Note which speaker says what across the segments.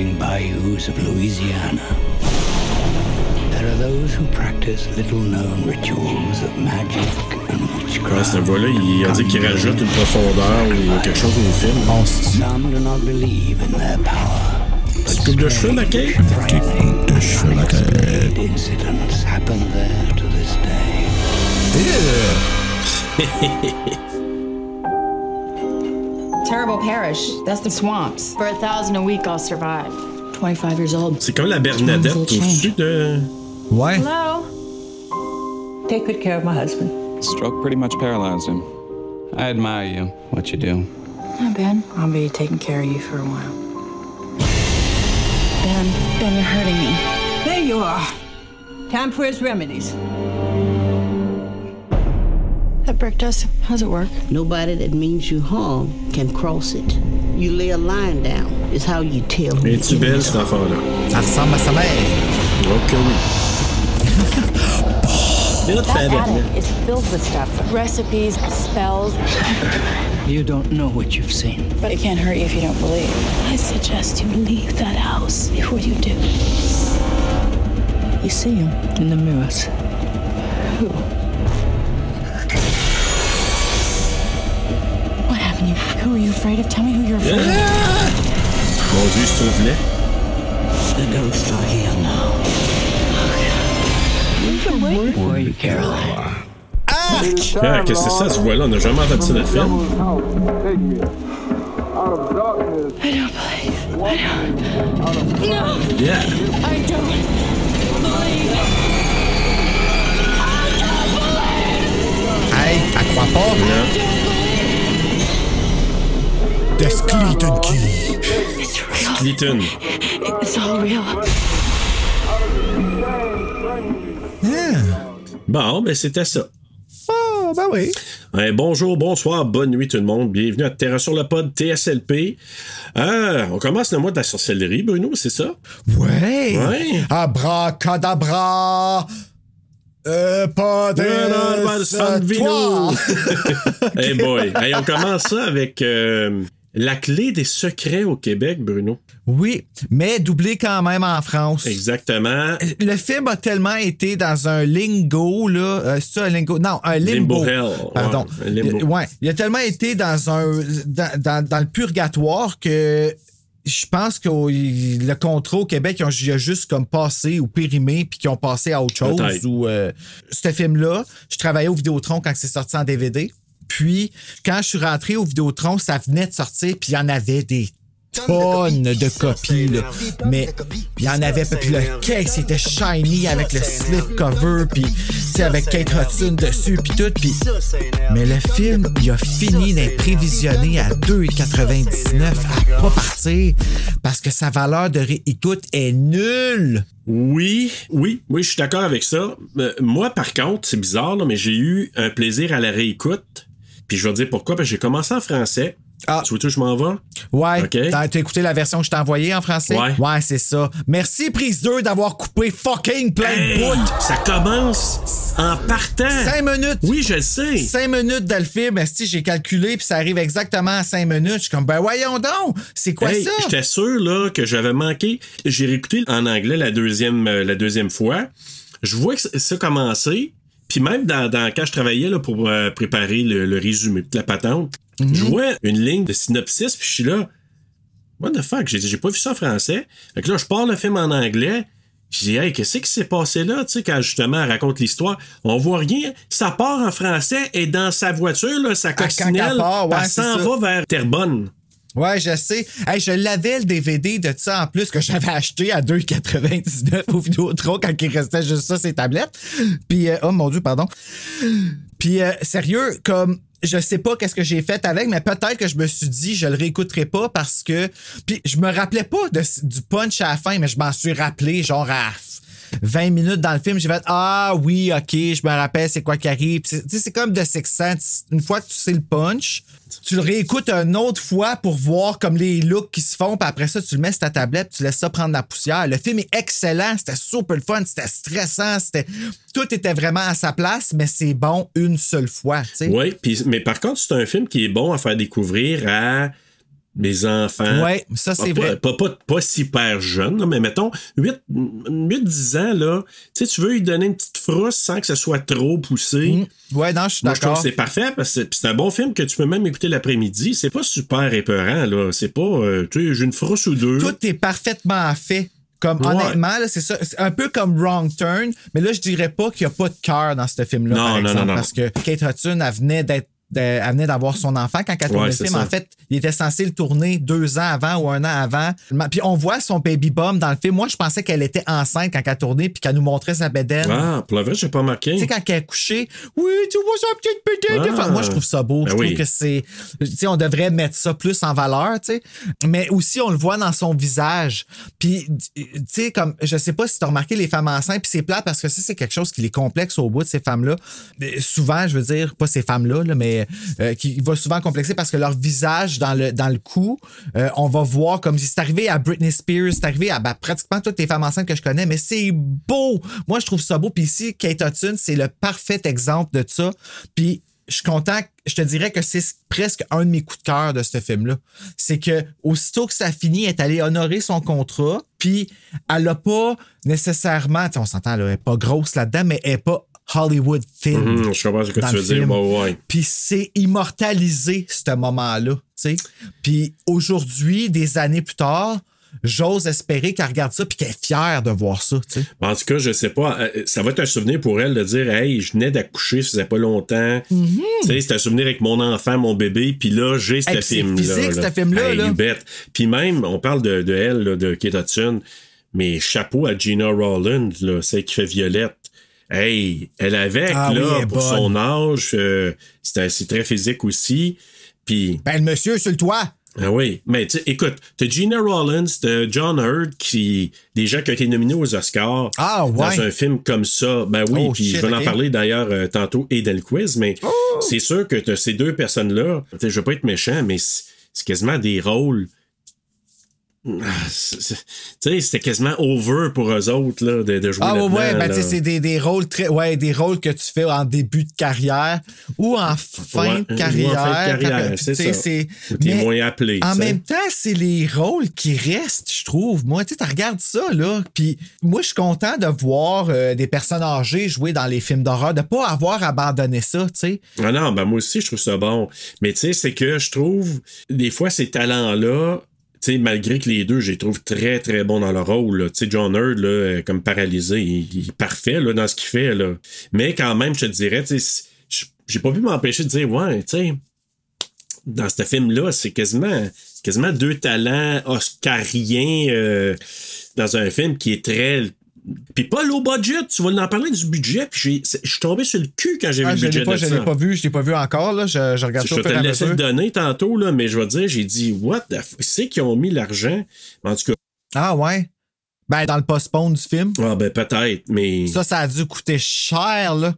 Speaker 1: Surrounding bayous of Louisiana, there are those who practice little known rituals of magic and
Speaker 2: Ouais,
Speaker 1: witchcraft.
Speaker 2: cette voix-là, il a dit qu'il rajoute une profondeur ou quelque chose au film.
Speaker 3: On.
Speaker 1: Some do not believe in their power.
Speaker 2: Petite coupe de cheveux, ma Kate?
Speaker 1: Frightening and unexplained incidents happen there to this day.
Speaker 4: Terrible parish. That's the swamps.
Speaker 5: For a thousand a week, I'll survive.
Speaker 4: 25 years old.
Speaker 2: C'est comme la Bernadette au-dessus de.
Speaker 3: Ouais.
Speaker 5: Hello?
Speaker 6: Take good care of my husband.
Speaker 7: Stroke pretty much paralyzed him. I admire you, what you do.
Speaker 5: Hi, Ben. I'll be taking care of you for a while. Ben, Ben, you're hurting me.
Speaker 6: There you are. Time for his remedies.
Speaker 5: That brick dust, how's it work?
Speaker 8: Nobody that means you harm can cross it. You lay a line down, is how you tell who
Speaker 2: Es-tu
Speaker 8: you
Speaker 2: belle, cet enfant-là?
Speaker 3: Ça ressemble à sa mère.
Speaker 2: Oui.
Speaker 5: That attic is filled with stuff. Recipes, spells.
Speaker 1: You don't know what you've seen.
Speaker 5: But it can't hurt you if you don't believe.
Speaker 9: I suggest you leave that house before you do.
Speaker 6: You see him in the mirrors.
Speaker 5: Who are you afraid of? Tell me who you're afraid of.
Speaker 2: Mon Dieu, c'est trouve.
Speaker 1: The ghosts are here now. For you, Caroline.
Speaker 2: Ah, qu'est-ce que c'est ça, ce voix-là? On n'a jamais entendu ça dans le film.
Speaker 5: I don't believe. I don't. No,
Speaker 2: Yeah.
Speaker 5: I don't believe.
Speaker 3: Hey, elle croit pas. The Skeleton Key.
Speaker 2: Clinton.
Speaker 5: It's all real.
Speaker 2: Bon, ben c'était ça.
Speaker 3: Ah, ben oui.
Speaker 2: Bonjour, bonsoir, bonne nuit tout le monde. Bienvenue à Terra sur le pod TSLP. Euh, on commence le mois de la sorcellerie, Bruno, c'est ça?
Speaker 3: Ouais.
Speaker 2: Ouais.
Speaker 3: Abracadabra. Euh, pas de.
Speaker 2: Non, non, pas de hey boy. Hey, on commence ça avec euh, la clé des secrets au Québec, Bruno.
Speaker 3: Oui, mais doublé quand même en France.
Speaker 2: Exactement.
Speaker 3: Le film a tellement été dans un lingo, là. euh, c'est ça, un lingo? Non, un limbo.
Speaker 2: Limbo hell.
Speaker 3: Pardon.
Speaker 2: Ouais, limbo.
Speaker 3: Il- ouais. Il a tellement été dans un. dans, dans- dans le purgatoire que. Je pense que le contrôle au Québec, il a juste comme passé ou périmé, puis qu'ils ont passé à autre chose. Ou euh, ce film-là, je travaillais au Vidéotron quand c'est sorti en DVD. Puis, quand je suis rentré au Vidéotron, ça venait de sortir, puis il y en avait des tonnes de copies, là. Mais il y en avait, puis le case était shiny avec le slip cover, puis avec Kate Hudson dessus, puis tout, puis... Mais le film, il a fini d'être prévisionné à 2,99 à pas partir parce que sa valeur de réécoute est nulle.
Speaker 2: Oui, oui, oui, je suis d'accord avec ça. Euh, moi, par contre, c'est bizarre, là, mais j'ai eu un plaisir à la réécoute. Puis je vais te dire pourquoi, parce que j'ai commencé en français.
Speaker 3: Ah.
Speaker 2: Tu vois où je m'en vais?
Speaker 3: Ouais,
Speaker 2: OK.
Speaker 3: t'as écouté la version que je t'ai envoyée en français?
Speaker 2: Ouais.
Speaker 3: c'est ça. Merci, prise 2, d'avoir coupé fucking plein
Speaker 2: Hey,
Speaker 3: de bouts.
Speaker 2: ça commence en partant.
Speaker 3: 5 minutes.
Speaker 2: Oui, je le sais.
Speaker 3: 5 minutes dans le film, esti, j'ai calculé, puis ça arrive exactement à 5 minutes. Je suis comme, ben voyons donc, c'est quoi
Speaker 2: Hey,
Speaker 3: ça?
Speaker 2: J'étais sûr là, que j'avais manqué. J'ai réécouté en anglais la deuxième, euh, la deuxième fois. Je vois que ça- ça a commencé. Puis même dans, dans- quand je travaillais là, pour euh, préparer le, le résumé de la patente,
Speaker 3: Mhm.
Speaker 2: je vois une ligne de synopsis, puis je suis là. What the fuck? J'ai j'ai pas vu ça en français. Fait que là, je pars le film en anglais. Je dis, hey, qu'est-ce qui s'est passé là, tu sais, quand justement elle raconte l'histoire? On voit rien. Ça part en français et dans sa voiture, là, sa
Speaker 3: quand
Speaker 2: coccinelle,
Speaker 3: elle part, ouais,
Speaker 2: elle
Speaker 3: c'est
Speaker 2: s'en va vers Terrebonne.
Speaker 3: Ouais, je sais. Hey, je l'avais le DVD de ça en plus que j'avais acheté à 2,99 au Vidéotron quand il restait juste ça, ces tablettes. Puis, euh, oh mon Dieu, pardon. Puis, euh, sérieux, comme je sais pas qu'est-ce que j'ai fait avec, mais peut-être que je me suis dit je le réécouterai pas parce que. Puis, je me rappelais pas de- du punch à la fin, mais je m'en suis rappelé genre à 20 minutes dans le film, j'ai fait Ah oui, ok, je me rappelle c'est quoi qui arrive. C'est- comme de Six Sense. Une fois que tu sais le punch, tu le réécoutes une autre fois pour voir comme les looks qui se font, puis après ça, tu le mets sur ta tablette, tu laisses ça prendre la poussière. Le film est excellent, c'était super fun, c'était stressant, c'était. Tout était vraiment à sa place, mais c'est bon une seule fois.
Speaker 2: Oui, mais par contre, c'est un film qui est bon à faire découvrir à des enfants.
Speaker 3: Ouais, ça, c'est
Speaker 2: Pas-
Speaker 3: vrai.
Speaker 2: Pas, pas, pas super jeunes, là, mais mettons 8-10 ans, là, tu tu veux lui donner une petite frousse sans que ce soit trop poussé.
Speaker 3: Ouais, non, je suis
Speaker 2: Moi, je trouve
Speaker 3: d'accord.
Speaker 2: que c'est parfait parce que c'est- un bon film que tu peux même écouter l'après-midi. C'est pas super épeurant, là. C'est pas, euh, tu sais, j'ai une frousse ou deux.
Speaker 3: Tout est parfaitement fait. Comme
Speaker 2: Ouais.
Speaker 3: honnêtement, c'est ça. C'est un peu comme Wrong Turn, mais là, je dirais pas qu'il n'y a pas de cœur dans ce film-là.
Speaker 2: Non,
Speaker 3: par
Speaker 2: non,
Speaker 3: exemple,
Speaker 2: non, non.
Speaker 3: Parce que Kate Hudson, elle venait d'être. De- elle venait d'avoir son enfant quand elle tournait
Speaker 2: Ouais,
Speaker 3: le film.
Speaker 2: ça.
Speaker 3: En fait, il était censé le tourner deux ans avant ou un an avant. Puis on voit son baby bum dans le film. Moi, je pensais qu'elle était enceinte quand elle tournait puis qu'elle nous montrait sa bédaine.
Speaker 2: Ah, pour le vrai, j'ai pas marqué.
Speaker 3: Tu sais, quand elle est couchée, oui, tu vois sa petite bédaine.
Speaker 2: Ah.
Speaker 3: Enfin, moi, je trouve ça beau.
Speaker 2: Ben
Speaker 3: je trouve
Speaker 2: oui.
Speaker 3: que c'est. Tu sais, on devrait mettre ça plus en valeur, tu sais. Mais aussi, on le voit dans son visage. Puis, tu sais, comme, je sais pas si tu as remarqué les femmes enceintes, puis c'est plat parce que ça, c'est quelque chose qui les complexe au bout de ces femmes-là. Souvent, je veux dire, pas ces femmes-là, là, mais euh, qui va souvent complexer parce que leur visage dans le, dans cou, euh, on va voir comme si c'est arrivé à Britney Spears, c'est arrivé à ben, pratiquement toutes les femmes enceintes que je connais, mais c'est beau. Moi, je trouve ça beau. Puis ici, Kate Hudson, c'est le parfait exemple de ça. Puis je suis content, je te dirais que c'est presque un de mes coups de cœur de ce film-là. C'est que aussitôt que ça finit, elle est allée honorer son contrat, puis elle n'a pas nécessairement, on s'entend, elle n'est pas grosse là-dedans, mais elle n'est pas Hollywood film.
Speaker 2: Mhm, je comprends ce que tu veux dire. Ouais, ouais.
Speaker 3: Puis c'est immortalisé, ce moment-là. tu sais. Puis aujourd'hui, des années plus tard, j'ose espérer qu'elle regarde ça puis qu'elle est fière de voir ça. tu sais.
Speaker 2: En tout cas, je sais pas. euh, Ça va être un souvenir pour elle de dire Hey, je venais d'accoucher, ça faisait pas longtemps. Tu sais, c'est un souvenir avec mon enfant, mon bébé, puis là, j'ai ce
Speaker 3: Hey, puis c'est
Speaker 2: film-là.
Speaker 3: physique,
Speaker 2: là.
Speaker 3: ce film-là,
Speaker 2: Hey, bet. Puis même, on parle de, de elle, là, de Kate Hudson, mais chapeau à Gina Rowland, là, celle qui fait Violette. Hey, elle avec,
Speaker 3: Ah
Speaker 2: là, pour
Speaker 3: bonne.
Speaker 2: son âge, euh, c'est très physique aussi. Puis.
Speaker 3: Ben, le monsieur sur le toit.
Speaker 2: Ah oui, mais écoute, t'as Gina Rollins, t'as John Hurt, qui, des gens qui ont été nominés aux Oscars
Speaker 3: Ah, ouais.
Speaker 2: dans un film comme ça. Ben oui,
Speaker 3: Oh,
Speaker 2: puis
Speaker 3: shit,
Speaker 2: je vais en parler d'ailleurs euh, tantôt et dans le quiz, mais
Speaker 3: Oh!
Speaker 2: c'est sûr que t'as ces deux personnes-là. Je veux pas être méchant, mais c'est quasiment des rôles. Ah, c'est- c'est- Tu sais, c'était quasiment over pour eux autres là, de, de jouer
Speaker 3: Ah ouais, ben, c'est des, des rôles très. Ouais, des rôles que tu fais en début de carrière ou en fin
Speaker 2: Ouais,
Speaker 3: de
Speaker 2: ou en
Speaker 3: carrière.
Speaker 2: fin de carrière, c'est
Speaker 3: tu sais,
Speaker 2: ça. t'es
Speaker 3: mais
Speaker 2: moins appelé,
Speaker 3: En même temps, c'est les rôles qui restent, je trouve. Moi, tu sais, tu regardes ça, là. Puis moi, je suis content de voir euh, des personnes âgées jouer dans les films d'horreur, de pas avoir abandonné ça, tu sais.
Speaker 2: Ah non, ben moi aussi, je trouve ça bon. Mais tu sais, c'est que je trouve, des fois, ces talents-là, tu sais, malgré que les deux, je les trouve très, très bons dans leur rôle. là. John Hurt, là, euh, comme paralysé, il, est parfait là, dans ce qu'il fait. Là. Mais quand même, je te dirais, j'ai pas pu m'empêcher de dire, ouais, tu dans ce film-là, c'est quasiment, quasiment deux talents oscariens euh, dans un film qui est très. Puis pas low budget, tu vas en parler du budget, puis je suis tombé sur le cul quand j'ai
Speaker 3: Ah,
Speaker 2: vu
Speaker 3: je
Speaker 2: le budget
Speaker 3: pas,
Speaker 2: de
Speaker 3: je
Speaker 2: ça.
Speaker 3: l'ai pas vu, je l'ai pas vu encore, là. Je, je regarde
Speaker 2: Je
Speaker 3: ça au
Speaker 2: vais te le laisser le donner tantôt, là, mais je vais te dire, j'ai dit, what the f... C'est qu'ils ont mis l'argent. En tout cas,
Speaker 3: Ah ouais. Ben, dans le postpone du film.
Speaker 2: ah, ben peut-être, mais.
Speaker 3: Ça, ça a dû coûter cher, là.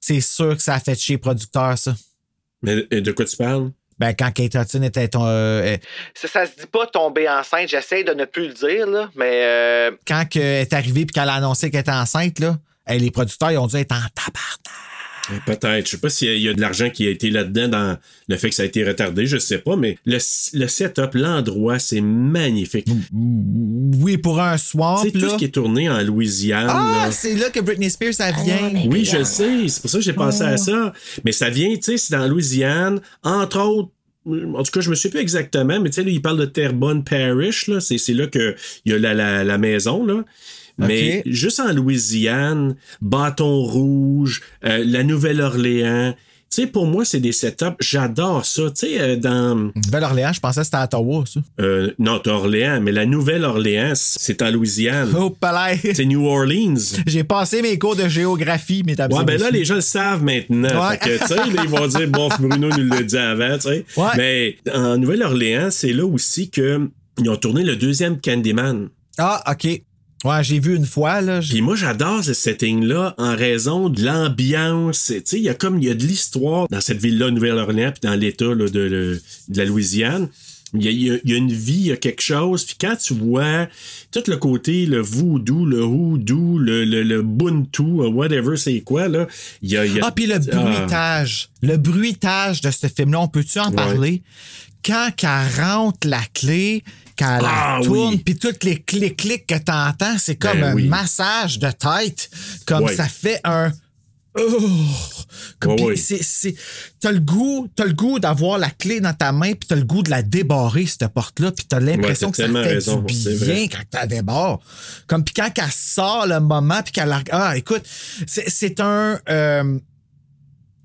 Speaker 3: C'est sûr que ça a fait chier les producteurs, ça.
Speaker 2: Mais de quoi tu parles?
Speaker 3: Ben, quand Kate Hudson était ton. euh, ça, ça se dit pas tomber enceinte. J'essaie de ne plus le dire, là. Mais euh, quand elle est arrivée et qu'elle a annoncé qu'elle était enceinte, là, les producteurs, ils ont dû être en tabarnak.
Speaker 2: Peut-être. Je sais pas s'il y a de l'argent qui a été là-dedans dans le fait que ça a été retardé, je sais pas, mais le, le setup, l'endroit, c'est magnifique.
Speaker 3: Oui, pour un swamp,
Speaker 2: C'est tout ce qui est tourné en Louisiane.
Speaker 3: Ah, c'est là que Britney Spears, ça vient.
Speaker 2: Oui, je sais. C'est pour ça que j'ai pensé à ça. Mais ça vient, tu sais, c'est dans Louisiane. Entre autres, en tout cas, je me souviens plus exactement, mais tu sais, là, il parle de Terrebonne Parish, là. C'est, c'est là qu'il y a la, la, la maison, là. Mais juste en Louisiane, Bâton Rouge, euh, la Nouvelle-Orléans, tu sais, pour moi, c'est des setups. J'adore ça. Tu sais, euh, dans.
Speaker 3: Nouvelle-Orléans, je pensais que c'était à Ottawa, ça.
Speaker 2: euh, non, t'as Orléans, mais la Nouvelle-Orléans, c'est en Louisiane.
Speaker 3: Oh, palais!
Speaker 2: C'est New Orleans.
Speaker 3: J'ai passé mes cours de géographie, mesdames
Speaker 2: Ouais,
Speaker 3: et
Speaker 2: ben là, les gens le savent maintenant.
Speaker 3: Ouais.
Speaker 2: Fait que, tu sais, ils vont dire, bon, Bruno nous l'a dit avant, tu sais.
Speaker 3: Ouais.
Speaker 2: Mais en Nouvelle-Orléans, c'est là aussi que ils ont tourné le deuxième Candyman.
Speaker 3: Ah, OK. Ouais, j'ai vu une fois, là.
Speaker 2: Puis moi, j'adore ce setting-là en raison de l'ambiance. Tu sais, il y a comme, il y a de l'histoire dans cette ville-là, Nouvelle-Orléans, puis dans l'État là, de, la Louisiane. Il y, a, il y une vie, il y a quelque chose. Puis quand tu vois tout le côté, le voodoo, le hoodoo, le, le, le buntu, euh, whatever c'est quoi, là, il y a... il y a-
Speaker 3: Ah, puis le
Speaker 2: Ah.
Speaker 3: bruitage. Le bruitage de ce film-là, on peut-tu en parler? Quand qu'elle rentre la clé, quand elle
Speaker 2: Ah,
Speaker 3: tourne, puis toutes les clics-clics que t'entends, c'est comme
Speaker 2: Ben
Speaker 3: un
Speaker 2: oui.
Speaker 3: massage de tête. Comme ça fait un... Oh! Comme, c'est, t'as le goût, t'as le goût d'avoir la clé dans ta main, puis t'as le goût de la débarrer, cette porte-là, puis t'as l'impression
Speaker 2: Ouais,
Speaker 3: que ça fait
Speaker 2: raison,
Speaker 3: du bien quand t'as débarre. Comme, puis quand elle sort le moment, puis qu'elle la... Ah, écoute, c'est, c'est un... euh,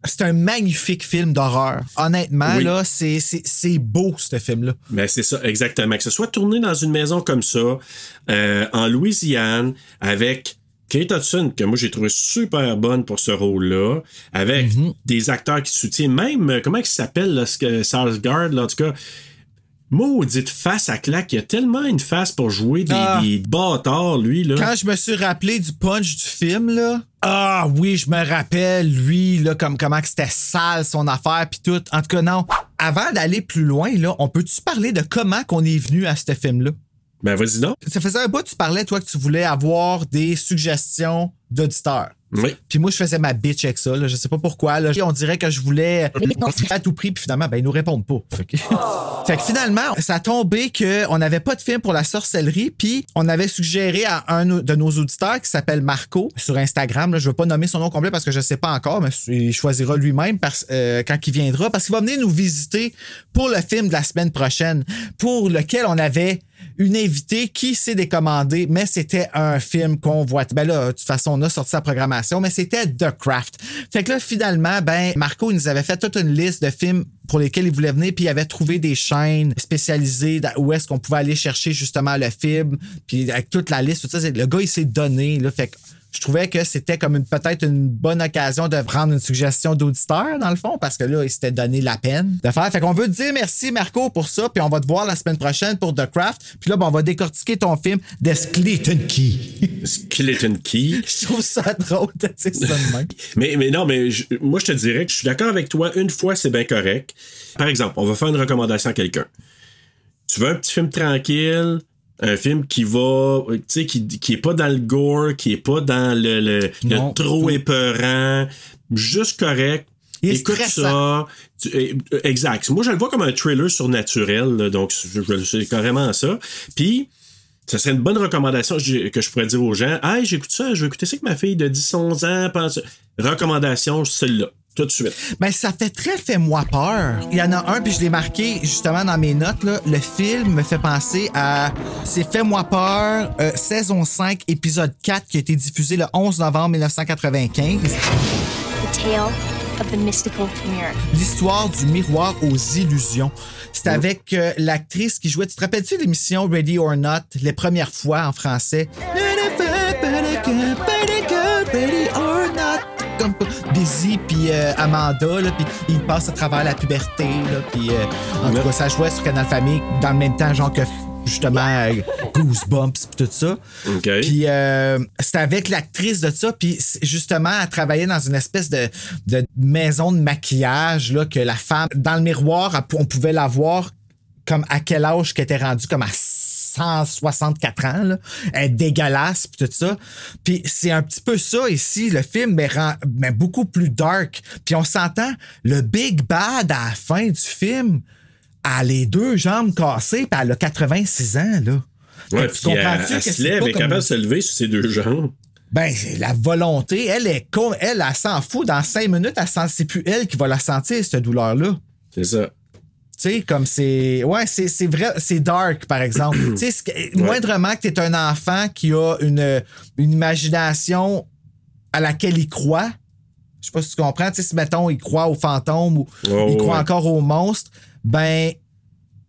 Speaker 3: c'est un magnifique film d'horreur. Honnêtement,
Speaker 2: Oui.
Speaker 3: là, c'est, c'est, c'est beau, ce film-là.
Speaker 2: Ben, c'est ça, exactement. Que ce soit tourné dans une maison comme ça, euh, en Louisiane, avec Kate Hudson, que moi j'ai trouvé super bonne pour ce rôle-là, avec
Speaker 3: Mhm.
Speaker 2: des acteurs qui soutiennent, même, euh, comment il s'appelle, là, ce que Sarsgaard, là, en tout cas, maudite face à claque, il a tellement une face pour jouer des,
Speaker 3: Ah.
Speaker 2: des bâtards, lui, là.
Speaker 3: Quand je me suis rappelé du punch du film, là, ah oui, je me rappelle, lui, là, comme comment c'était sale son affaire, puis tout. En tout cas, non. Avant d'aller plus loin, là, on peut-tu parler de comment qu'on est venu à ce film-là?
Speaker 2: Ben, vas-y donc.
Speaker 3: Ça faisait un bout, tu parlais, toi, que tu voulais avoir des suggestions d'auditeurs.
Speaker 2: Oui.
Speaker 3: Puis moi, je faisais ma bitch avec ça. Là. Je sais pas pourquoi. Là. On dirait que je voulais à tout prix, puis finalement, ben, ils nous répondent pas. Fait que, fait que finalement, ça a tombé qu'on n'avait pas de film pour la sorcellerie, puis on avait suggéré à un de nos auditeurs qui s'appelle Marco sur Instagram. Là, je veux pas nommer son nom complet parce que je sais pas encore, mais il choisira lui-même parce- euh, quand il viendra, parce qu'il va venir nous visiter pour le film de la semaine prochaine, pour lequel on avait une invitée qui s'est décommandée, mais c'était un film qu'on voit. Ben là, de toute façon, on a sorti sa programmation, mais c'était The Craft. Fait que là, finalement, ben, Marco, il nous avait fait toute une liste de films pour lesquels il voulait venir, puis il avait trouvé des chaînes spécialisées où est-ce qu'on pouvait aller chercher justement le film, puis avec toute la liste, tout ça, le gars, il s'est donné, là, fait je trouvais que c'était comme une- peut-être une bonne occasion de prendre une suggestion d'auditeur, dans le fond, parce que là, il s'était donné la peine de faire. Fait qu'on veut te dire merci, Marco, pour ça, puis on va te voir la semaine prochaine pour The Craft. Puis là, ben, on va décortiquer ton film The Skeleton Key.
Speaker 2: Skeleton Key.
Speaker 3: je trouve ça drôle de dire ça de même.
Speaker 2: Mais, mais non, mais je- moi, je te dirais que je suis d'accord avec toi. Une fois, c'est bien correct. Par exemple, on va faire une recommandation à quelqu'un. Tu veux un petit film tranquille, un film qui va, tu sais, qui, qui est pas dans le gore, qui est pas dans le, le, le
Speaker 3: Non.
Speaker 2: trop épeurant, juste correct.
Speaker 3: Il
Speaker 2: Écoute
Speaker 3: stressant.
Speaker 2: ça. Tu- euh, exact. Moi, je le vois comme un thriller surnaturel, là, donc c'est carrément ça. Puis, ça serait une bonne recommandation que je pourrais dire aux gens. Hey, j'écoute ça, je vais écouter ça avec ma fille de 10-11 ans. Pense... Recommandation, celle-là. Tout de suite.
Speaker 3: Ben, ça fait très Fais-moi peur. Il y en a un, puis je l'ai marqué justement dans mes notes. Là. Le film me fait penser à. C'est Fais-moi peur, euh, saison 5, épisode 4, qui a été diffusé le 11 novembre 1995.
Speaker 9: The tale of the mystical mirror.
Speaker 3: L'histoire du miroir aux illusions. C'est avec euh, l'actrice qui jouait. Tu te rappelles-tu l'émission Ready or Not, les premières fois en français? Comme Daisy puis euh, Amanda, là, puis ils passent à travers la puberté, là, puis euh, en tout cas, ça jouait sur Canal Famille dans le même temps, genre que justement euh, Goosebumps pis tout ça.
Speaker 2: OK.
Speaker 3: Puis euh, c'était avec l'actrice de ça, puis justement, elle travaillait dans une espèce de, de maison de maquillage, là, que la femme, dans le miroir, on pouvait la voir comme à quel âge qu'elle était rendue, comme à 164 ans, là. Elle est dégueulasse, puis tout ça. Puis c'est un petit peu ça ici, le film, mais, rend- mais beaucoup plus dark. Puis on s'entend, le Big Bad à la fin du film, elle a les deux jambes cassées, puis elle a 86 ans, là.
Speaker 2: Ouais, puis elle, elle
Speaker 3: que
Speaker 2: se lève, elle est capable de se lever sur ses deux jambes.
Speaker 3: ben, c'est la volonté, elle est con, elle, elle s'en fout. Dans cinq minutes, elle sent, c'est plus elle qui va la sentir, cette douleur-là.
Speaker 2: C'est ça.
Speaker 3: Tu sais, comme c'est. Ouais, c'est c'est vrai, c'est dark, par exemple. tu sais, moindrement que tu es un enfant qui a une, une imagination à laquelle il croit. Je sais pas si tu comprends. Tu sais, si mettons, il croit aux fantômes ou
Speaker 2: Oh,
Speaker 3: il croit
Speaker 2: ouais.
Speaker 3: encore aux monstres, ben,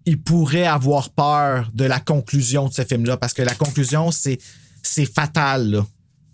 Speaker 3: il pourrait avoir peur de la conclusion de ce film-là parce que la conclusion, c'est c'est fatal, là.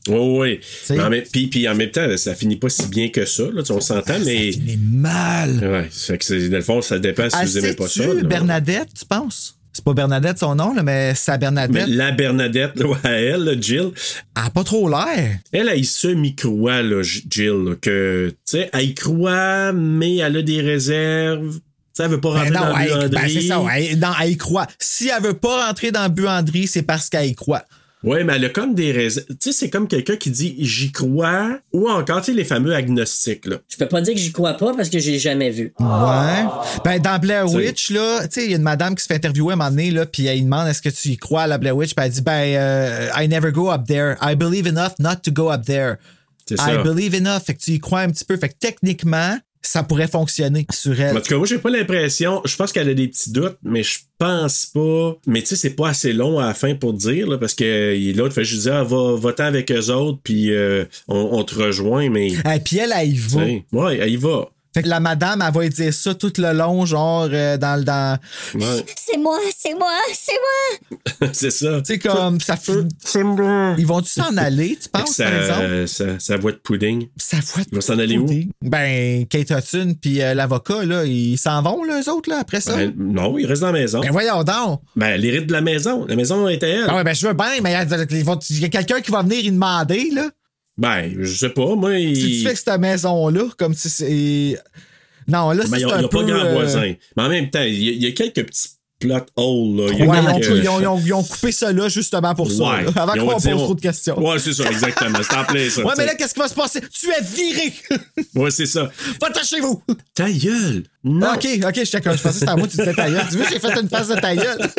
Speaker 2: Oui, oui. Mais Puis, en même temps, ça finit pas si bien que ça. Là, on s'entend, mais.
Speaker 3: Ça finit mal.
Speaker 2: Ouais, ça fait que dans le fond, ça dépend si
Speaker 3: Ah,
Speaker 2: vous aimez pas ça.
Speaker 3: Bernadette, tu penses? C'est pas Bernadette son nom, là, mais
Speaker 2: Mais
Speaker 3: Bernadette.
Speaker 2: la Bernadette, là, à elle, là, Jill,
Speaker 3: Elle a pas trop l'air.
Speaker 2: elle, elle se mi-croit, là, J- Jill, que, tu sais, elle y croit, mais elle a des réserves. Sais, elle veut pas rentrer
Speaker 3: Ben
Speaker 2: dans la
Speaker 3: elle, ben,
Speaker 2: buanderie.
Speaker 3: c'est ça, elle, non, elle y croit. Si elle veut pas rentrer dans la buanderie, c'est parce qu'elle y croit.
Speaker 2: Ouais, mais elle a comme des réserves. Tu sais, c'est comme quelqu'un qui dit j'y crois, ou encore, tu sais, les fameux agnostiques, là.
Speaker 10: Je peux pas dire que j'y crois pas parce que j'ai jamais vu.
Speaker 3: Ouais. Ben, dans Blair. Witch, là, tu sais, il y a une madame qui se fait interviewer à un moment donné, là, puis elle demande est-ce que tu y crois à la Blair Witch? Puis elle dit, ben, euh, I never go up there. I believe enough not to go up there.
Speaker 2: C'est
Speaker 3: I believe enough. Fait que tu y crois un petit peu. Fait que techniquement, ça pourrait fonctionner sur elle.
Speaker 2: En tout cas, moi, j'ai pas l'impression. Je pense qu'elle a des petits doutes, mais je pense pas. Mais tu sais, c'est pas assez long à la fin pour dire, là, parce que euh, l'autre fait juste dire, ah, va, va-t'en avec eux autres, puis euh, on, on te rejoint, mais.
Speaker 3: Et puis elle, elle y va.
Speaker 2: Ouais, elle y va.
Speaker 3: Fait que la madame, elle va dire ça tout le long, genre, euh, dans le. Dans...
Speaker 2: Ouais,
Speaker 5: C'est moi, c'est moi, c'est moi.
Speaker 2: c'est ça.
Speaker 3: Tu sais, comme ça fait. Ils vont-tu s'en aller, tu penses,
Speaker 2: sa,
Speaker 3: par exemple?
Speaker 2: euh, sa, sa voix de pudding.
Speaker 3: Ça voit
Speaker 2: Ils vont s'en aller où?
Speaker 3: Ben, Kate Hudson puis euh, l'avocat, là, ils s'en vont, là, eux autres, là, après ça?
Speaker 2: Ben, non, ils restent dans la maison.
Speaker 3: Ben, voyons donc!
Speaker 2: Ben, les rites de la maison. La maison était elle.
Speaker 3: Ah ouais, ben, je veux bien, mais il y a- il y a quelqu'un qui va venir y demander, là.
Speaker 2: Ben, je sais pas, moi.
Speaker 3: Si
Speaker 2: il-
Speaker 3: tu fais que cette maison-là, comme si c'est. Non, là,
Speaker 2: Ben,
Speaker 3: c'est
Speaker 2: il n'y a,
Speaker 3: un
Speaker 2: y a
Speaker 3: peu.
Speaker 2: pas grand
Speaker 3: euh,
Speaker 2: voisin. Mais en même temps, il y, a- il y a quelques petits plot holes. Là. Il y a
Speaker 3: Ouais, ils ont,
Speaker 2: quelques-
Speaker 3: ils ont- ils ont- ils ont coupé ça là justement pour ça.
Speaker 2: Ouais.
Speaker 3: là, avant qu'on pose trop de questions.
Speaker 2: Ouais, c'est ça, exactement. C'est en plein ça.
Speaker 3: Ouais, mais là, qu'est-ce qui va se passer? Tu es viré!
Speaker 2: Ouais, c'est ça.
Speaker 3: Va-t'en chez vous!
Speaker 2: Ta gueule! Non!
Speaker 3: Ok, ok, j'étais comme, je pensais que c'était à moi, tu disais ta gueule. Tu vois, j'ai fait une face de ta gueule.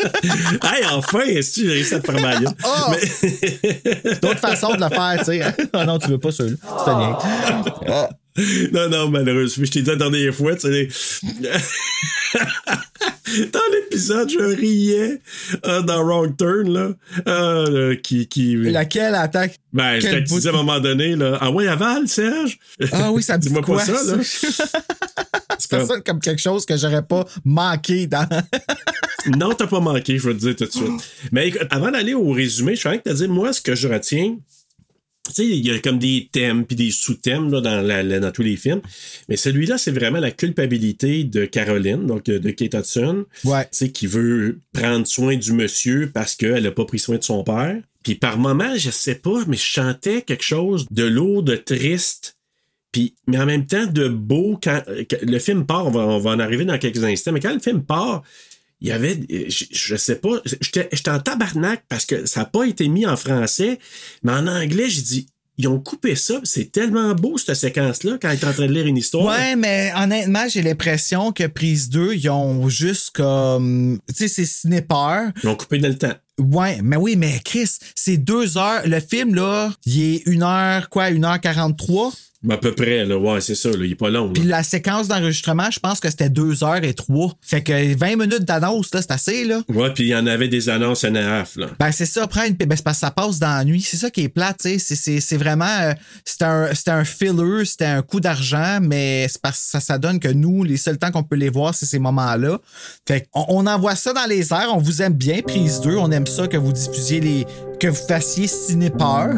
Speaker 2: hey, enfin, est-ce que j'ai réussi à te faire ma gueule?
Speaker 3: Oh! D'autres façons de le faire, tu sais. Ah non, tu veux pas celui-là. Bien.
Speaker 2: Non, non, malheureusement, je t'ai dit la dernière fois, tu sais. Dans l'épisode, je riais euh, dans Wrong Turn, là. euh, qui, qui...
Speaker 3: Laquelle attaque?
Speaker 2: Ben, je t'ai dit à un
Speaker 3: de-
Speaker 2: moment donné, là. Ah ouais, aval, Serge?
Speaker 3: Ah oui, ça me dit
Speaker 2: Dis-moi
Speaker 3: quoi,
Speaker 2: pas ça, là.
Speaker 3: Ça? Sonne comme quelque chose que j'aurais pas manqué dans.
Speaker 2: Non, t'as pas manqué, je vais te dire tout de suite. Mais écoute, avant d'aller au résumé, je suis que te dire, moi, ce que je retiens, tu sais, il y a comme des thèmes puis des sous-thèmes là, dans, la- la- dans tous les films. Mais celui-là, c'est vraiment la culpabilité de Caroline, donc euh, de Kate Hudson,
Speaker 3: Ouais.
Speaker 2: tu sais, qui veut prendre soin du monsieur parce qu'elle n'a pas pris soin de son père. Puis par moment, je sais pas, mais je chantais quelque chose de lourd, de triste. Puis, mais en même temps, de beau, quand, quand le film part, on va, on va en arriver dans quelques instants, mais quand le film part, il y avait, euh, je, je sais pas, j'étais j'étais en tabarnak parce que ça n'a pas été mis en français, mais en anglais, j'ai dit, ils ont coupé ça, c'est tellement beau cette séquence-là quand il est en train de lire une histoire.
Speaker 3: Ouais, mais honnêtement, j'ai l'impression que Prise 2, ils ont juste comme. Tu sais, c'est ciné-peur.
Speaker 2: Ils ont coupé dans le temps.
Speaker 3: Ouais, mais oui, mais Chris, c'est deux heures. Le film, là, il est une heure, quoi, une heure 43.
Speaker 2: À peu près, là, ouais, c'est ça, là, il est pas long.
Speaker 3: Puis la séquence d'enregistrement, je pense que c'était deux heures et trois. Fait que 20 minutes d'annonce, là, c'est assez, là.
Speaker 2: Ouais, puis il y en avait des annonces en half, là.
Speaker 3: Ben, c'est ça, prends une. Ben, c'est parce que ça passe dans la nuit. C'est ça qui est plate, tu sais. C'est- vraiment. euh, C'était un, un filler, c'était un coup d'argent, mais c'est parce que ça, ça donne que nous, les seuls temps qu'on peut les voir, c'est ces moments-là. Fait qu'on on envoie ça dans les airs. On vous aime bien, prise 2. On aime ça que vous diffusiez les. que vous fassiez ciné-peur.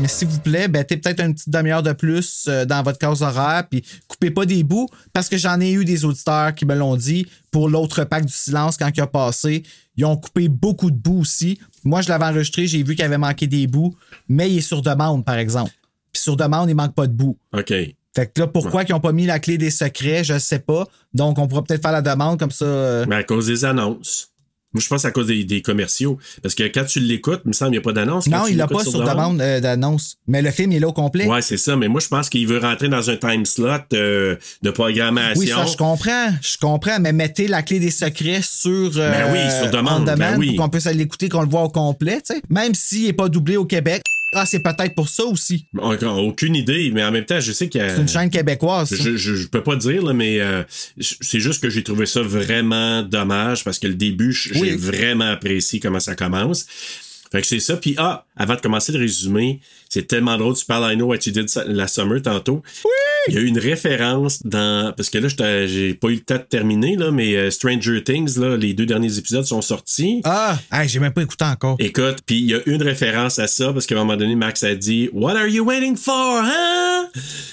Speaker 3: Mais s'il vous plaît, mettez peut-être une petite demi-heure de plus euh, dans votre case horaire, puis coupez pas des bouts, parce que j'en ai eu des auditeurs qui me l'ont dit pour l'autre pack du silence quand il a passé. Ils ont coupé beaucoup de bouts aussi. Moi, je l'avais enregistré, j'ai vu qu'il avait manqué des bouts, mais il est sur demande, par exemple. Puis sur demande, il manque pas de bouts.
Speaker 2: OK.
Speaker 3: Fait que là, pourquoi ils n'ont pas mis la clé des secrets, je sais pas. Donc, on pourra peut-être faire la demande comme ça. euh,
Speaker 2: Mais à cause des annonces. Moi, je pense à cause des, des commerciaux. Parce que quand tu l'écoutes, il me semble qu'il n'y a pas d'annonce.
Speaker 3: Non, il l'a pas sur demande euh, d'annonce. Mais le film il est là au complet.
Speaker 2: Ouais, c'est ça. Mais moi, je pense qu'il veut rentrer dans un time slot euh, de programmation.
Speaker 3: Oui, ça, je comprends. Je comprends, mais mettez la clé des secrets sur. euh,
Speaker 2: Ben oui, sur demande,
Speaker 3: on demand
Speaker 2: ben oui.
Speaker 3: Pour qu'on puisse aller l'écouter, qu'on le voit au complet, tu sais. Même s'il n'est pas doublé au Québec. Ah, c'est peut-être pour ça aussi.
Speaker 2: Encore aucune idée, mais en même temps, je sais qu'il y a.
Speaker 3: C'est une chaîne québécoise. ça.
Speaker 2: Je, je, je peux pas dire, là, mais euh, c'est juste que j'ai trouvé ça vraiment dommage parce que le début, j'ai
Speaker 3: Oui.
Speaker 2: vraiment apprécié comment ça commence. Fait que c'est ça. Puis, ah, avant de commencer le résumé, c'est tellement drôle. Tu parles I Know What You Did la Summer tantôt. Oui! Il y a eu une référence dans. Parce que là, j'ai pas eu le temps de terminer, là, mais euh, Stranger Things, là, les deux derniers épisodes sont sortis.
Speaker 3: Ah, hey, j'ai même pas écouté encore.
Speaker 2: Écoute, puis il y a une référence à ça parce qu'à un moment donné, Max a dit What are you waiting for, hein?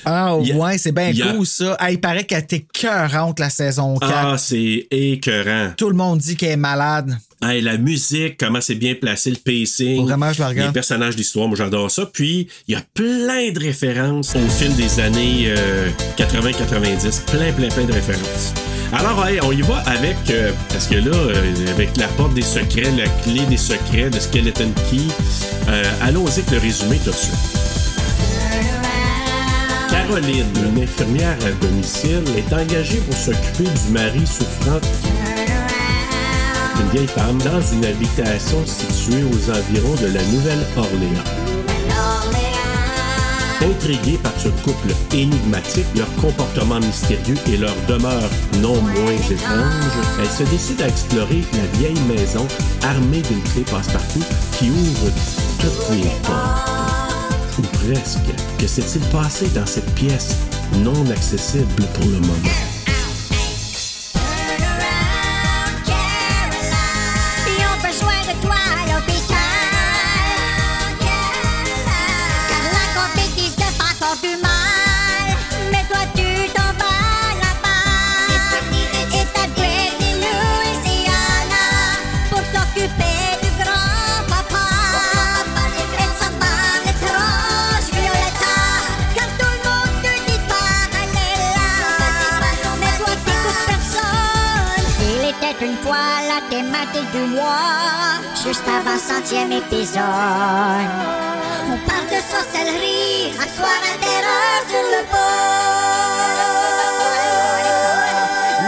Speaker 3: Ah,
Speaker 2: Il y a-
Speaker 3: ouais, c'est bien
Speaker 2: a-
Speaker 3: cool ça. Ah, il paraît qu'elle était cœurante la saison 4.
Speaker 2: Ah, c'est écœurant.
Speaker 3: Tout le monde dit qu'elle est malade.
Speaker 2: Hey, la musique, comment c'est bien placé, le pacing.
Speaker 3: Faut vraiment que je la regarde.
Speaker 2: Les personnages d'histoire, moi j'adore ça. Puis, il y a plein de références au film des années euh, 80-90. Plein, plein, plein de références. Alors, hey, on y va avec, euh, parce que là, euh, avec la porte des secrets, la clé des secrets, le skeleton key, euh, allons-y avec le résumé tout de suite. Caroline, une infirmière à domicile, est engagée pour s'occuper du mari souffrant d'une vieille femme dans une habitation située aux environs de la Nouvelle-Orléans. Intriguée par ce couple énigmatique, leur comportement mystérieux et leur demeure non moins étrange, elle se décide à explorer la vieille maison armée d'une clé passe-partout qui ouvre toutes les portes. Ou presque. Que s'est-il passé dans cette pièce non accessible pour le moment?
Speaker 5: Du mois, juste avant centième épisode. On parle de sorcellerie, un soir à terreur sur le pôle.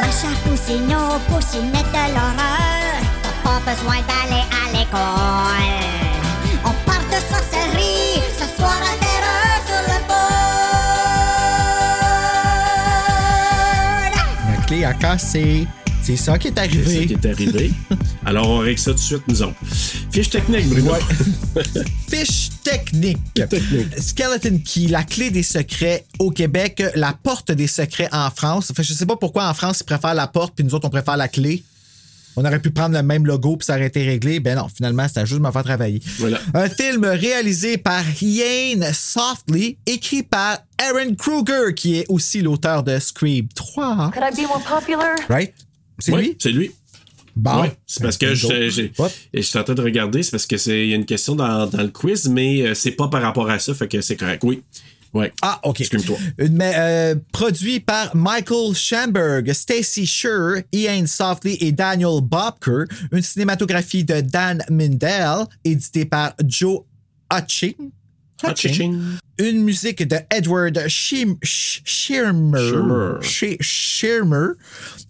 Speaker 5: Ma chère Poussineau, Poussinette de l'horreur, t'as pas besoin d'aller à l'école. On parle de sorcellerie, ce soir à terreur sur le pôle.
Speaker 3: La clé a cassé. C'est ça qui est
Speaker 2: C'est ça
Speaker 3: arrivé.
Speaker 2: qui est arrivé. Alors, on règle ça tout de suite, nous autres. Fiche technique, Bruno.
Speaker 3: Fiche technique.
Speaker 2: Technique.
Speaker 3: Skeleton Key, la clé des secrets au Québec, la porte des secrets en France. Fait, je sais pas pourquoi en France ils préfèrent la porte puis nous autres on préfère la clé. On aurait pu prendre le même logo puis ça aurait été réglé. Ben non, finalement, c'était juste de me faire travailler.
Speaker 2: Voilà.
Speaker 3: Un film réalisé par Ian Softly, écrit par Aaron Kruger, qui est aussi l'auteur de Scream 3.
Speaker 9: Could I be more popular?
Speaker 3: Right? C'est
Speaker 2: Oui,
Speaker 3: lui?
Speaker 2: c'est lui.
Speaker 3: Bon.
Speaker 2: Ouais, c'est parce que je, suis en train de regarder, c'est parce que c'est il y a une question dans, dans le quiz, mais euh, c'est pas par rapport à ça, fait que c'est correct. Oui. Ouais.
Speaker 3: Ah, OK.
Speaker 2: Excuse-toi.
Speaker 3: Une- mais, euh, produit par Michael Schamberg, Stacy Sher, Ian Softly et Daniel Bobker. Une cinématographie de Dan Mindell, édité par Joe Hutching.
Speaker 2: Hutching.
Speaker 3: Une musique de Edward Schirmer.
Speaker 2: Schirmer.
Speaker 3: Sh- Schirmer.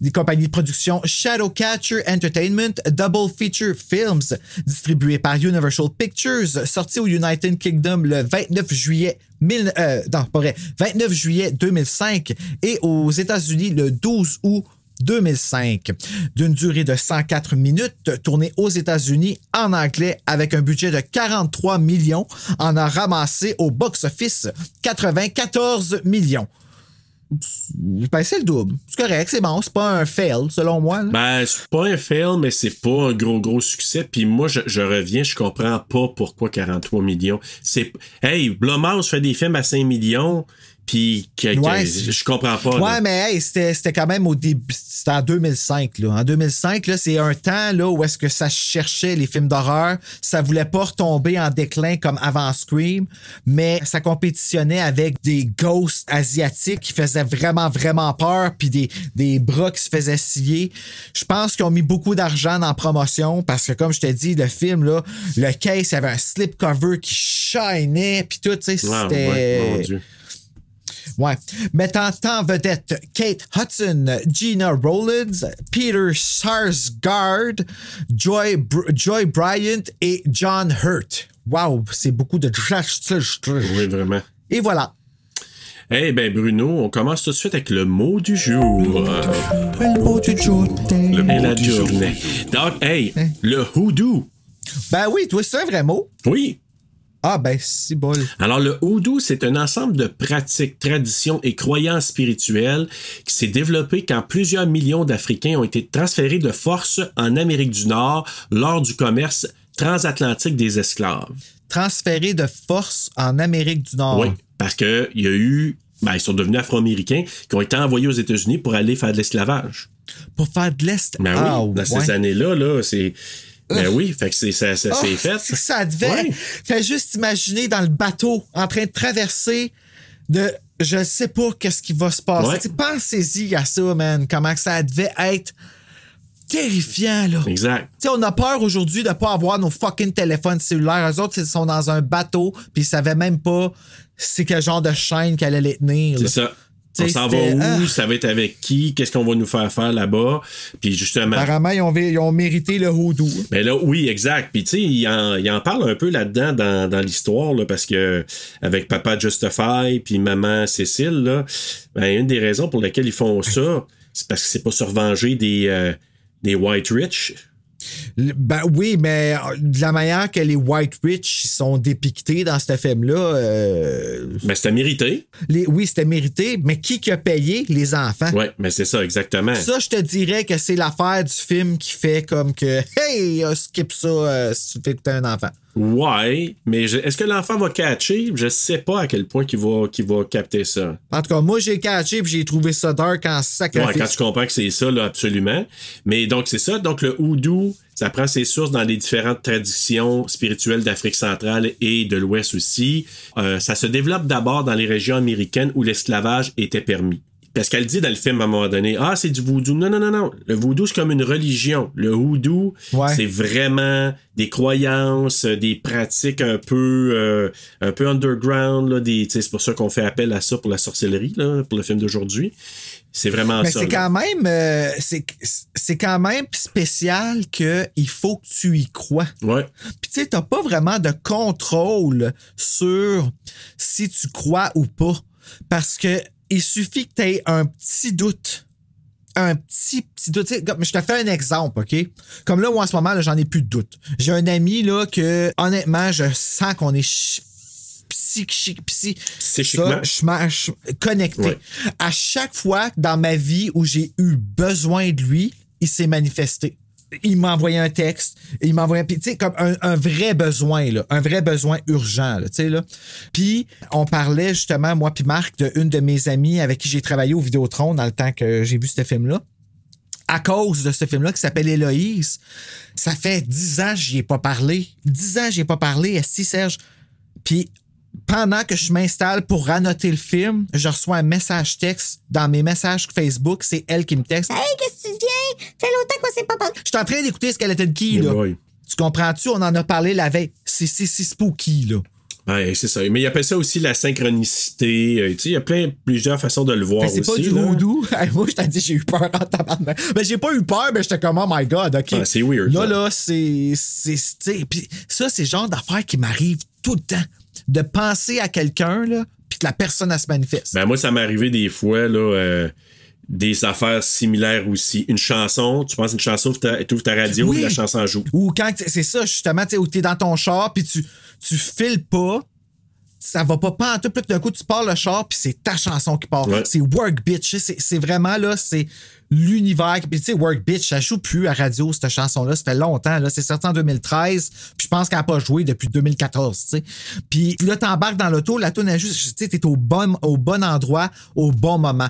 Speaker 3: Des compagnies de production Shadowcatcher Entertainment, Double Feature Films, distribué par Universal Pictures, sorti au United Kingdom le 29 juillet 1000, euh, non, pas vrai, 29 juillet 2005 et aux États-Unis le 12 août 2005, d'une durée de 104 minutes, tournée aux États-Unis en anglais avec un budget de 43 millions, en a ramassé au box-office 94 millions. Ben, c'est le double. C'est correct, c'est bon. C'est pas un fail, selon moi. là.
Speaker 2: Ben, c'est pas un fail, mais c'est pas un gros, gros succès. Puis moi, je, reviens, je comprends pas pourquoi 43 millions. C'est. Hey, Blumhouse fait des films à 5 millions, puis que,
Speaker 3: Ouais,
Speaker 2: je, comprends pas.
Speaker 3: Ouais,
Speaker 2: là.
Speaker 3: mais hey, c'était quand même au début. C'était en 2005. Là. En 2005, là, c'est un temps là, où est-ce que ça cherchait les films d'horreur. Ça voulait pas retomber en déclin comme avant Scream, mais ça compétitionnait avec des ghosts asiatiques qui faisaient vraiment, vraiment peur, puis des, des bras qui se faisaient scier. Je pense qu'ils ont mis beaucoup d'argent dans la promotion parce que, comme je t'ai dit, le film, là, le case, il y avait un slip cover qui shinait, puis tout, tu sais, c'était...
Speaker 2: ouais.
Speaker 3: Ouais. Mettant en vedette Kate Hudson, Gina Rowlands, Peter Sarsgaard, Joy, Br- Joy Bryant et John Hurt. Wow, c'est beaucoup de.
Speaker 2: Oui, vraiment.
Speaker 3: Et voilà.
Speaker 2: Eh ben Bruno, on commence tout de suite avec le mot du jour.
Speaker 3: Le mot du jour.
Speaker 2: Le mot la journée. Donc, hey, le hoodoo.
Speaker 3: Ben oui, toi, c'est un vrai mot.
Speaker 2: Oui.
Speaker 3: Ah, ben, si bol.
Speaker 2: Alors, le hoodoo, c'est un ensemble de pratiques, traditions et croyances spirituelles qui s'est développé quand plusieurs millions d'Africains ont été transférés de force en Amérique du Nord lors du commerce transatlantique des esclaves.
Speaker 3: Transféré de force en Amérique du Nord.
Speaker 2: Oui, parce qu'il y a eu. Ben, ils sont devenus afro-américains qui ont été envoyés aux États-Unis pour aller faire de l'esclavage.
Speaker 3: Pour faire de l'Est.
Speaker 2: Ben
Speaker 3: ah,
Speaker 2: oui, dans
Speaker 3: ouais.
Speaker 2: ces années-là, là, c'est. Ben oui, fait que c'est, ça, ça, c'est fait.
Speaker 3: Ça devait.
Speaker 2: Ouais.
Speaker 3: Fais juste imaginer dans le bateau, en train de traverser de. Je sais pas qu'est-ce qui va se passer.
Speaker 2: Ouais.
Speaker 3: Pensez-y à ça, man. Comment ça devait être terrifiant, là.
Speaker 2: Exact.
Speaker 3: Tu sais, on a peur aujourd'hui de pas avoir nos fucking téléphones cellulaires. Eux autres, ils sont dans un bateau, puis ils savaient même pas c'est quel genre de chaîne qu'elle allait tenir.
Speaker 2: C'est ça. On s'en va où?
Speaker 3: ah.
Speaker 2: Ça va être avec qui? Qu'est-ce qu'on va nous faire faire là-bas? Puis justement.
Speaker 3: Apparemment, ils ont, ils ont mérité le hoodoo.
Speaker 2: Ben là, oui, exact. Puis tu sais, il en, il en parle un peu là-dedans dans, dans l'histoire, là, parce que avec Papa Justify puis Maman Cécile, là, ben, une des raisons pour lesquelles ils font ça, c'est parce que c'est pas se revenger des, euh, des White Rich.
Speaker 3: Ben oui, mais euh, de la manière que les White Rich sont dépictés dans ce film-là, euh,
Speaker 2: Ben c'était mérité.
Speaker 3: les, oui, c'était mérité, mais qui qui a payé? Les enfants.
Speaker 2: Ouais, mais c'est ça, exactement.
Speaker 3: Ça, je te dirais que c'est l'affaire du film qui fait comme que Hey, euh, skip ça euh, si tu fais que t'as un enfant.
Speaker 2: Ouais, mais est-ce que l'enfant va catcher? Je sais pas à quel point qu'il va, va capter ça.
Speaker 3: En tout cas, moi, j'ai catché puis j'ai trouvé ça dark en
Speaker 2: Ouais,
Speaker 3: sacrifice.
Speaker 2: quand tu comprends que c'est ça, là, absolument. Mais donc, c'est ça. Donc, le houdou, ça prend ses sources dans les différentes traditions spirituelles d'Afrique centrale et de l'Ouest aussi. Euh, ça se développe d'abord dans les régions américaines où l'esclavage était permis. Parce qu'elle dit dans le film à un moment donné, ah, c'est du voodoo. Non, non, non, non. Le voodoo, c'est comme une religion. Le
Speaker 3: Ouais.
Speaker 2: c'est vraiment des croyances, des pratiques un peu, euh, un peu underground. Là, des, c'est pour ça qu'on fait appel à ça pour la sorcellerie, là, pour le film d'aujourd'hui. C'est vraiment
Speaker 3: Mais
Speaker 2: ça.
Speaker 3: c'est quand même euh, c'est c'est quand même spécial que il faut que tu y crois.
Speaker 2: Ouais.
Speaker 3: Puis tu sais, t'as pas vraiment de contrôle sur si tu crois ou pas. Parce que il suffit que tu aies un petit doute. Un petit, petit doute. Comme- je te fais un exemple, OK? Comme là, moi, en ce moment, là, j'en ai plus de doute. J'ai un ami, là, que, honnêtement, je sens qu'on est ch- psychique, psy, je m'en- je- connecté.
Speaker 2: Ouais.
Speaker 3: À chaque fois dans ma vie où j'ai eu besoin de lui, il s'est manifesté. Il m'a envoyé un texte, il m'a envoyé un, comme un, vrai besoin, là, un vrai besoin urgent, là, tu sais, là. Puis, on parlait justement, moi puis Marc, de une de mes amies avec qui j'ai travaillé au Vidéotron dans le temps que j'ai vu ce film-là à cause de ce film-là qui s'appelle Héloïse. Ça fait dix ans que j'y ai pas parlé. Dix ans que j'y ai pas parlé, est Serge? Puis pendant que je m'installe pour annoter le film, je reçois un message texte dans mes messages Facebook. C'est elle qui me texte.
Speaker 5: Hey, qu'est-ce que tu viens? Fait longtemps qu'on s'est pas parlé.
Speaker 3: Je suis en train d'écouter Skeleton Key,
Speaker 2: Oh
Speaker 3: là.
Speaker 2: boy.
Speaker 3: Tu comprends-tu? On en a parlé la veille. C'est c'est- c'est spooky, là.
Speaker 2: Ouais, c'est ça. Mais il appelle ça aussi la synchronicité. Euh, tu sais, il y a plein, plusieurs façons de le voir
Speaker 3: Mais c'est
Speaker 2: aussi.
Speaker 3: pas du
Speaker 2: là.
Speaker 3: voodoo. Hey, moi, je t'ai dit, j'ai eu peur en tabarnak. Mais j'ai pas eu peur, mais j'étais comme, oh my god, OK.
Speaker 2: Ah, c'est weird,
Speaker 3: Là,
Speaker 2: ça.
Speaker 3: là, c'est. c'est- tu sais, Puis ça, c'est le genre d'affaire qui m'arrive tout le temps. De penser à quelqu'un, là, puis que la personne, elle se manifeste.
Speaker 2: Ben moi, ça m'est arrivé des fois, là, euh, des affaires similaires aussi. Une chanson, tu penses à une chanson, tu ouvres ta radio,
Speaker 3: Oui.
Speaker 2: la chanson joue.
Speaker 3: Ou quand c'est ça, justement, tu t'es dans ton char, puis tu, tu files pas, ça va pas pas en tout, puis d'un coup, tu pars le char, puis c'est ta chanson qui part.
Speaker 2: Ouais.
Speaker 3: C'est Work Bitch. C'est vraiment, là, c'est l'univers. Puis tu sais, Work Bitch, ça joue plus à radio, cette chanson-là. Ça fait longtemps, là. C'est sorti en 2013, puis je pense qu'elle n'a pas joué depuis 2014, tu sais. Puis là, t'embarques dans l'auto, la tune est juste, tu sais, t'es au bon, au bon endroit, au bon moment.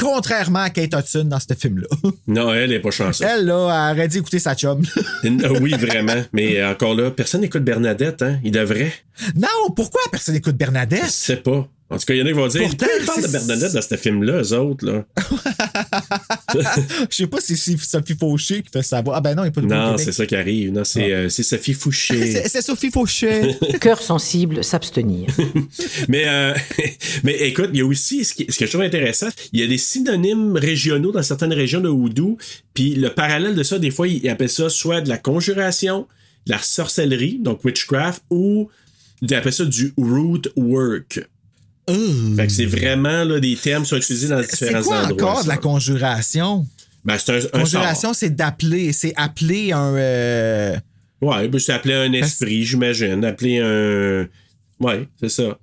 Speaker 3: Contrairement à Kate Hudson dans ce film-là.
Speaker 2: Non, elle est pas chanceuse.
Speaker 3: Elle, là, elle aurait dû écouter sa chum.
Speaker 2: Euh, oui, vraiment. Mais euh, encore là, personne n'écoute Bernadette, hein. Il devrait.
Speaker 3: non, pourquoi personne n'écoute
Speaker 2: Je
Speaker 3: Bernadette?
Speaker 2: sais pas. En tout cas, il y en a qui vont dire
Speaker 3: Pourtant,
Speaker 2: Pourquoi ils parlent de Bernadette dans ce film-là, eux autres, là?
Speaker 3: Je sais pas si c'est Sophie Fauché qui fait savoir. Ah ben non, il n'y a pas de
Speaker 2: Non, c'est ça qui arrive. Non, c'est euh, c'est Sophie Fouché.
Speaker 3: C'est c'est Sophie Fauché.
Speaker 11: Cœur sensible, s'abstenir.
Speaker 2: mais, euh, mais écoute, il y a aussi, ce, qui- ce que je trouve intéressant, il y a des synonymes régionaux dans certaines régions de Houdou. Puis le parallèle de ça, des fois, ils appellent ça soit de la conjuration, de la sorcellerie, donc witchcraft, ou ils appellent ça du root work. Fait que c'est vraiment là, des termes qui sont utilisés dans
Speaker 3: C'est
Speaker 2: différents
Speaker 3: quoi
Speaker 2: endroits.
Speaker 3: encore de la conjuration?
Speaker 2: Ben, c'est un, un
Speaker 3: Conjuration, c'est d'appeler. C'est appeler un. euh.
Speaker 2: Ouais, ben, c'est appelé un esprit, j'imagine. Appeler un. Ouais, c'est ça.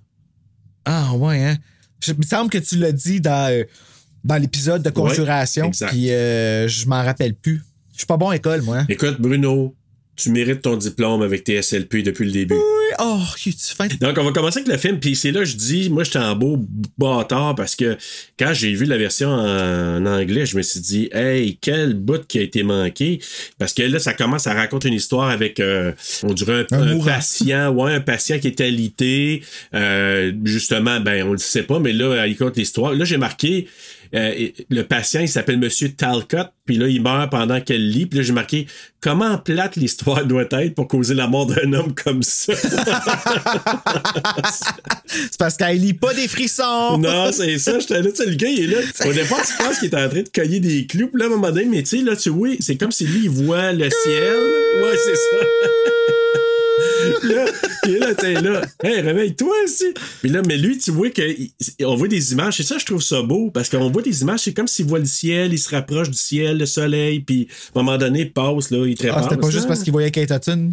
Speaker 3: Ah ouais, hein? Je- Il me semble que tu l'as dit dans, euh, dans l'épisode de conjuration.
Speaker 2: exact.
Speaker 3: Puis euh, je m'en rappelle plus. Je suis pas bon à l'école, moi. hein.
Speaker 2: Écoute, Bruno, tu mérites ton diplôme avec tes SLP depuis le début.
Speaker 3: Oui, oh, tu fin.
Speaker 2: Donc, on va commencer avec le film. Puis c'est là que je dis, moi, j'étais en beau bâtard parce que quand j'ai vu la version en anglais, je me suis dit, hey, quel bout qui a été manqué. Parce que là, ça commence à raconter une histoire avec, euh, on dirait, un,
Speaker 3: Un
Speaker 2: un patient, ouais, un patient qui est alité. Euh, justement, ben, on le sait pas, mais là, il compte l'histoire. Là, j'ai marqué, euh, le patient, il s'appelle Monsieur Talcott, puis là, il meurt pendant qu'elle lit. Puis là, j'ai marqué comment plate l'histoire doit être pour causer la mort d'un homme comme ça?
Speaker 3: C'est parce qu'elle lit pas des frissons.
Speaker 2: Non, c'est ça. J'étais là, tu sais, le gars, il est là. Au départ, tu penses qu'il est en train de cogner des clous. Puis là, à un moment donné, mais tu sais, là, tu vois, c'est comme si lui, il voit le ciel. Ouais, c'est ça. Là, il est là, t'es là. Hey, réveille-toi aussi. Puis là, mais lui, tu vois qu'on voit des images. C'est ça, je trouve ça beau. Parce qu'on voit des images, c'est comme s'il voit le ciel, il se rapproche du ciel, le soleil. Puis à un moment donné, il passe, là, il trépasse.
Speaker 3: Ah, c'était pas juste
Speaker 2: là.
Speaker 3: parce qu'il voyait Kate Hudson.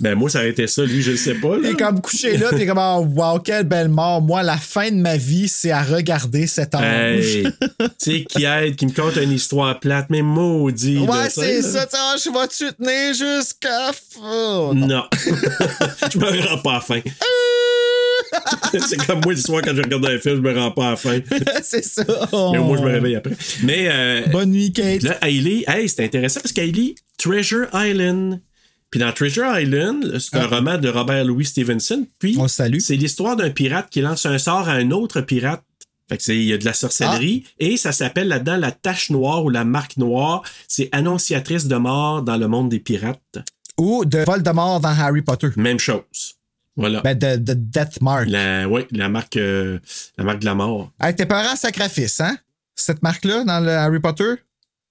Speaker 2: Ben, moi, ça aurait été ça. Lui, je le sais pas.
Speaker 3: Il
Speaker 2: Là.
Speaker 3: est comme couché là, puis il est comme, oh, wow, quelle belle mort. Moi, la fin de ma vie, c'est à regarder cet ange.
Speaker 2: Hey, tu sais, qui aide, qui me conte une histoire plate, mais maudit.
Speaker 3: ouais, c'est ça. sais, oh, Je vais te tenir jusqu'à. Oh,
Speaker 2: Non. je me rends pas à fin. c'est comme moi l'histoire quand je regarde un film, je me rends pas à la fin.
Speaker 3: c'est ça.
Speaker 2: Mais moi, je me réveille après. Mais euh,
Speaker 3: Bonne nuit, Kate.
Speaker 2: là, Hailey, hey, c'est intéressant parce qu'Hailey, Treasure Island. Puis dans Treasure Island, c'est un roman de Robert Louis Stevenson. Puis
Speaker 3: Ah. On le salue.
Speaker 2: c'est l'histoire d'un pirate qui lance un sort à un autre pirate. Fait que c'est, il y a de la sorcellerie.
Speaker 3: Ah.
Speaker 2: Et ça s'appelle là-dedans la tache noire ou la marque noire. C'est annonciatrice de mort dans le monde des pirates.
Speaker 3: Ou de Voldemort dans Harry Potter.
Speaker 2: Même chose. Voilà.
Speaker 3: Ben, de, de Death Mark.
Speaker 2: La, ouais, la marque, euh, la marque de la mort.
Speaker 3: Hey, tes parents sacrifice, hein? Cette marque-là dans le Harry Potter?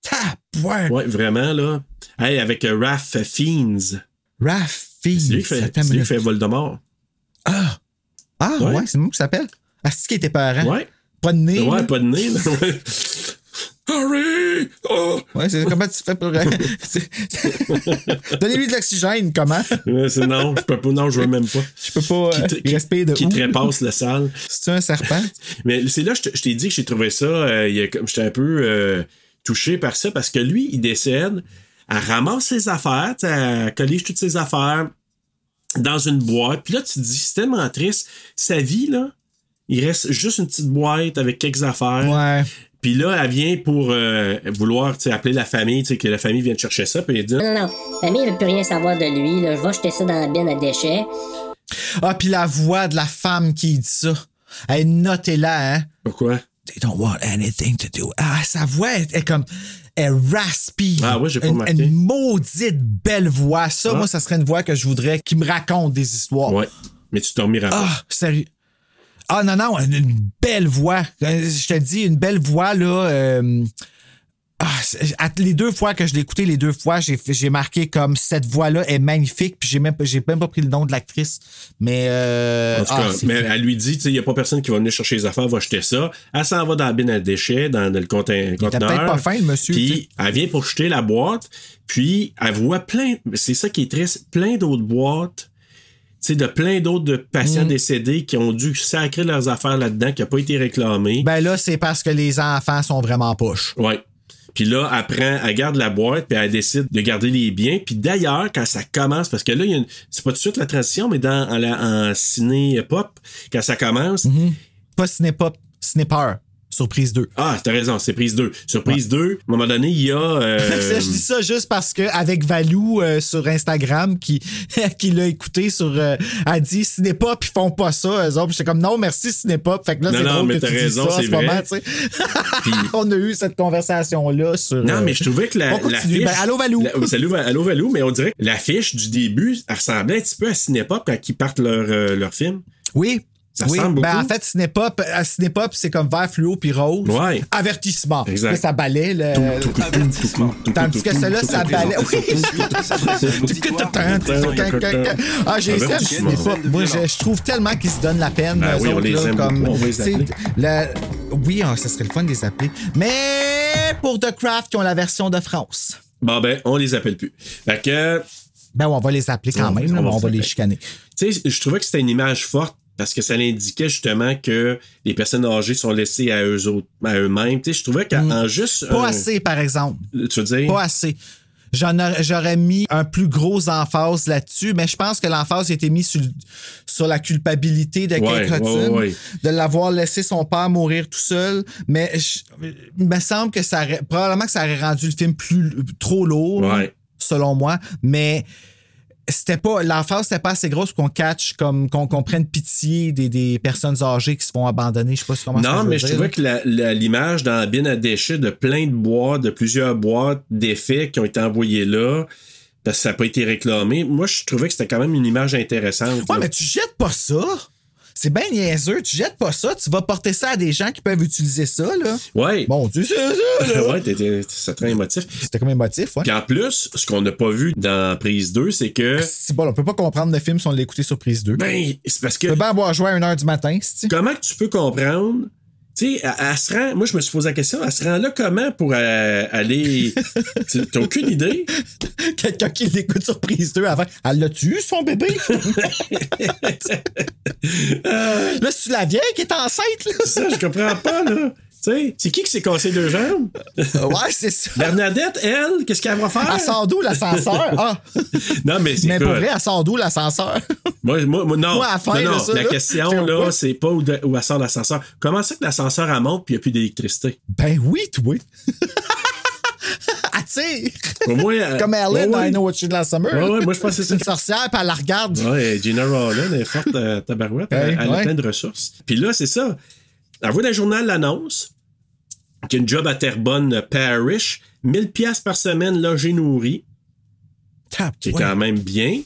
Speaker 3: Tap, ouais.
Speaker 2: Ouais, vraiment, là. Hey, avec euh, Raph Fiennes.
Speaker 3: Raph
Speaker 2: C'est lui
Speaker 3: Fiennes.
Speaker 2: qui fait,
Speaker 3: Attends
Speaker 2: c'est lui qui fait. Voldemort.
Speaker 3: Ah, ah ouais,
Speaker 2: Ouais.
Speaker 3: c'est moi qui s'appelle? Ah, c'est qui tes parents?
Speaker 2: Ouais.
Speaker 3: Pas de nez?
Speaker 2: Ouais,
Speaker 3: là?
Speaker 2: pas de nez. Harry! Oh!
Speaker 3: Ouais, c'est comment tu fais pour. c'est- Donnez-lui de l'oxygène, comment?
Speaker 2: Ouais, c'est non, je peux pas, non, je veux même pas.
Speaker 3: Je peux pas.
Speaker 2: Qui,
Speaker 3: euh, il respire de
Speaker 2: qui
Speaker 3: où?
Speaker 2: trépasse la salle.
Speaker 3: C'est un serpent?
Speaker 2: Mais c'est là, je te- t'ai dit que j'ai trouvé ça, euh, j'étais un peu euh, touché par ça parce que lui, il décède, elle ramasse ses affaires, elle collige toutes ses affaires dans une boîte. Puis là, tu te dis, c'est tellement triste. Sa vie, là, il reste juste une petite boîte avec quelques affaires.
Speaker 3: Ouais.
Speaker 2: Puis là, elle vient pour euh, vouloir tu sais, appeler la famille, tu sais, que la famille vienne chercher ça. Puis elle dit,
Speaker 10: Non, non, non. La famille ne veut plus rien savoir de lui. Là. Je vais jeter ça dans la benne à déchets.
Speaker 3: Ah, puis la voix de la femme qui dit ça. Elle notez-la, hein?
Speaker 2: pourquoi?
Speaker 3: They don't want anything to do. Ah, sa voix est, est comme. est raspy.
Speaker 2: Ah ouais, j'ai pas
Speaker 3: une,
Speaker 2: remarqué.
Speaker 3: une maudite belle voix. Ça,
Speaker 2: Ah.
Speaker 3: moi, ça serait une voix que je voudrais qui me raconte des histoires.
Speaker 2: Ouais. Mais tu dormiras pas.
Speaker 3: Ah, sérieux. Ah non, non, une, belle voix. Euh, Je te dis, une belle voix, là. euh, ah, les deux fois que je l'ai écouté, les deux fois, j'ai marqué comme cette voix-là est magnifique, puis j'ai même, même pas pris le nom de l'actrice. Mais. Euh,
Speaker 2: En tout
Speaker 3: ah,
Speaker 2: cas, mais elle lui dit, tu sais, il n'y a pas personne qui va venir chercher les affaires, va jeter ça. Elle s'en va dans la bine à déchets, dans, dans le
Speaker 3: Il
Speaker 2: conteneur.
Speaker 3: peut-être pas fin, le monsieur.
Speaker 2: Puis elle vient pour jeter la boîte, puis elle voit plein, c'est ça qui est triste, plein d'autres boîtes, sais, de plein d'autres de patients
Speaker 3: Mm.
Speaker 2: décédés qui ont dû sacrer leurs affaires là-dedans, qui n'ont pas été réclamés.
Speaker 3: Ben là, c'est parce que les enfants sont vraiment poches.
Speaker 2: Ouais. Puis là, elle prend, elle garde la boîte, puis elle décide de garder les biens. Puis d'ailleurs, quand ça commence, parce que là, il y a une- c'est pas tout de suite la transition, mais dans en, la- en ciné-pop, quand ça commence,
Speaker 3: Pas ciné-pop, ciné-peur. Surprise 2.
Speaker 2: Ah, t'as raison, c'est prise 2. Sur prise 2, à un moment donné, il y a. euh,
Speaker 3: je dis ça juste parce que avec Valou euh, sur Instagram qui, qui l'a écouté sur euh, a dit Cinépop ils font pas ça eux autres j'étais comme non merci Cinépop fait que là
Speaker 2: Non,
Speaker 3: c'est
Speaker 2: non,
Speaker 3: drôle
Speaker 2: mais
Speaker 3: que
Speaker 2: t'as
Speaker 3: tu
Speaker 2: raison,
Speaker 3: ça en
Speaker 2: c'est
Speaker 3: ce moment tu sais on a eu cette conversation là sur
Speaker 2: Non, mais je trouvais que la.
Speaker 3: on continue
Speaker 2: l'affiche-
Speaker 3: ben, allô Valou
Speaker 2: la- salut, allô, Valou, mais on dirait que l'affiche du début, elle ressemblait un petit peu à Cinépop quand ils partent leur, leur film.
Speaker 3: oui
Speaker 2: Ça
Speaker 3: oui,
Speaker 2: ressemble
Speaker 3: ben
Speaker 2: beaucoup.
Speaker 3: en fait, Cinépop, à Cinépop, c'est comme vert fluo puis rose.
Speaker 2: Ouais.
Speaker 3: Avertissement.
Speaker 2: Exact.
Speaker 3: Là, ça balait. Le... Tandis que celle-là, ça balait. ah, j'ai. Cinépop. Moi, je, trouve tellement qu'ils se donnent la peine.
Speaker 2: Ben
Speaker 3: eux
Speaker 2: oui, on
Speaker 3: autres,
Speaker 2: les aime beaucoup,
Speaker 3: Oui, ah, ça serait le fun de les appeler. Mais pour The Craft, ils ont la version de France.
Speaker 2: Bon, ben, on les appelle plus. Fait que.
Speaker 3: Ben, on va les appeler quand même,
Speaker 2: on va les
Speaker 3: chicaner.
Speaker 2: Tu sais, je trouvais que c'était une image forte parce que ça l'indiquait justement que les personnes âgées sont laissées à eux autres, à eux-mêmes. Tu sais, je trouvais qu'en juste.
Speaker 3: Mm. Pas
Speaker 2: un-
Speaker 3: assez, par exemple.
Speaker 2: Tu veux dire?
Speaker 3: Pas assez. J'aurais mis un plus gros emphase là-dessus, mais je pense que l'emphase a été mise sur, sur la culpabilité de
Speaker 2: Ouais,
Speaker 3: Kate
Speaker 2: ouais,
Speaker 3: Hudson,
Speaker 2: ouais.
Speaker 3: de l'avoir laissé son père mourir tout seul. Mais je- il me semble que ça aurait, probablement que ça aurait rendu le film plus trop lourd, selon moi. Mais c'était pas l'emphase c'était pas assez grosse qu'on catch comme qu'on prenne pitié des, des personnes âgées qui se font abandonner. Je sais pas comment ça
Speaker 2: Non, mais je trouvais que l'image dans la bin à déchets de plein de boîtes, de plusieurs boîtes d'effets qui ont été envoyées là, parce que ça n'a pas été réclamé, moi, je trouvais que c'était quand même une image intéressante.
Speaker 3: Ouais,
Speaker 2: là.
Speaker 3: mais tu jettes pas ça. C'est bien niaiseux. Tu jettes pas ça. Tu vas porter ça à des gens qui peuvent utiliser ça, là.
Speaker 2: Ouais.
Speaker 3: Bon, tu sais ça, là.
Speaker 2: ouais, t'étais- c'est très émotif.
Speaker 3: C'était comme émotif, ouais.
Speaker 2: Puis en plus, ce qu'on n'a pas vu dans prise 2, c'est que.
Speaker 3: C'est bon, on peut pas comprendre le film si on l'écoutait sur prise 2.
Speaker 2: Ben, c'est parce que.
Speaker 3: Tu peux bien avoir joué à 1h du matin, si
Speaker 2: Comment tu peux comprendre? Tu sais, elle, elle se rend. Moi, je me suis posé la question, elle se rend là comment pour euh, aller. Tu- T'as aucune idée?
Speaker 3: Quelqu'un qui l'écoute sur prise 2 avant. Elle l'a-tu eu, son bébé? là, c'est-tu la vieille qui est enceinte, là?
Speaker 2: Ça, je comprends pas, là. Sais, c'est qui qui s'est cassé deux jambes?
Speaker 3: ouais, c'est ça.
Speaker 2: Bernadette, elle, qu'est-ce qu'elle va faire?
Speaker 3: Elle sort d'où, l'ascenseur? Ah!
Speaker 2: Non, mais c'est
Speaker 3: Mais pour vrai, elle sort d'où, l'ascenseur?
Speaker 2: Moi, moi, moi, non.
Speaker 3: Moi, à la fin,
Speaker 2: non, non,
Speaker 3: là, ça,
Speaker 2: la
Speaker 3: là,
Speaker 2: question, là, c'est pas où, de- où elle sort l'ascenseur. Comment ça que l'ascenseur, elle monte puis il n'y a plus d'électricité?
Speaker 3: Ben oui, toi. Attire!
Speaker 2: Moi, elle-
Speaker 3: Comme Ellen
Speaker 2: Ouais, ouais.
Speaker 3: I Know What You Did Last Summer.
Speaker 2: Ouais, moi, je pense que c'est
Speaker 3: c'est une sorcière, puis elle la regarde.
Speaker 2: Ouais, Gina Rowland est forte, euh, tabarouette. Elle, elle a plein de ressources. Puis là, c'est ça. Voit dans le journal l'annonce qu'il y a une job à Terrebonne Parish, 1000 pièces par semaine logé nourri,
Speaker 3: Tap,
Speaker 2: qui est
Speaker 3: ouais.
Speaker 2: quand même bien.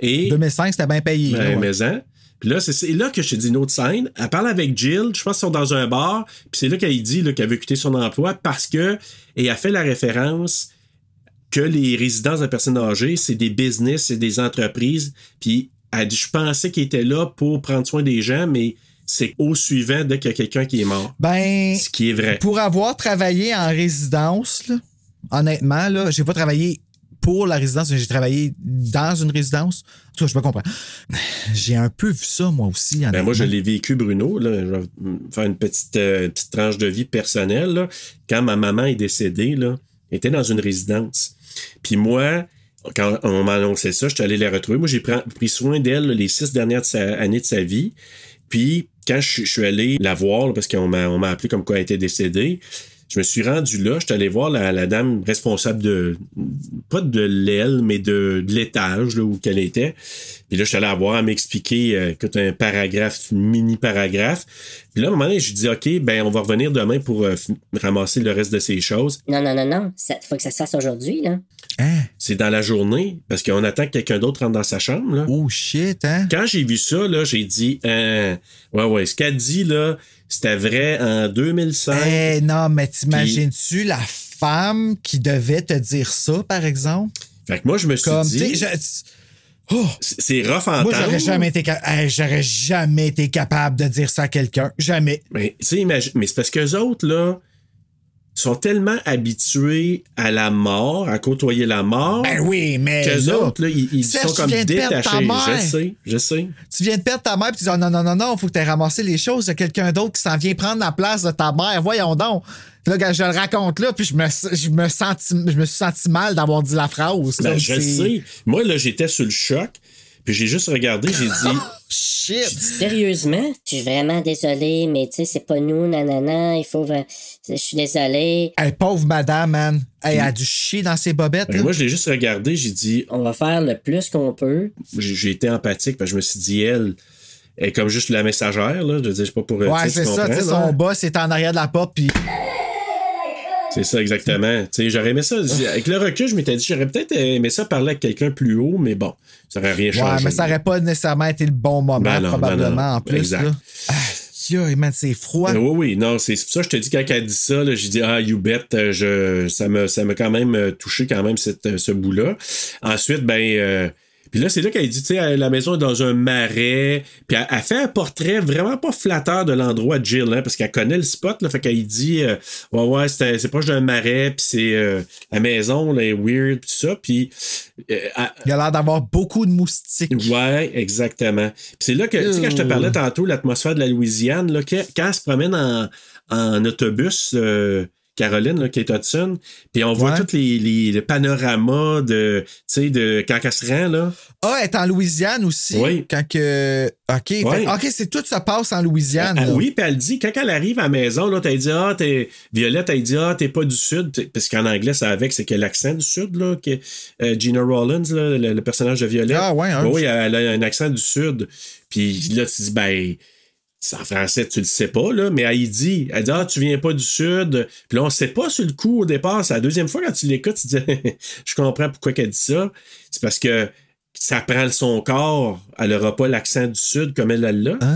Speaker 2: Et
Speaker 3: 2005, c'était bien payé.
Speaker 2: Ben,
Speaker 3: ouais.
Speaker 2: mais hein. Puis là, c'est là que je te dis une autre scène. Elle parle avec Jill, je pense qu'ils sont dans un bar, puis c'est là qu'elle dit qu'elle veut quitter son emploi parce que, et elle fait la référence que les résidences de personnes âgées, c'est des business, c'est des entreprises. Puis elle dit, je pensais qu'ils étaient là pour prendre soin des gens, mais c'est au suivant dès qu'il y a quelqu'un qui est mort.
Speaker 3: Ben,
Speaker 2: Ce qui est vrai.
Speaker 3: pour avoir travaillé en résidence, là, honnêtement, là, j'ai pas travaillé pour la résidence, mais j'ai travaillé dans une résidence. En tout cas, je peux comprendre. J'ai un peu vu ça, moi aussi.
Speaker 2: Ben, moi, je l'ai vécu, Bruno. Là. Je vais faire une petite, euh, petite tranche de vie personnelle. là. Quand ma maman est décédée, là, elle était dans une résidence. Puis moi, quand on m'a annoncé ça, je suis allé la retrouver. Moi, j'ai pris, soin d'elle les six dernières de sa- années de sa vie. Puis, quand je, suis allé la voir, parce qu'on m'a, on m'a appelé comme quoi elle était décédée, je me suis rendu là, je suis allé voir la, la dame responsable de, pas de l'aile, mais de, de l'étage là, où qu'elle était. Puis là, je suis allé la voir, elle m'expliquer, euh, écoute, un paragraphe, mini paragraphe. Puis là, à un moment donné, je dis, OK, ben, on va revenir demain pour euh, ramasser le reste de ces choses.
Speaker 10: Non, non, non, non. Il faut que ça se fasse aujourd'hui, là.
Speaker 3: Hein?
Speaker 2: C'est dans la journée, parce qu'on attend que quelqu'un d'autre rentre dans sa chambre, là.
Speaker 3: Oh shit, hein?
Speaker 2: Quand j'ai vu ça, là, j'ai dit, euh, ouais, ouais, ce qu'elle dit, là, c'était vrai en 2005.
Speaker 3: Eh non, mais t'imagines-tu la femme qui devait te dire ça, par exemple?
Speaker 2: Fait que moi, je me suis
Speaker 3: Comme,
Speaker 2: dit,
Speaker 3: je- Oh!
Speaker 2: c'est rough en
Speaker 3: Moi, j'aurais jamais été eh, j'aurais jamais été capable de dire ça à quelqu'un. Jamais.
Speaker 2: Mais, mais c'est parce qu'eux autres, là, sont tellement habitués à la mort, à côtoyer la mort.
Speaker 3: Ben oui, mais là,
Speaker 2: autres, là, ils, ils
Speaker 3: Serge,
Speaker 2: sont comme détachés. Je sais, je sais.
Speaker 3: tu viens de perdre ta mère puis tu dis oh, non non non non, faut que tu aies ramassé les choses, il y a quelqu'un d'autre qui s'en vient prendre la place de ta mère. Voyons donc. Là, quand je le raconte là, puis je me, je me, senti, je me suis senti mal d'avoir dit la phrase.
Speaker 2: Ben, je sais. Moi, là, j'étais sur le choc. Puis j'ai juste regardé, j'ai dit.
Speaker 3: Shit!
Speaker 10: Sérieusement? Je suis vraiment désolé, mais tu sais, c'est pas nous, nanana, il faut. Je suis désolé.
Speaker 3: Hey, pauvre madame, man. Hey, elle a dû chier dans ses bobettes.
Speaker 2: Ben, moi, je l'ai juste regardé, j'ai dit.
Speaker 10: On va faire le plus qu'on peut.
Speaker 2: J'ai été empathique, parce que je me suis dit, elle, elle est comme juste la messagère, là. Je veux dire, je sais pas pour.
Speaker 3: ouais,
Speaker 2: tu sais,
Speaker 3: c'est ça. Tu sais, son boss est en arrière de la porte, puis
Speaker 2: C'est ça, exactement. J'aurais aimé ça. Avec le recul, je m'étais dit, j'aurais peut-être aimé ça parler avec quelqu'un plus haut, mais bon, ça aurait rien
Speaker 3: Ouais,
Speaker 2: changé.
Speaker 3: mais ça aurait pas nécessairement été le bon moment,
Speaker 2: Ben non,
Speaker 3: probablement,
Speaker 2: ben non.
Speaker 3: en plus.
Speaker 2: Exact.
Speaker 3: Là. Ah, Dieu, man, c'est froid.
Speaker 2: Oui, oui, non, c'est pour ça que je te dis, quand elle dit ça, j'ai dit, ah, you bet, euh, je, ça m'a ça quand même euh, touché, quand même, cette, euh, ce bout-là. Ensuite, ben, euh, puis là, c'est là qu'elle dit, tu sais, la maison est dans un marais, puis elle, elle fait un portrait vraiment pas flatteur de l'endroit de Jill, hein, parce qu'elle connaît le spot, là, fait qu'elle dit, euh, ouais, ouais, c'est proche d'un marais, puis c'est, euh, la maison, là, est weird, puis tout ça, puis... euh, elle-
Speaker 3: Il a l'air d'avoir beaucoup de moustiques.
Speaker 2: Ouais, exactement. Puis c'est là que, tu sais, quand je te parlais tantôt, l'atmosphère de la Louisiane, là, quand elle se promène en, en autobus, euh, Caroline, là, Kate Hudson, puis on voit
Speaker 3: Ouais.
Speaker 2: tous les, les, les panoramas de, tu sais, de quand elle se rend, là.
Speaker 3: Ah, elle est en Louisiane aussi.
Speaker 2: Oui.
Speaker 3: Quand que. OK. fait-. OK, c'est tout se passe en Louisiane.
Speaker 2: Ah, oui, puis elle dit, quand elle arrive à la maison, là, elle dit, ah, t'es, Violette, elle dit, ah, t'es pas du Sud, parce qu'en anglais, ça avec, c'est que l'accent du Sud, là, que euh, Gina Rollins, là, le, le personnage de Violette.
Speaker 3: Ah, ouais, hein,
Speaker 2: oui, elle a un accent du Sud. Puis là, tu dis, ben, c'est en français, tu le sais pas, là, mais elle dit, elle dit, ah, tu viens pas du Sud. Puis là, on sait pas sur le coup au départ. C'est la deuxième fois quand tu l'écoutes, tu dis, je comprends pourquoi qu'elle dit ça. C'est parce que ça prend son corps. Elle aura pas l'accent du Sud comme elle elle l'a.
Speaker 3: Ah.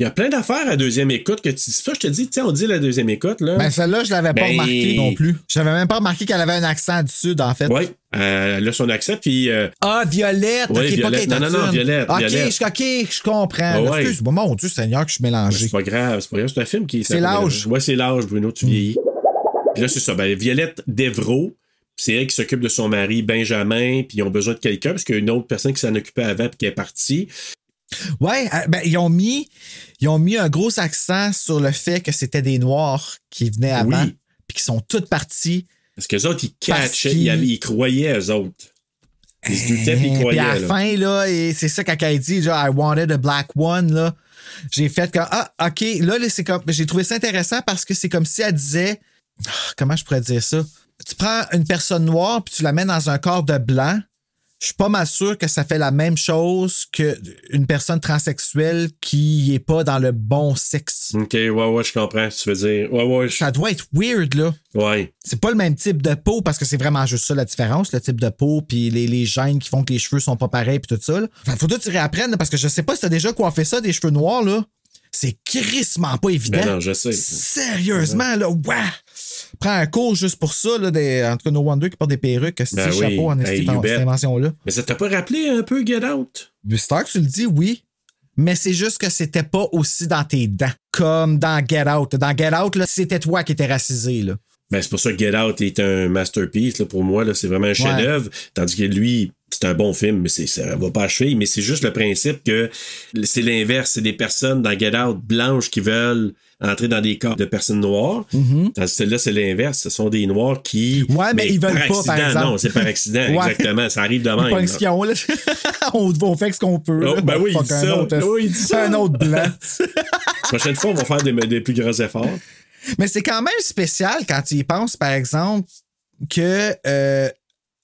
Speaker 2: Il y a plein d'affaires à deuxième écoute que tu dis ça. Je te dis, tiens, on dit la deuxième écoute, là.
Speaker 3: Ben, celle-là, je l'avais pas
Speaker 2: Ben-
Speaker 3: remarqué non plus. Je n'avais même pas remarqué qu'elle avait un accent du Sud, en fait.
Speaker 2: Oui, euh, elle a son accent, puis. euh,
Speaker 3: Ah, Violette.
Speaker 2: Oui,
Speaker 3: OK,
Speaker 2: Violette.
Speaker 3: pas
Speaker 2: Non, non, non. Violette,
Speaker 3: OK,
Speaker 2: Violette.
Speaker 3: je, OK, je comprends. Là.
Speaker 2: ouais.
Speaker 3: Excuse-moi, mon Dieu, Seigneur, que je suis mélangé.
Speaker 2: c'est pas grave, c'est pas grave. C'est un film qui.
Speaker 3: C'est l'âge.
Speaker 2: Ouais, c'est l'âge, Bruno, tu vieillis. Puis là, c'est ça. Ben, Violette Devro, c'est elle qui s'occupe de son mari Benjamin, puis ils ont besoin de quelqu'un, parce qu'il y a une autre personne qui s'en occupait avant, puis qui est partie.
Speaker 3: Ouais, euh, ben, ils ont mis, ils ont mis un gros accent sur le fait que c'était des Noirs qui venaient avant,
Speaker 2: Oui.
Speaker 3: puis qui sont toutes parties.
Speaker 2: Parce qu'eux autres, ils catchaient, ils, avaient- ils croyaient, eux autres. Ils se doutaient, puis ils
Speaker 3: Puis
Speaker 2: croyaient.
Speaker 3: à la
Speaker 2: là.
Speaker 3: fin, là, et c'est ça quand elle dit, genre, I wanted a black one, là. J'ai fait comme, ah, OK, là, là, c'est comme, j'ai trouvé ça intéressant parce que c'est comme si elle disait, ah, comment je pourrais dire ça? Tu prends une personne noire puis tu la mets dans un corps de blanc. Je suis pas mal sûr que ça fait la même chose qu'une personne transsexuelle qui est pas dans le bon sexe.
Speaker 2: Ok, ouais, ouais, je comprends ce que tu veux dire. Ouais, ouais, je-
Speaker 3: Ça doit être weird, là.
Speaker 2: ouais.
Speaker 3: C'est pas le même type de peau parce que c'est vraiment juste ça la différence, le type de peau puis les, les gènes qui font que les cheveux sont pas pareils puis tout ça. Là. Fait, faut que tu réapprennes parce que je sais pas si t'as déjà coiffé ça des cheveux noirs là. C'est crissement pas évident.
Speaker 2: Ben non, je sais.
Speaker 3: Sérieusement là, ouais. Prends un cours juste pour ça là, des, en tout cas No Wonder qui porte des perruques, c'est
Speaker 2: Ben oui.
Speaker 3: chapeau en
Speaker 2: Hey,
Speaker 3: cette invention là.
Speaker 2: Mais ça t'a pas rappelé un peu Get Out?
Speaker 3: Star que tu le dis, oui. Mais c'est juste que c'était pas aussi dans tes dents. Comme dans Get Out. Dans Get Out, c'était toi qui étais racisé, là.
Speaker 2: Ben, c'est pour ça que Get Out est un masterpiece. Là, pour moi, c'est vraiment un chef-d'œuvre. Tandis que lui, c'est un bon film, mais c'est, ça va pas achever. Mais c'est juste le principe que c'est l'inverse. C'est des personnes dans Get Out blanches qui veulent entrer dans des corps de personnes noires. Tandis que là, c'est l'inverse. Ce sont des noirs qui.
Speaker 3: Mm-hmm. Ouais, mais ils veulent
Speaker 2: par
Speaker 3: pas, par
Speaker 2: accident.
Speaker 3: exemple.
Speaker 2: Non, c'est par accident,
Speaker 3: Ouais.
Speaker 2: exactement. Ça arrive de même.
Speaker 3: Pas
Speaker 2: là.
Speaker 3: on, on fait ce qu'on peut.
Speaker 2: Oh,
Speaker 3: là.
Speaker 2: ben oui, il dit
Speaker 3: un
Speaker 2: ça.
Speaker 3: Autre,
Speaker 2: Oui, il dit ça.
Speaker 3: Un autre blanc.
Speaker 2: La prochaine fois, on va faire des, des plus grands efforts.
Speaker 3: Mais c'est quand même spécial quand tu y penses, par exemple, que euh,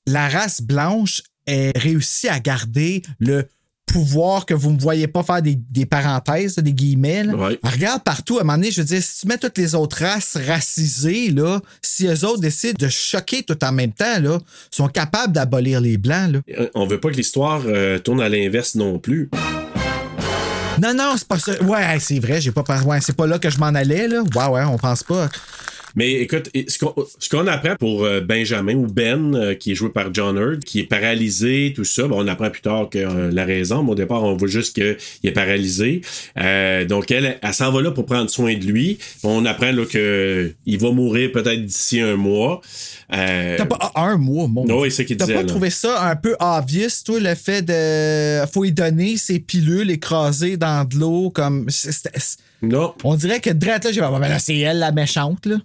Speaker 3: la race blanche ait réussi à garder le pouvoir que vous ne me voyez pas faire des, des parenthèses, des guillemets. là.
Speaker 2: Ouais.
Speaker 3: Regarde partout, à un moment donné, je veux dire, si tu mets toutes les autres races racisées, là, si eux autres décident de choquer tout en même temps, là, sont capables d'abolir les blancs. Là.
Speaker 2: On veut pas que l'histoire euh, tourne à l'inverse non plus.
Speaker 3: Non, non, c'est pas ça. Ouais, c'est vrai, j'ai pas pensé. Ouais, c'est pas là que je m'en allais, là. Ouais, ouais, on pense pas.
Speaker 2: Mais écoute, ce qu'on, ce qu'on apprend pour euh, Benjamin ou Ben, euh, qui est joué par John Hurt, qui est paralysé, tout ça, on apprend plus tard que euh, la raison, mais au départ, on voit juste qu'il est paralysé. Euh, donc, elle, elle s'en va là pour prendre soin de lui. On apprend là, qu'il va mourir peut-être d'ici un mois. Euh,
Speaker 3: T'as pas ah, un mois, mon.
Speaker 2: Non, c'est qu'il
Speaker 3: T'as
Speaker 2: disait,
Speaker 3: pas
Speaker 2: là.
Speaker 3: trouvé ça un peu obvious, toi, le fait de. Faut y donner ses pilules écrasées dans de l'eau, comme. c'est-
Speaker 2: non,
Speaker 3: On dirait que Drette, là, j'ai dit, Ah, ben là, c'est elle la méchante, là.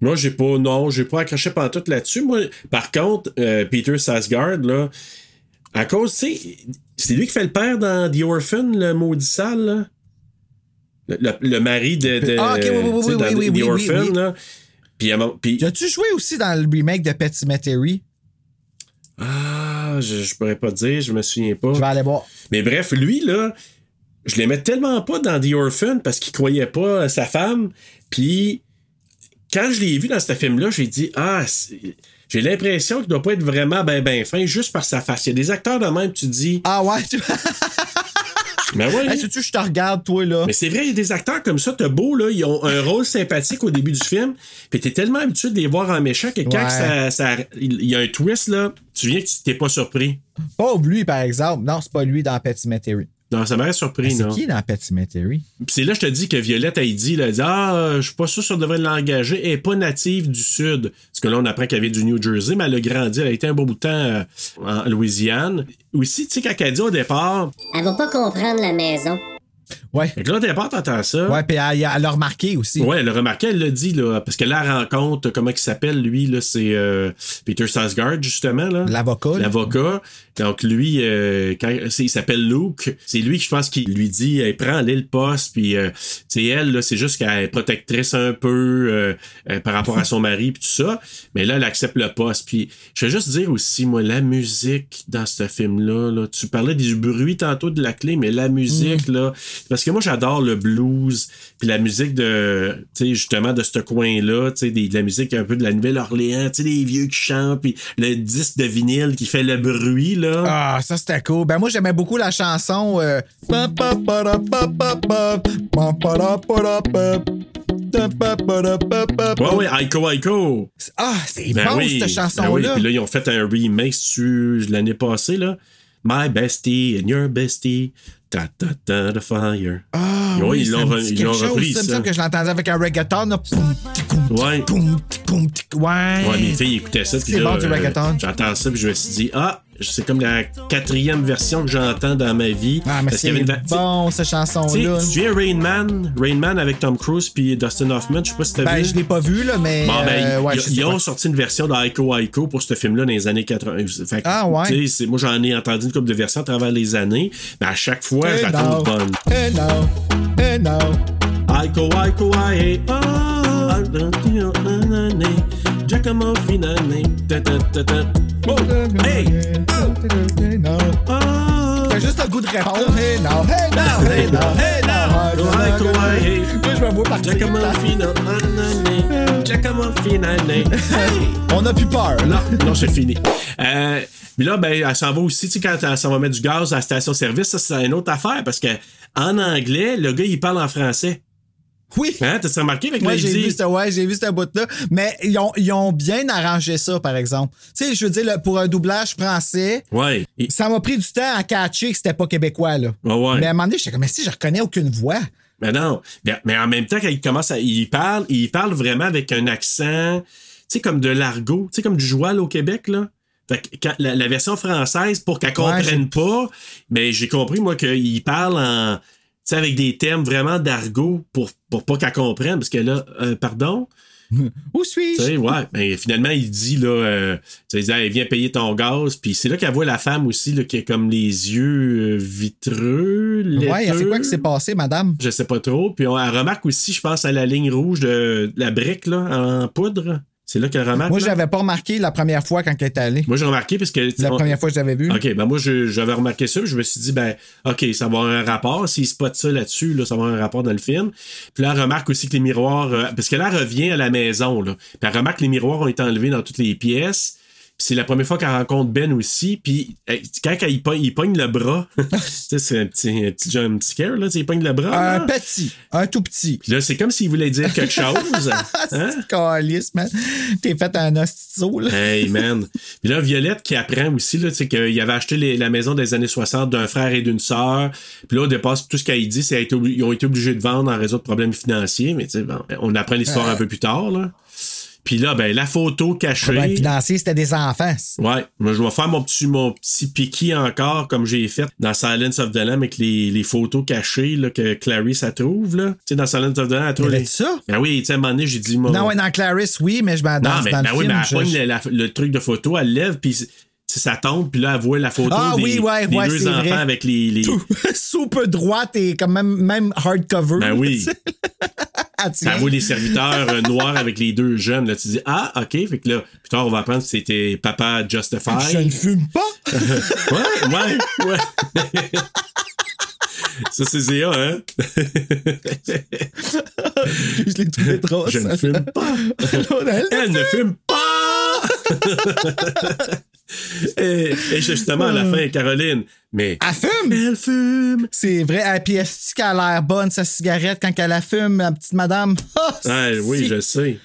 Speaker 2: Moi, j'ai pas, non, j'ai pas accroché pendant tout là-dessus. Moi, par contre, euh, Peter Sasgard, là, À cause, tu sais, c'est lui qui fait le père dans The Orphan, le maudit sale, là? Le, le- le mari de. de
Speaker 3: Ah, ok, oui, oui, oui, oui,
Speaker 2: dans
Speaker 3: oui,
Speaker 2: The
Speaker 3: oui,
Speaker 2: Orphan,
Speaker 3: oui.
Speaker 2: là. Puis, puis-
Speaker 3: As-tu joué aussi dans le remake de Pet Cemetery?
Speaker 2: ah, je, je pourrais pas dire, je me souviens pas.
Speaker 3: Je vais aller voir.
Speaker 2: Mais bref, lui, là, je l'aimais tellement pas dans The Orphan parce qu'il croyait pas à sa femme. Puis, quand je l'ai vu dans ce film-là, j'ai dit, ah, j'ai l'impression qu'il doit pas être vraiment ben ben fin juste par sa face. Il y a des acteurs de même, tu dis.
Speaker 3: Ah ouais, tu
Speaker 2: Mais ouais.
Speaker 3: Hey, sais-tu, je te regarde, toi, là.
Speaker 2: Mais c'est vrai, il y a des acteurs comme ça, t'as beau, là, ils ont un rôle sympathique au début du film, puis t'es tellement habitué de les voir en méchant que quand
Speaker 3: Ouais.
Speaker 2: ça, ça- il y a un twist, là, tu viens que tu t'es pas surpris.
Speaker 3: Pas lui, par exemple. Non, c'est pas lui dans Pet Cemetery.
Speaker 2: Non, ça m'aurait surpris,
Speaker 3: C'est
Speaker 2: non.
Speaker 3: qui dans Pet Cemetery?
Speaker 2: Puis c'est là que je te dis que Violette, elle dit, là, elle dit Ah, je suis pas sûr si on devrait l'engager. Elle est pas native du Sud. Parce que là, on apprend qu'elle vient du New Jersey, mais elle a grandi. Elle a été un beau bout de temps euh, en Louisiane. Aussi, tu sais, quand elle dit au départ.
Speaker 10: Elle va pas comprendre la maison.
Speaker 3: Ouais.
Speaker 2: Fait que là, départ, t'entends ça.
Speaker 3: Ouais, puis elle, elle a remarqué aussi.
Speaker 2: Ouais, elle a remarqué, elle l'a dit, là, parce que là, elle rencontre, comment il s'appelle, lui, là, c'est euh, Peter Sarsgaard, justement, là.
Speaker 3: L'avocat.
Speaker 2: L'avocat. Donc, lui, euh, quand, il s'appelle Luke. C'est lui, je pense, qui lui dit, hey, prends-les le poste, puis, euh, c'est elle, là, c'est juste qu'elle est protectrice un peu euh, euh, par rapport à son mari, puis tout ça. Mais là, elle accepte le poste. Puis, je vais juste dire aussi, moi, la musique dans ce film-là, là, tu parlais du bruit tantôt de la clé, mais la musique, là, parce que moi, j'adore le blues, puis la musique de, tu sais, justement, de ce coin-là, tu sais, de la musique un peu de la Nouvelle-Orléans, tu sais, des vieux qui chantent, puis le disque de vinyle qui fait le bruit, là.
Speaker 3: Ah, ça c'était cool. Ben moi j'aimais beaucoup la chanson euh.
Speaker 2: Ouais, ouais, Aiko Aiko.
Speaker 3: Ah, c'est
Speaker 2: Ben
Speaker 3: bon
Speaker 2: oui,
Speaker 3: cette
Speaker 2: ben oui.
Speaker 3: chanson-là.
Speaker 2: Puis là, ils ont fait un remake l'année passée, là. My bestie and your bestie. Ta ta ta the fire.
Speaker 3: Ah, oui,
Speaker 2: ils l'ont repris,
Speaker 3: me
Speaker 2: ça.
Speaker 3: semble que je l'entendais avec un reggaeton. là.
Speaker 2: Ouais.
Speaker 3: Ouais.
Speaker 2: Mes filles écoutaient ça.
Speaker 3: C'est bon du
Speaker 2: euh,
Speaker 3: reggaeton.
Speaker 2: J'entends ça, puis je me suis dit, ah, c'est comme la quatrième version que j'entends dans ma vie.
Speaker 3: Ah, mais c'est
Speaker 2: une
Speaker 3: bon cette chanson-là.
Speaker 2: tu te souviens Rain Man? Rain Man avec Tom Cruise puis Dustin Hoffman, je sais pas si t'as
Speaker 3: Ben,
Speaker 2: vu.
Speaker 3: je l'ai pas vu, là, mais.
Speaker 2: Bon, ben,
Speaker 3: euh, ouais,
Speaker 2: ils, ont sorti une version d'Aiko Aiko pour ce film-là dans les années 80. Fait que,
Speaker 3: Ah, ouais.
Speaker 2: Moi, j'en ai entendu une couple de versions à travers les années, mais à chaque fois, je la
Speaker 3: now.
Speaker 2: trouve bonne.
Speaker 3: Hey now, hey now.
Speaker 2: Aiko Aiko Aiko Oh, Argentino, nanane, Giacomo Finane, ta ta ta ta. Oh, hey!
Speaker 3: Hey.
Speaker 2: Oh!
Speaker 3: Fait juste le goût de répondre. Hey now, hey now, hey now, hey now.
Speaker 2: Aiko Aiko
Speaker 3: Moi, je me vois partir.
Speaker 2: Giacomo Fino, nanane, Giacomo Finane. Hey!
Speaker 3: On a plus peur.
Speaker 2: Non, non, c'est fini. Euh, mais là, ben, elle s'en va aussi, tu sais, quand elle s'en va mettre du gaz à la station-service, ça, c'est une autre affaire parce que en anglais, le gars, il parle en français.
Speaker 3: Oui.
Speaker 2: Hein, t'as remarqué avec
Speaker 3: Moi,
Speaker 2: le
Speaker 3: j'ai vu ce, ouais, j'ai vu ce bout-là. Mais ils ont, ils ont bien arrangé ça, par exemple. Tu sais, je veux dire, pour un doublage français,
Speaker 2: Ouais.
Speaker 3: Ça m'a pris du temps à catcher que c'était pas québécois, là.
Speaker 2: Ouais, ouais.
Speaker 3: Mais à un moment donné, j'étais comme, mais si, je reconnais aucune voix.
Speaker 2: Mais non. Mais, en même temps, quand il commence à. Il parle, il parle vraiment avec un accent, tu sais, comme de l'argot, tu sais, comme du joual au Québec, là. Fait que la, la version française, pour qu'elle
Speaker 3: Ouais,
Speaker 2: comprenne pas, mais j'ai compris, moi, qu'il parle en. Tu sais, avec des thèmes vraiment d'argot pour, pour pas qu'elle comprenne, parce que là, euh, pardon?
Speaker 3: Où suis-je?
Speaker 2: ouais. Ben, finalement, il dit, là, euh, il dit, Hey, viens payer ton gaz. Puis c'est là qu'elle voit la femme aussi, là, qui a comme les yeux euh, vitreux.
Speaker 3: Ouais, c'est
Speaker 2: laiteux.
Speaker 3: quoi qui s'est passé, madame?
Speaker 2: Je sais pas trop. Puis on, elle remarque aussi, je pense, à la ligne rouge de, de la brique, là, en poudre. C'est là qu'elle remarque.
Speaker 3: Moi, l'avais pas remarqué la première fois quand elle est allée.
Speaker 2: Moi, j'ai remarqué parce que.
Speaker 3: La
Speaker 2: on-
Speaker 3: première fois que je l'avais vu.
Speaker 2: OK, ben moi, j'avais remarqué ça, puis je me suis dit, ben, OK, ça va avoir un rapport. S'il spot ça là-dessus, là, ça va avoir un rapport dans le film. Puis là, elle remarque aussi que les miroirs. euh, parce que là, elle revient à la maison, là. Puis elle remarque que les miroirs ont été enlevés dans toutes les pièces. C'est la première fois qu'elle rencontre Ben aussi. Puis quand il pogne, il pogne le bras, tu sais, c'est un petit, un petit jump scare, là. tu sais, Il pogne le bras.
Speaker 3: Un
Speaker 2: là.
Speaker 3: petit, un tout petit.
Speaker 2: Puis là, c'est comme s'il voulait dire quelque chose. hein?
Speaker 3: Calice, man. T'es fait un hostizo, là.
Speaker 2: Hey man. Puis là, Violette qui apprend aussi là, qu'il avait acheté les- la maison des années 60 d'un frère et d'une sœur. Puis là, au départ, tout ce qu'elle dit, c'est qu'ils ont été obligés de vendre en raison de problèmes financiers. Mais tu sais, bon, on apprend l'histoire un peu plus tard. Là. Puis là, ben, la photo cachée.
Speaker 3: Problème financier, c'était des enfants.
Speaker 2: Ouais, moi je vais faire mon petit mon petit piqui encore comme j'ai fait dans Silence of the Lamb avec les, les photos cachées là, que Clarice elle trouve là. Tu sais dans Silence of the Lamb elle trouve les...
Speaker 3: ça?
Speaker 2: Ben oui, tu sais à un moment donné, j'ai dit mon
Speaker 3: Non, ouais, dans Clarice, oui, mais je m'en dans,
Speaker 2: non, mais
Speaker 3: dans
Speaker 2: ben
Speaker 3: le
Speaker 2: oui,
Speaker 3: film.
Speaker 2: mais elle
Speaker 3: je-
Speaker 2: pogne la- le truc de photo, elle lève, puis ça tombe, puis là, elle voit la photo
Speaker 3: Ah
Speaker 2: des,
Speaker 3: oui, ouais,
Speaker 2: des
Speaker 3: ouais,
Speaker 2: deux enfants
Speaker 3: vrai.
Speaker 2: avec les. les...
Speaker 3: Tout super droite et quand même, même hardcover.
Speaker 2: Ben oui.
Speaker 3: Ah,
Speaker 2: voit les serviteurs euh, noirs avec les deux jeunes. Là, tu dis, ah, OK. Fait que là, plus tard, on va apprendre que c'était Papa Justify.
Speaker 3: Je ne fume pas?
Speaker 2: ouais, ouais, ouais. Ça, c'est Zéa, hein?
Speaker 3: Je l'ai trouvé drôle.
Speaker 2: Je
Speaker 3: ça.
Speaker 2: ne fume pas.
Speaker 3: Elle,
Speaker 2: Elle ne fume pas! et, et justement, à la fin, Caroline, mais.
Speaker 3: Elle fume!
Speaker 2: Elle fume!
Speaker 3: C'est vrai. Ah, puis est-ce qu'elle a l'air bonne, sa cigarette, quand elle la fume, la petite madame? Ah,
Speaker 2: Ah, oui, je sais.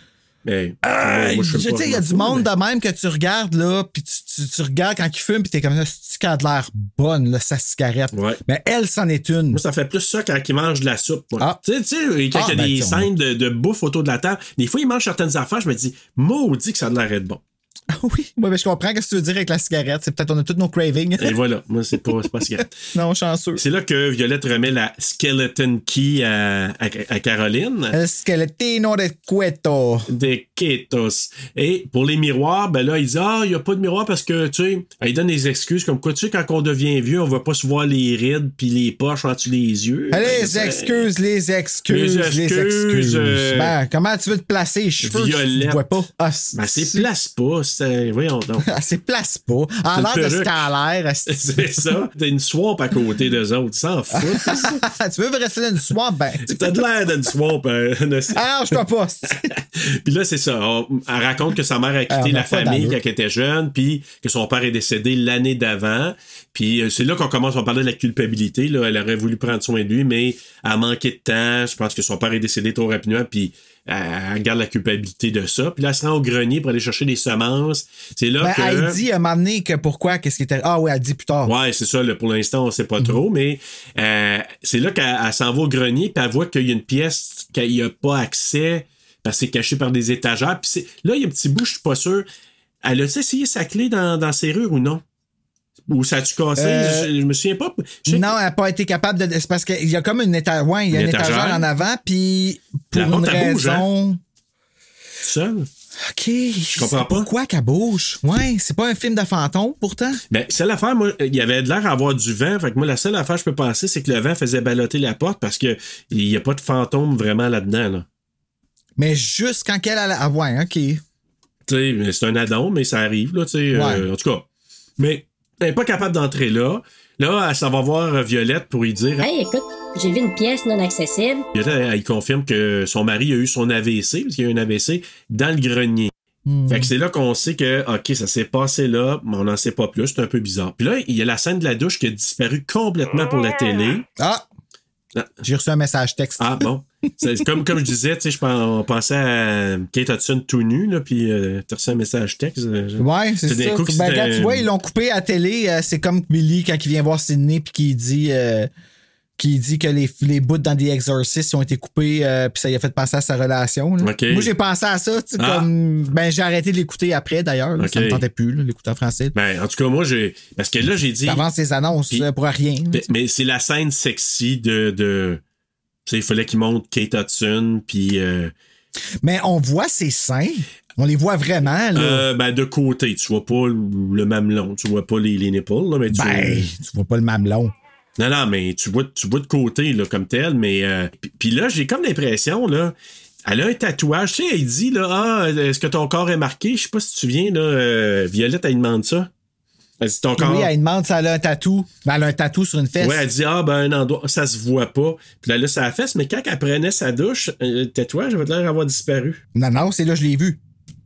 Speaker 2: Mais.
Speaker 3: Ah,
Speaker 2: moi,
Speaker 3: je sais, il y a du monde
Speaker 2: mais-
Speaker 3: de même que tu regardes, là, puis tu, tu, tu regardes quand il fume, puis t'es comme ça, c'est qu'elle a de l'air bonne, là, sa cigarette?
Speaker 2: Ouais.
Speaker 3: Mais elle, c'en est une.
Speaker 2: Moi, ça fait plus ça quand il mange de la soupe.
Speaker 3: Ah.
Speaker 2: Tu sais, tu sais, quand
Speaker 3: Ah,
Speaker 2: il y a
Speaker 3: ben,
Speaker 2: des scènes de, de bouffe autour de la table, des fois, il mange certaines affaires, je me dis, maudit que ça a l'air d'être bon.
Speaker 3: Oui, ouais, mais je comprends ce que tu veux dire avec la cigarette. C'est peut-être on a tous nos cravings.
Speaker 2: Et voilà, moi, c'est pas, cigarette.
Speaker 3: non, chanceux.
Speaker 2: C'est là que Violette remet la skeleton key à, à, à Caroline.
Speaker 3: El skeletino de cueto.
Speaker 2: Des Et pour les miroirs, ben là, il dit Ah, il n'y a pas de miroir parce que, tu sais, il donne des excuses comme quoi, tu sais, quand on devient vieux, on va pas se voir les rides puis les poches en dessous les yeux.
Speaker 3: Les
Speaker 2: ben,
Speaker 3: excuses, les excuses,
Speaker 2: Les excuses, euh,
Speaker 3: Ben, comment tu veux te placer? Les cheveux? Tu
Speaker 2: Violette.
Speaker 3: ne vois pas. Ah,
Speaker 2: Ben, c'est place pas. c'est- Voyons donc.
Speaker 3: Ah, c'est place pas. En l'air de ce l'air.
Speaker 2: C'est ça. T'as une swamp à côté d'eux autres. Ils s'en foutent.
Speaker 3: tu veux rester dans une swamp? Ben.
Speaker 2: T'as de l'air d'une swamp. euh, de-
Speaker 3: Ah, je peux pas.
Speaker 2: Puis là, c'est ça. Elle raconte que sa mère a
Speaker 3: Ah,
Speaker 2: quitté
Speaker 3: on a
Speaker 2: la famille quand elle était jeune, puis que son père est décédé l'année d'avant. Puis euh, c'est là qu'on commence à parler de la culpabilité. Là. Elle aurait voulu prendre soin de lui, mais elle a manqué de temps. Je pense que son père est décédé trop rapidement, puis elle, garde la culpabilité de ça. Puis là, elle se rend au grenier pour aller chercher des semences. C'est là
Speaker 3: Ben,
Speaker 2: que...
Speaker 3: elle dit à un moment donné que pourquoi, qu'est-ce qui était. Ah oui, elle dit plus tard.
Speaker 2: Ouais, c'est ça. là, pour l'instant, on sait
Speaker 3: Mhm.
Speaker 2: pas trop, mais euh, c'est là qu'elle elle s'en va au grenier, puis elle voit qu'il y a une pièce qu'il n'y a pas accès parce que c'est caché par des étagères. Puis c'est- là, il y a un petit bout, je suis pas sûr. Elle a essayé sa clé dans, dans la serrure ou non? Ou ça a-tu cassé?
Speaker 3: Euh,
Speaker 2: je, je me souviens pas. Je
Speaker 3: Non, elle n'a pas été capable de. C'est parce qu'il y a comme une étagère. Ouais, il y a
Speaker 2: Une
Speaker 3: une, étagère.
Speaker 2: étagère.
Speaker 3: en avant, puis pour
Speaker 2: La
Speaker 3: une
Speaker 2: porte, elle bouge, hein?
Speaker 3: raison.
Speaker 2: que seul?
Speaker 3: OK. Je
Speaker 2: comprends pas.
Speaker 3: Pourquoi qu'elle bouge? Ouais, c'est pas un film de fantôme, pourtant.
Speaker 2: Ben, seule affaire, moi, il y avait de l'air d'avoir du vent. Fait que moi, la seule affaire que je peux penser, c'est que le vent faisait balloter la porte parce que il n'y a pas de fantôme vraiment là-dedans. Là.
Speaker 3: Mais juste quand elle a. Ah, ouais, OK.
Speaker 2: Tu sais, c'est un addon, mais ça arrive, là, tu sais. euh,
Speaker 3: Ouais.
Speaker 2: en tout cas. Mais elle n'est pas capable d'entrer là. Là, elle s'en va voir euh, Violette pour lui dire.
Speaker 10: Hey, écoute, j'ai vu une pièce non accessible.
Speaker 2: Violette, elle, elle confirme que son mari a eu son AVC, parce qu'il y a eu un AVC, dans le grenier. Fait que c'est là qu'on sait que, OK, ça s'est passé là, mais on n'en sait pas plus, c'est un peu bizarre. Puis là, il y a la scène de la douche qui a disparu complètement pour la télé.
Speaker 3: Ah!
Speaker 2: Ah.
Speaker 3: J'ai reçu un message texte.
Speaker 2: Ah bon. Comme, comme je disais, tu sais, je on pensait à Kate Hudson tout nu, là, puis euh, t'as reçu un message texte. euh,
Speaker 3: Ouais, c'est ça.
Speaker 2: que
Speaker 3: Ben, tu vois, ils l'ont coupé à la télé. euh, c'est comme Billy quand il vient voir Sidney puis qui dit, qui dit que les, les bouts dans des exorcistes ont été coupés euh, puis ça lui a fait penser à sa relation. Moi, j'ai pensé à ça.
Speaker 2: Ah.
Speaker 3: comme, ben, j'ai arrêté de l'écouter après d'ailleurs. là. Ça me tentait plus, l'écouter en français.
Speaker 2: Ben, en tout cas, moi, j'ai. Parce que là, j'ai dit.
Speaker 3: T'avances les annonces euh, pour rien.
Speaker 2: Mais, c'est la scène sexy de. de tu sais, il fallait qu'il montre Kate Hudson, puis. euh,
Speaker 3: Mais on voit ses seins. On les voit vraiment. Là.
Speaker 2: euh, ben, de côté, tu vois pas le, le mamelon, tu vois pas les, les nipples, là, mais tu
Speaker 3: ben, tu vois pas le mamelon.
Speaker 2: Non, non, mais tu vois, tu vois de côté, là, comme tel, mais. euh, puis- là, j'ai comme l'impression, là. Elle a un tatouage. Tu sais, elle dit, là, ah, est-ce que ton corps est marqué? Je sais pas si tu te souviens, là. euh, Violette, elle demande ça. Elle dit, ton corps.
Speaker 3: Oui, elle demande si elle a un tatou. Ben, elle a un tatou sur une fesse.
Speaker 2: Ouais, elle dit, ah, ben, un endroit, ça se voit pas. Puis là, là, ça la fesse, mais quand elle prenait sa douche, euh, le tatouage avait l'air d'avoir disparu.
Speaker 3: Non, non, c'est là je l'ai vu.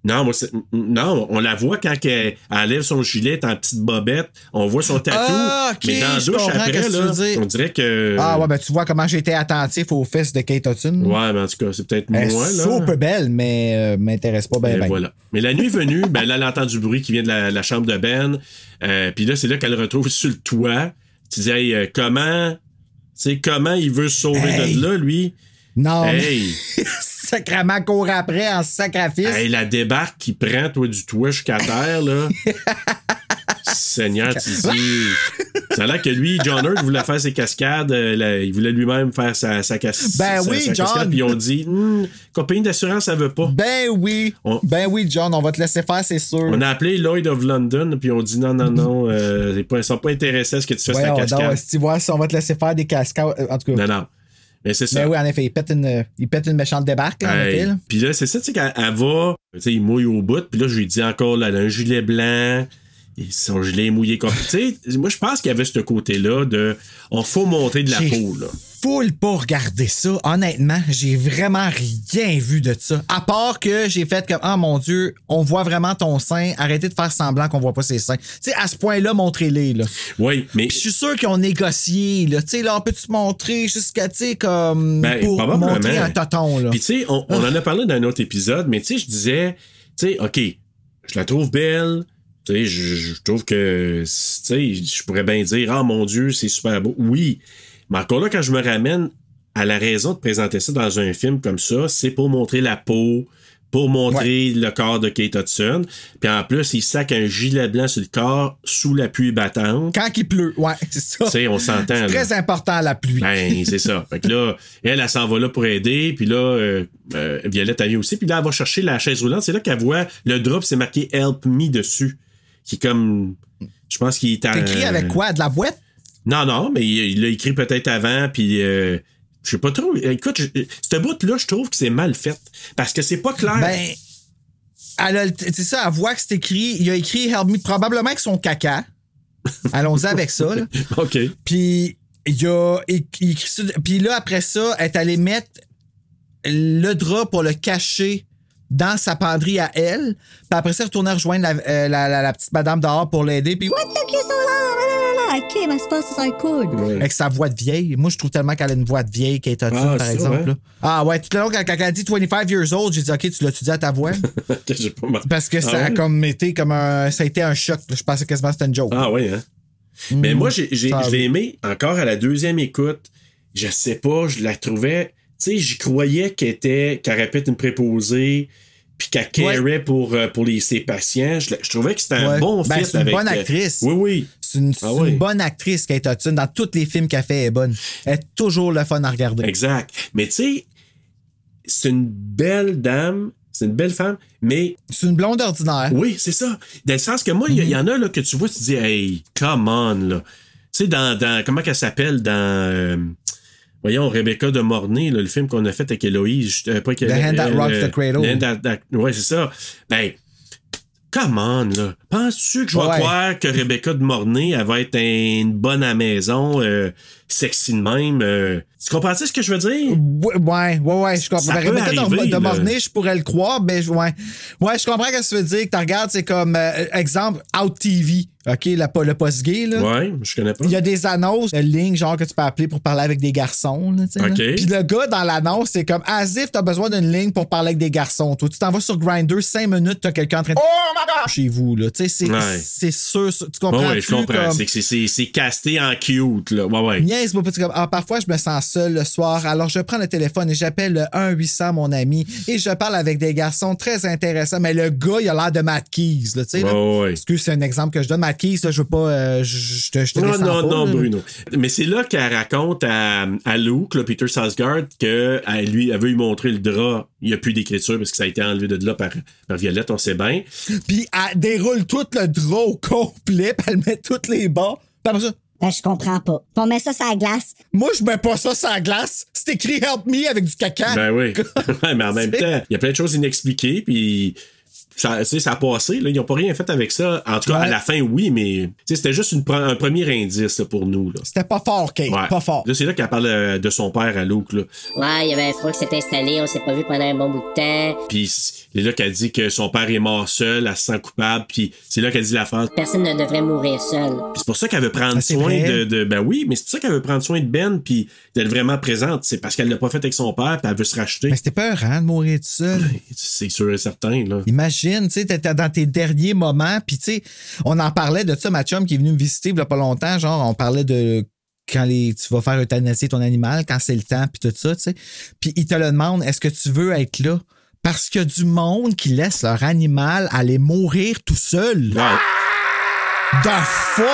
Speaker 2: Non, moi, c'est- non, on la voit quand elle, elle enlève son gilet en petite bobette. On voit son tatou.
Speaker 3: Ah, ok,
Speaker 2: mais dans la douche, après, là, on dirait que.
Speaker 3: Ah ouais, ben tu vois comment j'étais attentif aux fesses de Kate Hudson.
Speaker 2: Ouais, mais en tout cas, c'est peut-être
Speaker 3: Elle est super belle, mais euh, m'intéresse pas bien. Ben.
Speaker 2: voilà. Mais la nuit venue, ben là, elle entend du bruit qui vient de la, la chambre de Ben. Euh, Puis là, c'est là qu'elle le retrouve sur le toit. Tu dis, hey, euh, comment, tu sais, comment il veut se sauver
Speaker 3: Hey.
Speaker 2: de là, lui?
Speaker 3: Non,
Speaker 2: Hey,
Speaker 3: sacrément court après en sacrifice.
Speaker 2: hey, la débarque qui prend, toi, du toit jusqu'à terre, là. Seigneur, tu dis. Ça a l'air que lui, John Hurt, voulait faire ses cascades. euh, là, il voulait lui-même faire sa, sa, cas-
Speaker 3: Ben
Speaker 2: sa-
Speaker 3: oui,
Speaker 2: sa
Speaker 3: John.
Speaker 2: cascade. Puis ils ont dit, Hmm, compagnie d'assurance, ça veut pas.
Speaker 3: Ben oui.
Speaker 2: On-
Speaker 3: Ben oui, John, on va te laisser faire, c'est sûr.
Speaker 2: On a appelé Lloyd of London, puis on dit non, non, non, euh, ils sont pas intéressés à ce que tu fasses ta
Speaker 3: Ouais, on,
Speaker 2: cascade.
Speaker 3: non, si tu vois, si on va te laisser faire des cascades. euh, En tout cas.
Speaker 2: Non, non. Mais c'est ça.
Speaker 3: Ben oui, en effet, il pète une, il pète une méchante débarque, là, en
Speaker 2: Hey,
Speaker 3: effet. là.
Speaker 2: Puis là, c'est ça, tu sais, quand elle va, tu sais, il mouille au bout, puis là, je lui dis encore, là, elle a un gilet blanc, et son gilet est mouillé comme. Tu sais, moi, je pense qu'il y avait ce côté-là de. On faut montrer de la peau, là.
Speaker 3: full pas regarder ça. Honnêtement, j'ai vraiment rien vu de ça. À part que j'ai fait comme, ah mon Dieu, on voit vraiment ton sein. Arrêtez de faire semblant qu'on voit pas ses seins. Tu sais, à ce point-là, montrez-les, là.
Speaker 2: Oui, mais.
Speaker 3: Puis je suis sûr qu'ils ont négocié, là. Tu sais, là, on peut-tu montrer jusqu'à, tu sais, comme,
Speaker 2: Ben,
Speaker 3: pour montrer un toton, là.
Speaker 2: Puis tu sais, on, on en a parlé dans un autre épisode, mais tu sais, je disais, tu sais, OK, je la trouve belle. Tu sais, je, je trouve que, tu sais, je pourrais bien dire, ah mon Dieu, c'est super beau. Oui. Mais encore là, quand je me ramène à la raison de présenter ça dans un film comme ça, c'est pour montrer la peau, pour montrer le corps de Kate Hudson. Puis en plus, il sac un gilet blanc sur le corps sous la pluie battante.
Speaker 3: Quand il pleut, ouais, c'est ça.
Speaker 2: Tu sais, on s'entend. là.
Speaker 3: Très important, la pluie.
Speaker 2: Ben, c'est ça. Fait que là, elle, elle s'en va là pour aider. Puis là, euh, euh, Violette, elle vient aussi. Puis là, elle va chercher la chaise roulante. C'est là qu'elle voit le drop, c'est marqué Help Me dessus. Qui est comme. Je pense qu'il est en-
Speaker 3: écrit avec quoi? De la boîte?
Speaker 2: Non, non, mais il l'a écrit peut-être avant. Puis. euh, je sais pas trop. Écoute, je- ce bout-là, je trouve que c'est mal fait. Parce que c'est pas clair.
Speaker 3: Ben, c'est ça, elle voit que c'est écrit. Il a écrit Help Me probablement avec son caca. Allons-y avec ça, là.
Speaker 2: OK.
Speaker 3: Puis il a écrit ça. Puis là, après ça, elle est allée mettre le drap pour le cacher dans sa penderie à elle. Puis après ça, elle retournait rejoindre la, euh, la, la- la petite madame dehors pour l'aider. Puis
Speaker 5: What took you so long? La, la, la, I came as fast as I could.
Speaker 3: avec sa voix de vieille. Moi, je trouve tellement qu'elle a une voix de vieille, Kate Hudson,
Speaker 2: Ah,
Speaker 3: par
Speaker 2: ça,
Speaker 3: exemple.
Speaker 2: ouais.
Speaker 3: là. Ah ouais, tout le long, quand, quand elle dit 25 years old, j'ai dit, OK, tu l'as-tu dit à ta voix? Parce que
Speaker 2: Ah
Speaker 3: ça a
Speaker 2: ouais?
Speaker 3: comme été comme un. Ça a été un choc. Je pensais quasiment que c'était une joke.
Speaker 2: Ah oui, hein? Mais moi, j'ai, je l'ai aimé encore à la deuxième écoute. Je sais pas, je la trouvais. Tu sais, j'y croyais qu'elle était, qu'elle répète une préposée, puis qu'elle carait pour, euh, pour les, ses patients. Je, trouvais que c'était un
Speaker 3: Ouais.
Speaker 2: bon
Speaker 3: Ben,
Speaker 2: fit
Speaker 3: c'est une
Speaker 2: avec.
Speaker 3: bonne
Speaker 2: euh,
Speaker 3: actrice.
Speaker 2: oui, oui.
Speaker 3: C'est une,
Speaker 2: Ah
Speaker 3: une bonne actrice, Kate Hudson. Dans tous les films qu'elle fait, elle est bonne. Elle est toujours le fun à regarder.
Speaker 2: Exact. Mais tu sais, c'est une belle dame, c'est une belle femme, mais.
Speaker 3: C'est une blonde ordinaire.
Speaker 2: Oui, c'est ça. Dans le sens que moi, il y- y, en a là, que tu vois, tu te dis, hey, come on, là. Tu sais, dans, dans. Comment qu'elle s'appelle dans. euh, voyons, Rebecca de Mornay, là, le film qu'on a fait avec Héloïse. euh, pas
Speaker 3: The Hand That Rocks the Cradle.
Speaker 2: Ouais, c'est ça. Ben. Come on, là. Penses-tu que je vais
Speaker 3: Ouais.
Speaker 2: croire que Rebecca de Mornay, elle va être une bonne à la maison, euh, sexy de même? euh? tu comprends-tu ce que je veux dire?
Speaker 3: Ouais, ouais, ouais, je comprends. Ben, Rebecca de-
Speaker 2: arriver,
Speaker 3: de,
Speaker 2: là.
Speaker 3: Mornay, je pourrais le croire, mais ouais. Ouais, je comprends ce que tu veux dire. Que tu regardes, c'est comme, euh, exemple, Out TV. OK, la, le post-gay, là.
Speaker 2: Ouais, je connais pas.
Speaker 3: Il y a des annonces de lignes, genre, que tu peux appeler pour parler avec des garçons. Là, tu sais, là.
Speaker 2: OK.
Speaker 3: Puis le gars dans l'annonce, c'est comme as if t'as besoin d'une ligne pour parler avec des garçons. Toi, tu t'en vas sur Grindr, cinq minutes, t'as quelqu'un en train de. Oh chez vous, là. Tu sais, c'est,
Speaker 2: Ouais.
Speaker 3: c'est sûr. Tu comprends?
Speaker 2: ouais, je comprends. C'est que c'est- c'est c'est casté en cute, là. Ouais, ouais.
Speaker 3: Niaise-moi pas, tu sais, comme, ah, parfois, je me sens seul le soir, alors je prends le téléphone et j'appelle le 1-800, mon ami, et je parle avec des garçons très intéressants. Mais le gars, il a l'air de Matt Keys, là, tu sais.
Speaker 2: ouais.
Speaker 3: Excuse, c'est un exemple que je donne. Matt Là, je veux pas. euh, je, je te, je te
Speaker 2: Non, non,
Speaker 3: pas,
Speaker 2: non,
Speaker 3: là.
Speaker 2: Bruno. Mais c'est là qu'elle raconte à, à Luke, là, Peter Sarsgaard, que elle, lui, elle veut lui montrer le drap. Il n'y a plus d'écriture parce que ça a été enlevé de là par, par Violette, on sait bien.
Speaker 3: Puis elle déroule tout le drap au complet, puis elle met toutes les bas. Puis après ça,
Speaker 5: Ben, je comprends pas. On met ça sur la glace.
Speaker 3: moi, je mets pas ça sur la glace. C'est écrit Help me avec du caca.
Speaker 2: Ben oui. Mais en même temps, il y a plein de choses inexpliquées, puis ça, tu sais, ça a passé. Là. Ils n'ont pas rien fait avec ça. En tout cas, à la fin, oui, mais tu sais, c'était juste une pre- un premier indice là, pour nous. Là.
Speaker 3: C'était pas fort, Kate.
Speaker 2: Ouais.
Speaker 3: Pas fort.
Speaker 2: Là, c'est là qu'elle parle euh, de son père à Luke. Là.
Speaker 10: Ouais, il y avait un froid qui s'est installé, on s'est pas vu pendant un bon bout de temps.
Speaker 2: Puis c'est là qu'elle dit que son père est mort seul, elle se sent coupable. Puis c'est là qu'elle dit la phrase.
Speaker 10: Personne ne devrait mourir seul.
Speaker 2: Puis c'est pour ça qu'elle veut prendre
Speaker 3: Ah,
Speaker 2: soin de, de- Ben oui, mais c'est pour ça qu'elle veut prendre soin de Ben, puis d'être vraiment présente. C'est parce qu'elle l'a pas fait avec son père, puis elle veut se racheter.
Speaker 3: Mais c'était peur, hein, de mourir seul.
Speaker 2: C'est sûr et certain, là.
Speaker 3: Imagine, tu sais, t'étais dans tes derniers moments, puis tu sais, on en parlait de ça, ma chum qui est venu me visiter il y a pas longtemps, genre, on parlait de quand les, tu vas faire euthanasier ton animal, quand c'est le temps, puis tout ça, tu sais. Puis il te le demande, est-ce que tu veux être là? Parce qu'il y a du monde qui laisse leur animal aller mourir tout seul.
Speaker 2: Ouais.
Speaker 3: The fuck?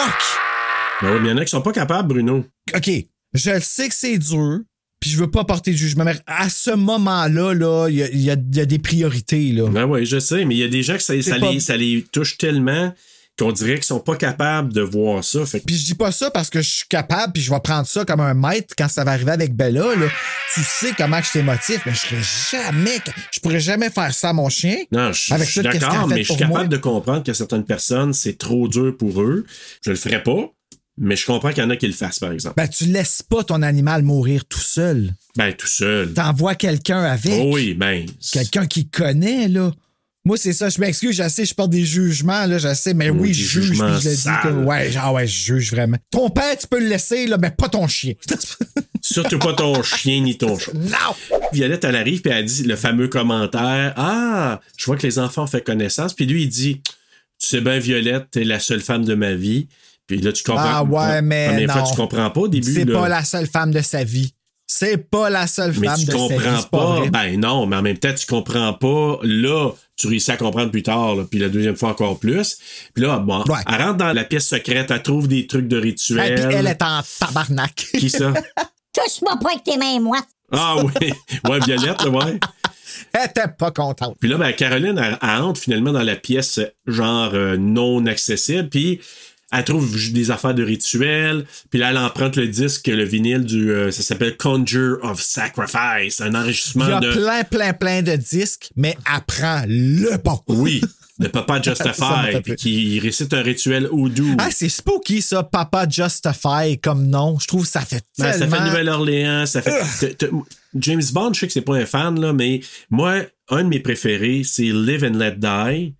Speaker 2: Ben oui, mais il y en a qui sont pas capables, Bruno.
Speaker 3: OK, je sais que c'est dur, puis je veux pas porter de jugement, mais à ce moment-là, là, il y a, y y des priorités, là.
Speaker 2: Ben oui, je sais, mais il y a des gens que ça, ça
Speaker 3: C'est pas-
Speaker 2: les, ça les touche tellement qu'on dirait qu'ils sont pas capables de voir ça. Fait
Speaker 3: Puis je dis pas ça parce que je suis capable, puis je vais prendre ça comme un maître quand ça va arriver avec Bella. Là. Tu sais comment je suis émotif, mais je serais jamais, je pourrais jamais faire ça à mon chien.
Speaker 2: Non, je, suis d'accord, mais je suis
Speaker 3: moi.
Speaker 2: capable de comprendre que certaines personnes, c'est trop dur pour eux. Je le ferais pas, mais je comprends qu'il y en a qui le fassent, par exemple.
Speaker 3: Ben, tu laisses pas ton animal mourir tout seul.
Speaker 2: Ben, tout seul.
Speaker 3: T'envoies quelqu'un avec.
Speaker 2: Oh oui, ben.
Speaker 3: Quelqu'un qui connaît, là. Moi, c'est ça. Je m'excuse, je sais, je porte des jugements, là, je sais, mais oui, je juge, puis je le dis que, ouais, genre, ouais, je juge vraiment. Ton père, tu peux le laisser, là, mais pas ton chien.
Speaker 2: Surtout pas ton chien ni ton chat.
Speaker 3: non!
Speaker 2: Violette, elle arrive puis elle dit le fameux commentaire Ah, je vois que les enfants ont fait connaissance. Puis lui, il dit Tu sais bien, Violette, t'es la seule femme de ma vie. Puis là, tu comprends.
Speaker 3: Ah ouais, mais
Speaker 2: Première fois,
Speaker 3: non.
Speaker 2: tu comprends pas au début.
Speaker 3: C'est pas la seule femme de sa vie. C'est pas la seule
Speaker 2: Mais
Speaker 3: femme
Speaker 2: tu
Speaker 3: de sa vie.
Speaker 2: comprends
Speaker 3: c'est pas.
Speaker 2: pas. Ben non, mais en même temps, tu comprends pas. Là, tu réussis à comprendre plus tard. là, puis la deuxième fois encore plus. Puis là, bon,
Speaker 3: Ouais.
Speaker 2: elle rentre dans la pièce secrète, elle trouve des trucs de
Speaker 3: Et
Speaker 2: rituel.
Speaker 3: puis elle est en tabarnak.
Speaker 2: Qui ça?
Speaker 5: Touche-moi pas avec tes mains moites.
Speaker 2: Ah oui. Ouais, Violette, là, ouais.
Speaker 3: elle était pas contente.
Speaker 2: Puis là, ben, Caroline, elle, elle entre finalement dans la pièce genre euh, non accessible, puis elle trouve des affaires de rituel, puis là, elle emprunte le disque, le vinyle du... euh, ça s'appelle Conjure of Sacrifice, un
Speaker 3: Il y
Speaker 2: enregistrement
Speaker 3: a
Speaker 2: de...
Speaker 3: plein, plein, plein de disques, mais apprends le bon.
Speaker 2: Oui, de Papa Justify, puis qui récite un rituel houdou.
Speaker 3: Ah, c'est spooky, ça, Papa Justify comme nom. Je trouve que ça fait
Speaker 2: Ben,
Speaker 3: tellement...
Speaker 2: ça fait Nouvelle-Orléans, ça fait. James Bond, je sais que c'est pas un fan, là, mais moi, un de mes préférés, c'est Live and Let Die.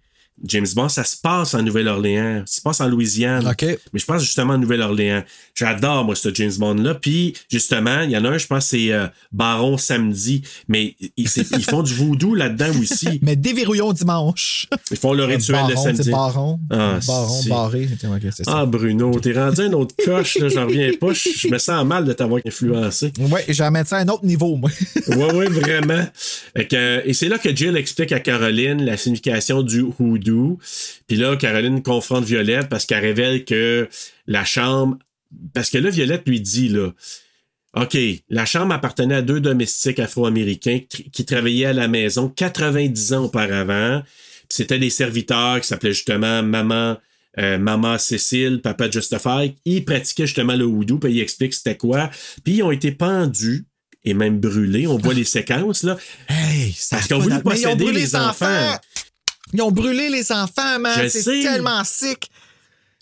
Speaker 2: James Bond, ça se passe en Nouvelle-Orléans. Ça se passe en Louisiane. Mais je pense justement en Nouvelle-Orléans. J'adore, moi, ce James Bond-là. Puis, justement, il y en a un, je pense, c'est euh, Baron Samedi. Mais ils, font du voodoo là-dedans aussi.
Speaker 3: Mais déverrouillons dimanche.
Speaker 2: Ils font le rituel
Speaker 3: baron,
Speaker 2: de samedi.
Speaker 3: baron.
Speaker 2: Ah,
Speaker 3: baron, barré.
Speaker 2: Ah, Bruno, t'es rendu un autre coche, là, j'en reviens pas. Je je me sens mal de t'avoir influencé.
Speaker 3: J'ai remettre ça à un autre niveau, moi.
Speaker 2: Ouais, ouais, vraiment. Fait que, et c'est là que Jill explique à Caroline la signification du hoodoo. Puis là, Caroline confronte Violette parce qu'elle révèle que la chambre. Parce que là, Violette lui dit, là. OK, la chambre appartenait à deux domestiques afro-américains qui qui travaillaient à la maison 90 ans auparavant. C'était des serviteurs qui s'appelaient justement Maman, euh, Maman Cécile, Papa Justify. Ils pratiquaient justement le houdou, puis ils expliquent c'était quoi. Puis ils ont été pendus et même brûlés. On voit les séquences, là.
Speaker 3: Hey,
Speaker 2: Parce
Speaker 3: ils ont
Speaker 2: posséder les enfants.
Speaker 3: Ils ont brûlé les enfants, man.
Speaker 2: Je
Speaker 3: C'est tellement sick.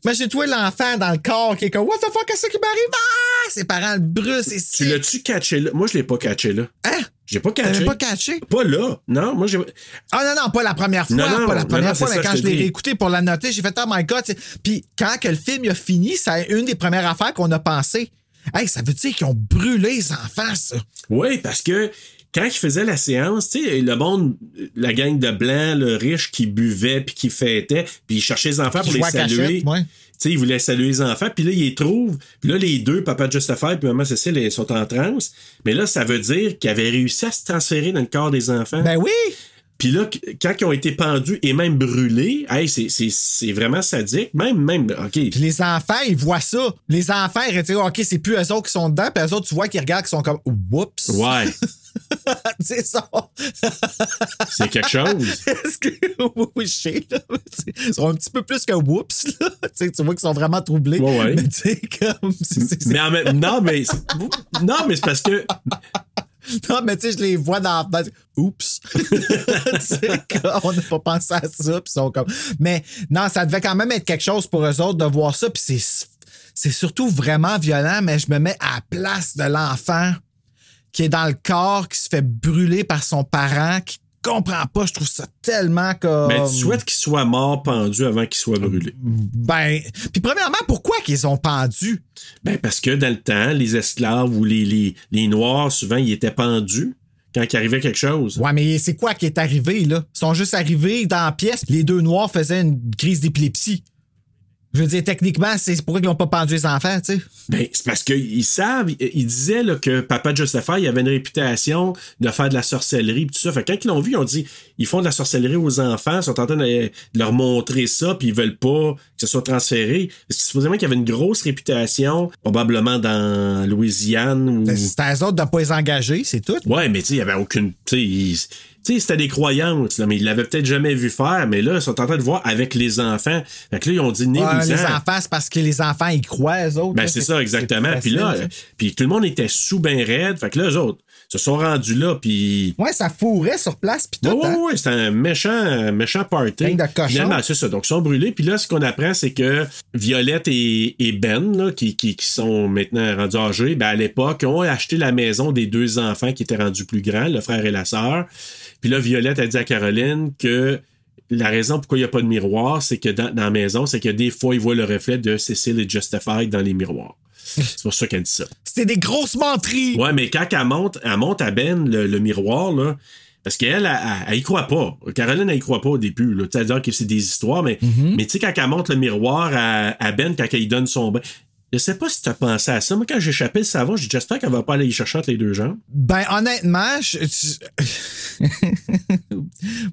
Speaker 3: Imagine-toi l'enfant dans le corps qui est comme What the fuck, qu'est-ce qui m'arrive? Ah! Ses parents le brûlent, c'est
Speaker 2: Tu
Speaker 3: sick.
Speaker 2: l'as-tu catché là? Moi, je l'ai pas catché là.
Speaker 3: Hein?
Speaker 2: J'ai pas catché.
Speaker 3: T'avais pas catché?
Speaker 2: Pas là. Non, moi, j'ai.
Speaker 3: Ah non, non, pas la première fois.
Speaker 2: Non, non,
Speaker 3: pas la première
Speaker 2: non,
Speaker 3: fois,
Speaker 2: c'est
Speaker 3: mais
Speaker 2: ça,
Speaker 3: quand
Speaker 2: je
Speaker 3: l'ai réécouté pour la noter, j'ai fait Oh my god. Puis quand que le film il a fini, c'est une des premières affaires qu'on a pensé. Hey, ça veut dire qu'ils ont brûlé les enfants, ça.
Speaker 2: Oui, parce que quand ils faisaient la séance, tu sais, le monde, la gang de blancs, le riche qui buvait puis qui fêtait, puis ils cherchaient les enfants pour les saluer.
Speaker 3: cachette, ouais.
Speaker 2: Tu sais, ils voulaient saluer les enfants, puis là, ils les trouvent. Puis là, les deux, Papa Justify puis Maman Cécile, ils sont en transe. Mais là, ça veut dire qu'ils avaient réussi à se transférer dans le corps des enfants.
Speaker 3: Ben oui!
Speaker 2: Puis là, quand ils ont été pendus et même brûlés, hey, c'est, vraiment sadique. Même, même, OK.
Speaker 3: Puis les enfants, ils voient ça. Les enfants, ils retirent, OK, c'est plus eux autres qui sont dedans, puis eux autres, tu vois qu'ils regardent, qui sont comme, oups.
Speaker 2: Ouais,
Speaker 3: c'est ça.
Speaker 2: c'est quelque chose.
Speaker 3: Est-ce que. Oui, je sais, là. Ils sont un petit peu plus que whoops, là. Tu vois qu'ils sont vraiment troublés.
Speaker 2: Ouais, ouais.
Speaker 3: Mais tu sais, comme. c'est- c'est-
Speaker 2: Mais en même, non, mais, non, mais c'est parce que,
Speaker 3: Non, mais tu sais, je les vois dans la fenêtre. Oups. on n'a pas pensé à ça. Ils sont comme. Mais non, ça devait quand même être quelque chose pour eux autres de voir ça. Puis c'est, c'est surtout vraiment violent, mais je me mets à la place de l'enfant qui est dans le corps, qui se fait brûler par son parent, qui comprend pas. Je trouve ça tellement comme.
Speaker 2: mais tu souhaites qu'il soit mort pendu avant qu'il soit brûlé.
Speaker 3: Ben. Puis premièrement, pourquoi qu'ils ont pendu?
Speaker 2: Ben, parce que dans le temps, les esclaves ou les, les, les noirs, souvent, ils étaient pendus quand il arrivait quelque chose.
Speaker 3: Ouais, mais c'est quoi qui est arrivé, là? Ils sont juste arrivés dans la pièce. Les deux noirs faisaient une crise d'épilepsie. Je veux dire, techniquement, c'est pourquoi ils n'ont pas pendu les enfants, tu sais.
Speaker 2: Ben, c'est parce qu'ils savent, ils disaient là, que Papa Justifier, il avait une réputation de faire de la sorcellerie, tout ça. Fait que quand ils l'ont vu, ils ont dit, ils font de la sorcellerie aux enfants, ils sont en train de, leur montrer ça, puis ils veulent pas que ce soit transféré. Parce que supposément qu'il y avait une grosse réputation, probablement dans Louisiane. Ou...
Speaker 3: Ben, C'était à eux autres de ne pas les engager, c'est tout.
Speaker 2: Ouais, mais tu sais, il y avait aucune. Tu sais, ils- tu sais, c'était des croyances, là, mais ils l'avaient peut-être jamais vu faire, mais là, ils sont en train de voir avec les enfants. Fait que là, ils ont dit
Speaker 3: Ouais, les enfants, c'est parce que les enfants, ils croient, eux autres.
Speaker 2: Ben, c'est ça, exactement. Puis là, puis tout le monde était sous ben raide. Fait que là, eux autres se sont rendus là, puis.
Speaker 3: Ouais, ça fourrait sur place, puis tout.
Speaker 2: Ouais, ouais,
Speaker 3: hein.
Speaker 2: ouais, c'était un méchant, un méchant party.
Speaker 3: De.
Speaker 2: Finalement, c'est ça. Donc, ils sont brûlés. Puis là, ce qu'on apprend, c'est que Violette et, et Ben, là, qui, qui, qui sont maintenant rendus âgés, ben, à l'époque, ont acheté la maison des deux enfants qui étaient rendus plus grands, le frère et la sœur. Puis là, Violette a dit à Caroline que la raison pourquoi il n'y a pas de miroir, c'est que dans, dans la maison, c'est que des fois, ils voient le reflet de Cécile et Justified dans les miroirs. C'est pour ça qu'elle dit ça.
Speaker 3: C'était des grosses menteries.
Speaker 2: Ouais, mais quand elle monte, elle monte à Ben le, le miroir, là, parce qu'elle, elle, elle, elle y croit pas. Caroline, elle y croit pas au début. Là. Tu sais, Elle dit que c'est des histoires, mais,
Speaker 3: Mm-hmm.
Speaker 2: mais tu sais, quand elle monte le miroir à, à Ben, quand elle lui donne son bain, je sais pas si tu as pensé à ça. Moi, quand j'ai échappé le savon, j'ai dit, j'espère qu'elle va pas aller y chercher entre les deux jambes.
Speaker 3: Ben, honnêtement, je-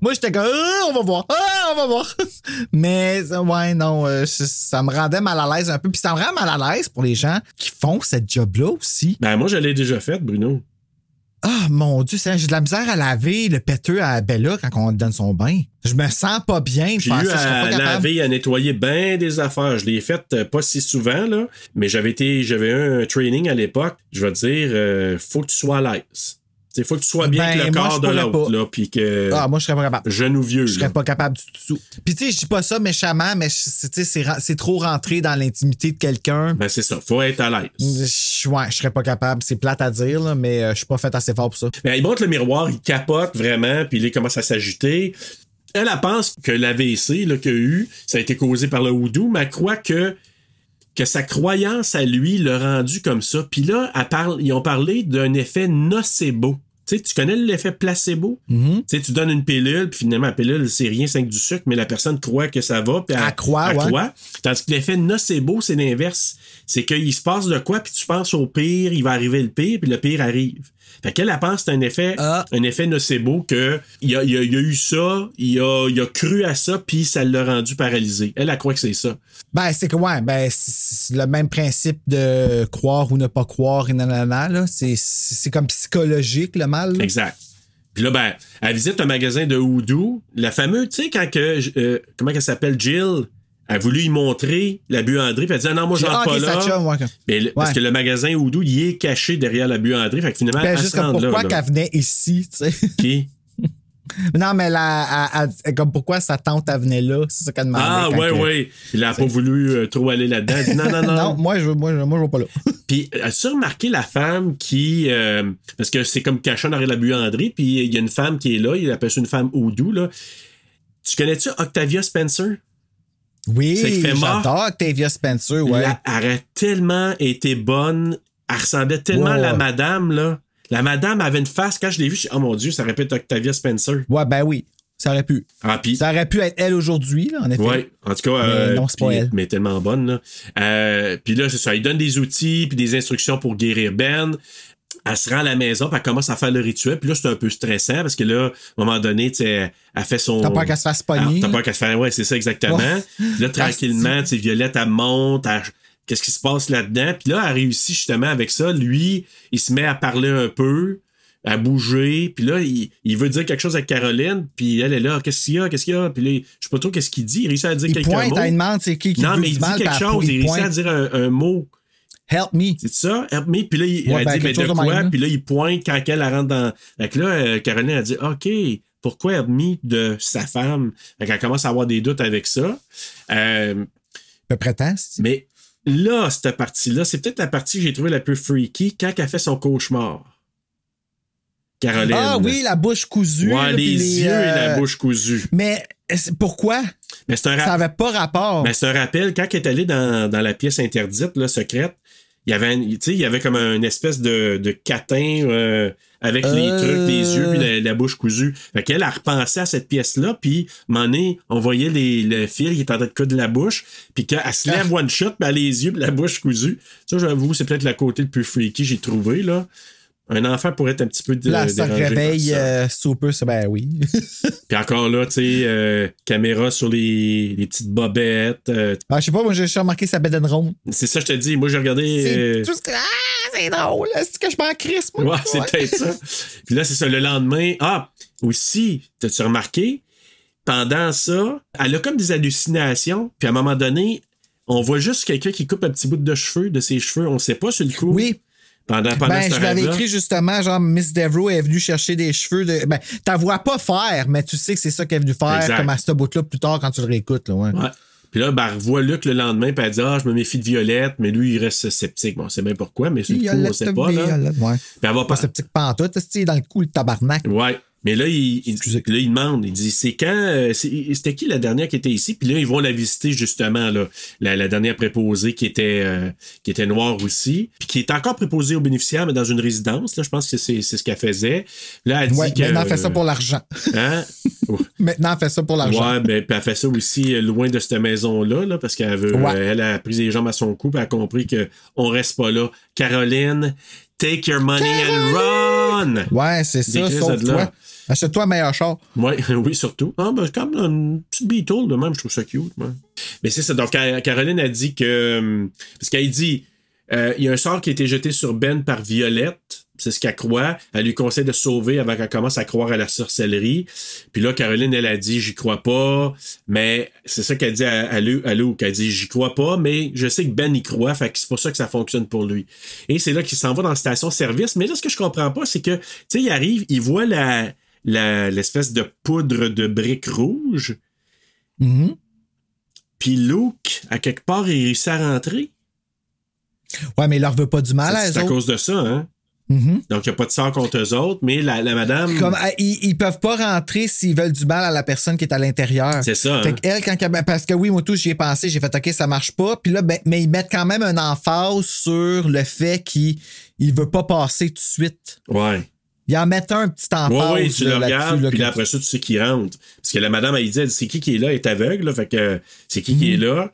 Speaker 3: moi, j'étais comme, Ah, on va voir, Ah, on va voir. Mais, euh, ouais, non, euh, ça me rendait mal à l'aise un peu. Puis ça me rend mal à l'aise pour les gens qui font cette job-là aussi.
Speaker 2: Ben, moi, je l'ai déjà faite, Bruno.
Speaker 3: Ah, mon Dieu, c'est- j'ai de la misère à laver le péteux à Bella quand on donne son bain. Je me sens pas bien.
Speaker 2: J'ai eu
Speaker 3: que
Speaker 2: à
Speaker 3: pas
Speaker 2: laver, à nettoyer bien des affaires. Je l'ai fait euh, pas si souvent, là, mais j'avais été, j'avais eu un training à l'époque. Je vais te dire, euh, faut que tu sois à l'aise. Il faut que tu sois bien
Speaker 3: Ben,
Speaker 2: avec le
Speaker 3: moi,
Speaker 2: corps de l'autre, là, puis que.
Speaker 3: Ah, moi, je serais pas capable.
Speaker 2: Genou vieux.
Speaker 3: Je serais
Speaker 2: là.
Speaker 3: pas capable du tout. Puis tu sais, je dis pas ça méchamment, mais c'est trop rentré dans l'intimité de quelqu'un.
Speaker 2: Ben, c'est ça. Faut être à l'aise.
Speaker 3: Je- Ouais, je serais pas capable. C'est plate à dire, là, mais euh, je suis pas fait assez fort pour ça.
Speaker 2: Ben, il monte le miroir, il capote vraiment, puis il commence à s'agiter. Elle, elle pense que l'AVC qu'il a eu, ça a été causé par le houdou, mais elle croit que, que sa croyance à lui l'a rendu comme ça. Puis là, elle parle, ils ont parlé d'un effet nocebo. Tu sais, tu connais l'effet placebo? Tu sais, tu donnes une pilule, puis finalement, la pilule, c'est rien, c'est que du sucre, mais la personne croit que ça va, puis elle,
Speaker 3: Elle croit, ouais.
Speaker 2: Tandis que l'effet nocebo, c'est l'inverse. C'est qu'il se passe de quoi, puis tu penses au pire, il va arriver le pire, puis le pire arrive. Fait qu'elle, elle pense que c'est un effet,
Speaker 3: Ah.
Speaker 2: un effet nocebo que il a, il a- a eu ça, il a, il a cru à ça, puis ça l'a rendu paralysé. Elle, elle croit que c'est ça.
Speaker 3: Ben, c'est que, ouais, ben, c'est- le même principe de croire ou ne pas croire et nanana, là. C'est- comme psychologique, le mal. là.
Speaker 2: Exact. Puis là, ben, elle visite un magasin de houdou. La fameuse, tu sais, quand que, euh, comment qu'elle s'appelle, Jill, a voulu y montrer la buanderie, puis elle dit, ah non, moi, je
Speaker 3: Ah,
Speaker 2: rentre
Speaker 3: ok,
Speaker 2: pas là.
Speaker 3: sa chum, ouais.
Speaker 2: Mais le- Parce que le magasin houdou, il est caché derrière la buanderie. Fait que finalement,
Speaker 3: Ben,
Speaker 2: elle
Speaker 3: juste comme pourquoi qu'elle venait ici, tu sais?
Speaker 2: Qui?
Speaker 3: non, mais la, elle- elle- comme pourquoi sa tante, elle venait là? C'est ça qu'elle demandait.
Speaker 2: Ah, ouais,
Speaker 3: que-
Speaker 2: ouais. Il a pas voulu euh, trop aller là-dedans. Non, non, non.
Speaker 3: Non, moi, je, moi, je, moi, je vais pas là.
Speaker 2: Puis, as-tu remarqué la femme qui. euh, parce que c'est comme caché derrière la buanderie, puis il y a une femme qui est là, il appelle ça une femme houdou, là. Tu connais-tu Octavia Spencer?
Speaker 3: Oui, j'adore Octavia Spencer, ouais.
Speaker 2: La- elle aurait tellement été bonne. Elle ressemblait tellement à la madame, là. La madame avait une face, quand je l'ai vue, je suis oh mon Dieu, ça répète Octavia Spencer.
Speaker 3: Ouais, ben oui. Ça aurait pu.
Speaker 2: Ah.
Speaker 3: Ça aurait pu être elle aujourd'hui, là, en effet.
Speaker 2: Ouais, en tout cas,
Speaker 3: Mais
Speaker 2: euh,
Speaker 3: non, c'est pas elle.
Speaker 2: mais tellement bonne. Là. Euh, puis là, c'est ça. Il donne des outils puis des instructions pour guérir Ben. Elle se rend à la maison, puis elle commence à faire le rituel. Puis là, c'est un peu stressant parce que là, à un moment donné, tu sais, elle, fait son.
Speaker 3: T'as peur qu'elle se fasse pogner?
Speaker 2: Ah, T'as peur qu'elle se fasse. Ouais, c'est ça, exactement.
Speaker 3: Ouais.
Speaker 2: Puis là, tranquillement, tu sais, Violette, elle monte. elle- Qu'est-ce qui se passe là-dedans? Puis là, elle réussit justement avec ça. Lui, il se met à parler un peu, à bouger. Puis là, il, il veut dire quelque chose à Caroline. Puis elle est là, qu'est-ce qu'il y a? Qu'est-ce qu'il y a? Puis là, je sais pas trop qu'est-ce qu'il dit. Il réussit à dire
Speaker 3: Il pointe,
Speaker 2: mots.
Speaker 3: elle demande c'est qui qui
Speaker 2: Non, mais il dit quelque chose.
Speaker 3: après,
Speaker 2: Il réussit à dire un, un mot.
Speaker 3: Help me.
Speaker 2: C'est ça? Help me. Puis là, il,
Speaker 3: Ouais,
Speaker 2: elle
Speaker 3: ben,
Speaker 2: dit, mais de quoi? Puis là, il pointe quand elle rentre dans. Fait que là, euh, Caroline a dit, OK, pourquoi help me de sa femme? Fait qu'elle commence à avoir des doutes avec ça. Euh,
Speaker 3: temps, c'est-
Speaker 2: mais là, cette partie-là, c'est peut-être la partie que j'ai trouvée la plus freaky quand elle fait son cauchemar. Caroline.
Speaker 3: Ah oui, la bouche cousue.
Speaker 2: Ouais,
Speaker 3: là,
Speaker 2: les yeux et la
Speaker 3: euh,
Speaker 2: bouche cousue.
Speaker 3: Mais pourquoi?
Speaker 2: Mais un
Speaker 3: Ça
Speaker 2: rap-
Speaker 3: avait pas rapport.
Speaker 2: Ben, c'est un rappel, quand elle est allée dans, dans la pièce interdite, là, secrète, il y avait, un- il y avait comme une espèce de, de catin euh, avec les
Speaker 3: Euh.
Speaker 2: trucs, les yeux puis la, la bouche cousue. Fait qu'elle a repensé à cette pièce-là, puis à un moment donné, on voyait les, le fil qui était en train de coudre la bouche, puis qu'elle se lève one shot, puis elle a les yeux puis la bouche cousue. Ça, j'avoue, c'est peut-être le côté le plus freaky que j'ai trouvé, là. Un enfant pourrait être un petit peu dé-
Speaker 3: Là, ça
Speaker 2: dérangé par
Speaker 3: réveille
Speaker 2: ça.
Speaker 3: euh, super, ça, ben oui.
Speaker 2: Puis encore là, tu sais, euh, caméra sur les, les petites bobettes. euh,
Speaker 3: Ah, je sais pas, moi, j'ai remarqué sa bedaine ronde.
Speaker 2: c'est ça, je te dis. Moi, j'ai regardé.
Speaker 3: C'est
Speaker 2: euh,
Speaker 3: tout ce que. Ah, c'est drôle. Est-ce que je m'en crisse, moi?
Speaker 2: Ouais, c'est peut-être ça. Puis là, c'est ça, le lendemain. Ah, aussi, t'as-tu remarqué? Pendant ça, elle a comme des hallucinations. Puis à un moment donné, on voit juste quelqu'un qui coupe un petit bout de cheveux, de ses cheveux. On sait pas sur le coup.
Speaker 3: Oui.
Speaker 2: Pendant, pendant
Speaker 3: Ben, je l'avais écrit justement, genre, Miss Devereaux est venue chercher des cheveux de. Ben, t'as vois pas faire, mais tu sais que c'est ça qu'elle est venue faire,
Speaker 2: Exact.
Speaker 3: comme à ce bout-là plus tard quand tu le réécoutes, là, ouais.
Speaker 2: Ouais. Puis là, ben, elle revoit Luc le lendemain, puis elle dit Ah, je me méfie de Violette, mais lui, il reste sceptique. Bon, on sait bien pourquoi, mais sur le coup, on sait pas. Là.
Speaker 3: Violette, ouais.
Speaker 2: Puis elle va
Speaker 3: Pas ce petit pantoute, c'est dans le cou, le tabarnak.
Speaker 2: Ouais. Mais là, il, il- là, il demande, il dit, c'est quand, euh, c'était qui la dernière qui était ici? Puis là, ils vont la visiter justement, là, la, la dernière préposée qui était, euh, qui était noire aussi, puis qui est encore préposée aux bénéficiaires, mais dans une résidence. Là, je pense que c'est, c'est ce qu'elle faisait. Là, elle
Speaker 3: Ouais,
Speaker 2: dit que...
Speaker 3: maintenant, elle fait ça pour l'argent.
Speaker 2: Hein?
Speaker 3: Maintenant, elle fait ça pour l'argent.
Speaker 2: Ouais, ben, puis elle fait ça aussi euh, loin de cette maison-là, là, parce qu'elle veut,
Speaker 3: Ouais.
Speaker 2: elle a pris les jambes à son cou, puis elle a compris que on reste pas là. Caroline, take your money and run!
Speaker 3: Ouais, c'est ça,
Speaker 2: là.
Speaker 3: toi. Achète-toi un meilleur char.
Speaker 2: Ouais, oui, surtout. Ah, ben, comme une petite Beetle, de même, je trouve ça cute. Mais c'est ça. Donc, Ca- Caroline a dit que. hum, Parce qu'elle dit euh, il y a un sort qui a été jeté sur Ben par Violette. C'est ce qu'elle croit. Elle lui conseille de se sauver avant qu'elle commence à croire à la sorcellerie. Puis là, Caroline, elle a dit J'y crois pas. Mais c'est ça qu'elle dit à, à, Lou- à Luke. Elle dit J'y crois pas, mais je sais que Ben y croit. Fait que c'est pour ça que ça fonctionne pour lui. Et c'est là qu'il s'en va dans la station-service. Mais là, ce que je comprends pas, c'est que, tu sais, il arrive, il voit la, la- l'espèce de poudre de briques rouge.
Speaker 3: Mhm.
Speaker 2: Puis Luke, à quelque part, il réussit à rentrer.
Speaker 3: Ouais, mais il leur veut pas du mal à
Speaker 2: C'est à cause de ça, hein?
Speaker 3: Mhm.
Speaker 2: Donc, il n'y a pas de sort contre eux autres, mais la, la madame.
Speaker 3: Comme, euh, ils, ils peuvent pas rentrer s'ils veulent du mal à la personne qui est à l'intérieur.
Speaker 2: C'est ça,
Speaker 3: Fait
Speaker 2: hein?
Speaker 3: qu'elle, quand elle- parce que oui, moi tout, j'y ai pensé, j'ai fait OK, ça marche pas. Puis là, ben, mais ils mettent quand même un emphase sur le fait qu'il il veut pas passer tout de suite.
Speaker 2: Ouais.
Speaker 3: Ils en mettent un petit emphase.
Speaker 2: Oui, oui, tu le
Speaker 3: là,
Speaker 2: regardes,
Speaker 3: là,
Speaker 2: puis là, après ça, tu sais qui rentre. Parce que la madame, elle dit, elle dit, c'est qui qui est là? Elle est aveugle, là, fait que c'est qui qui est là?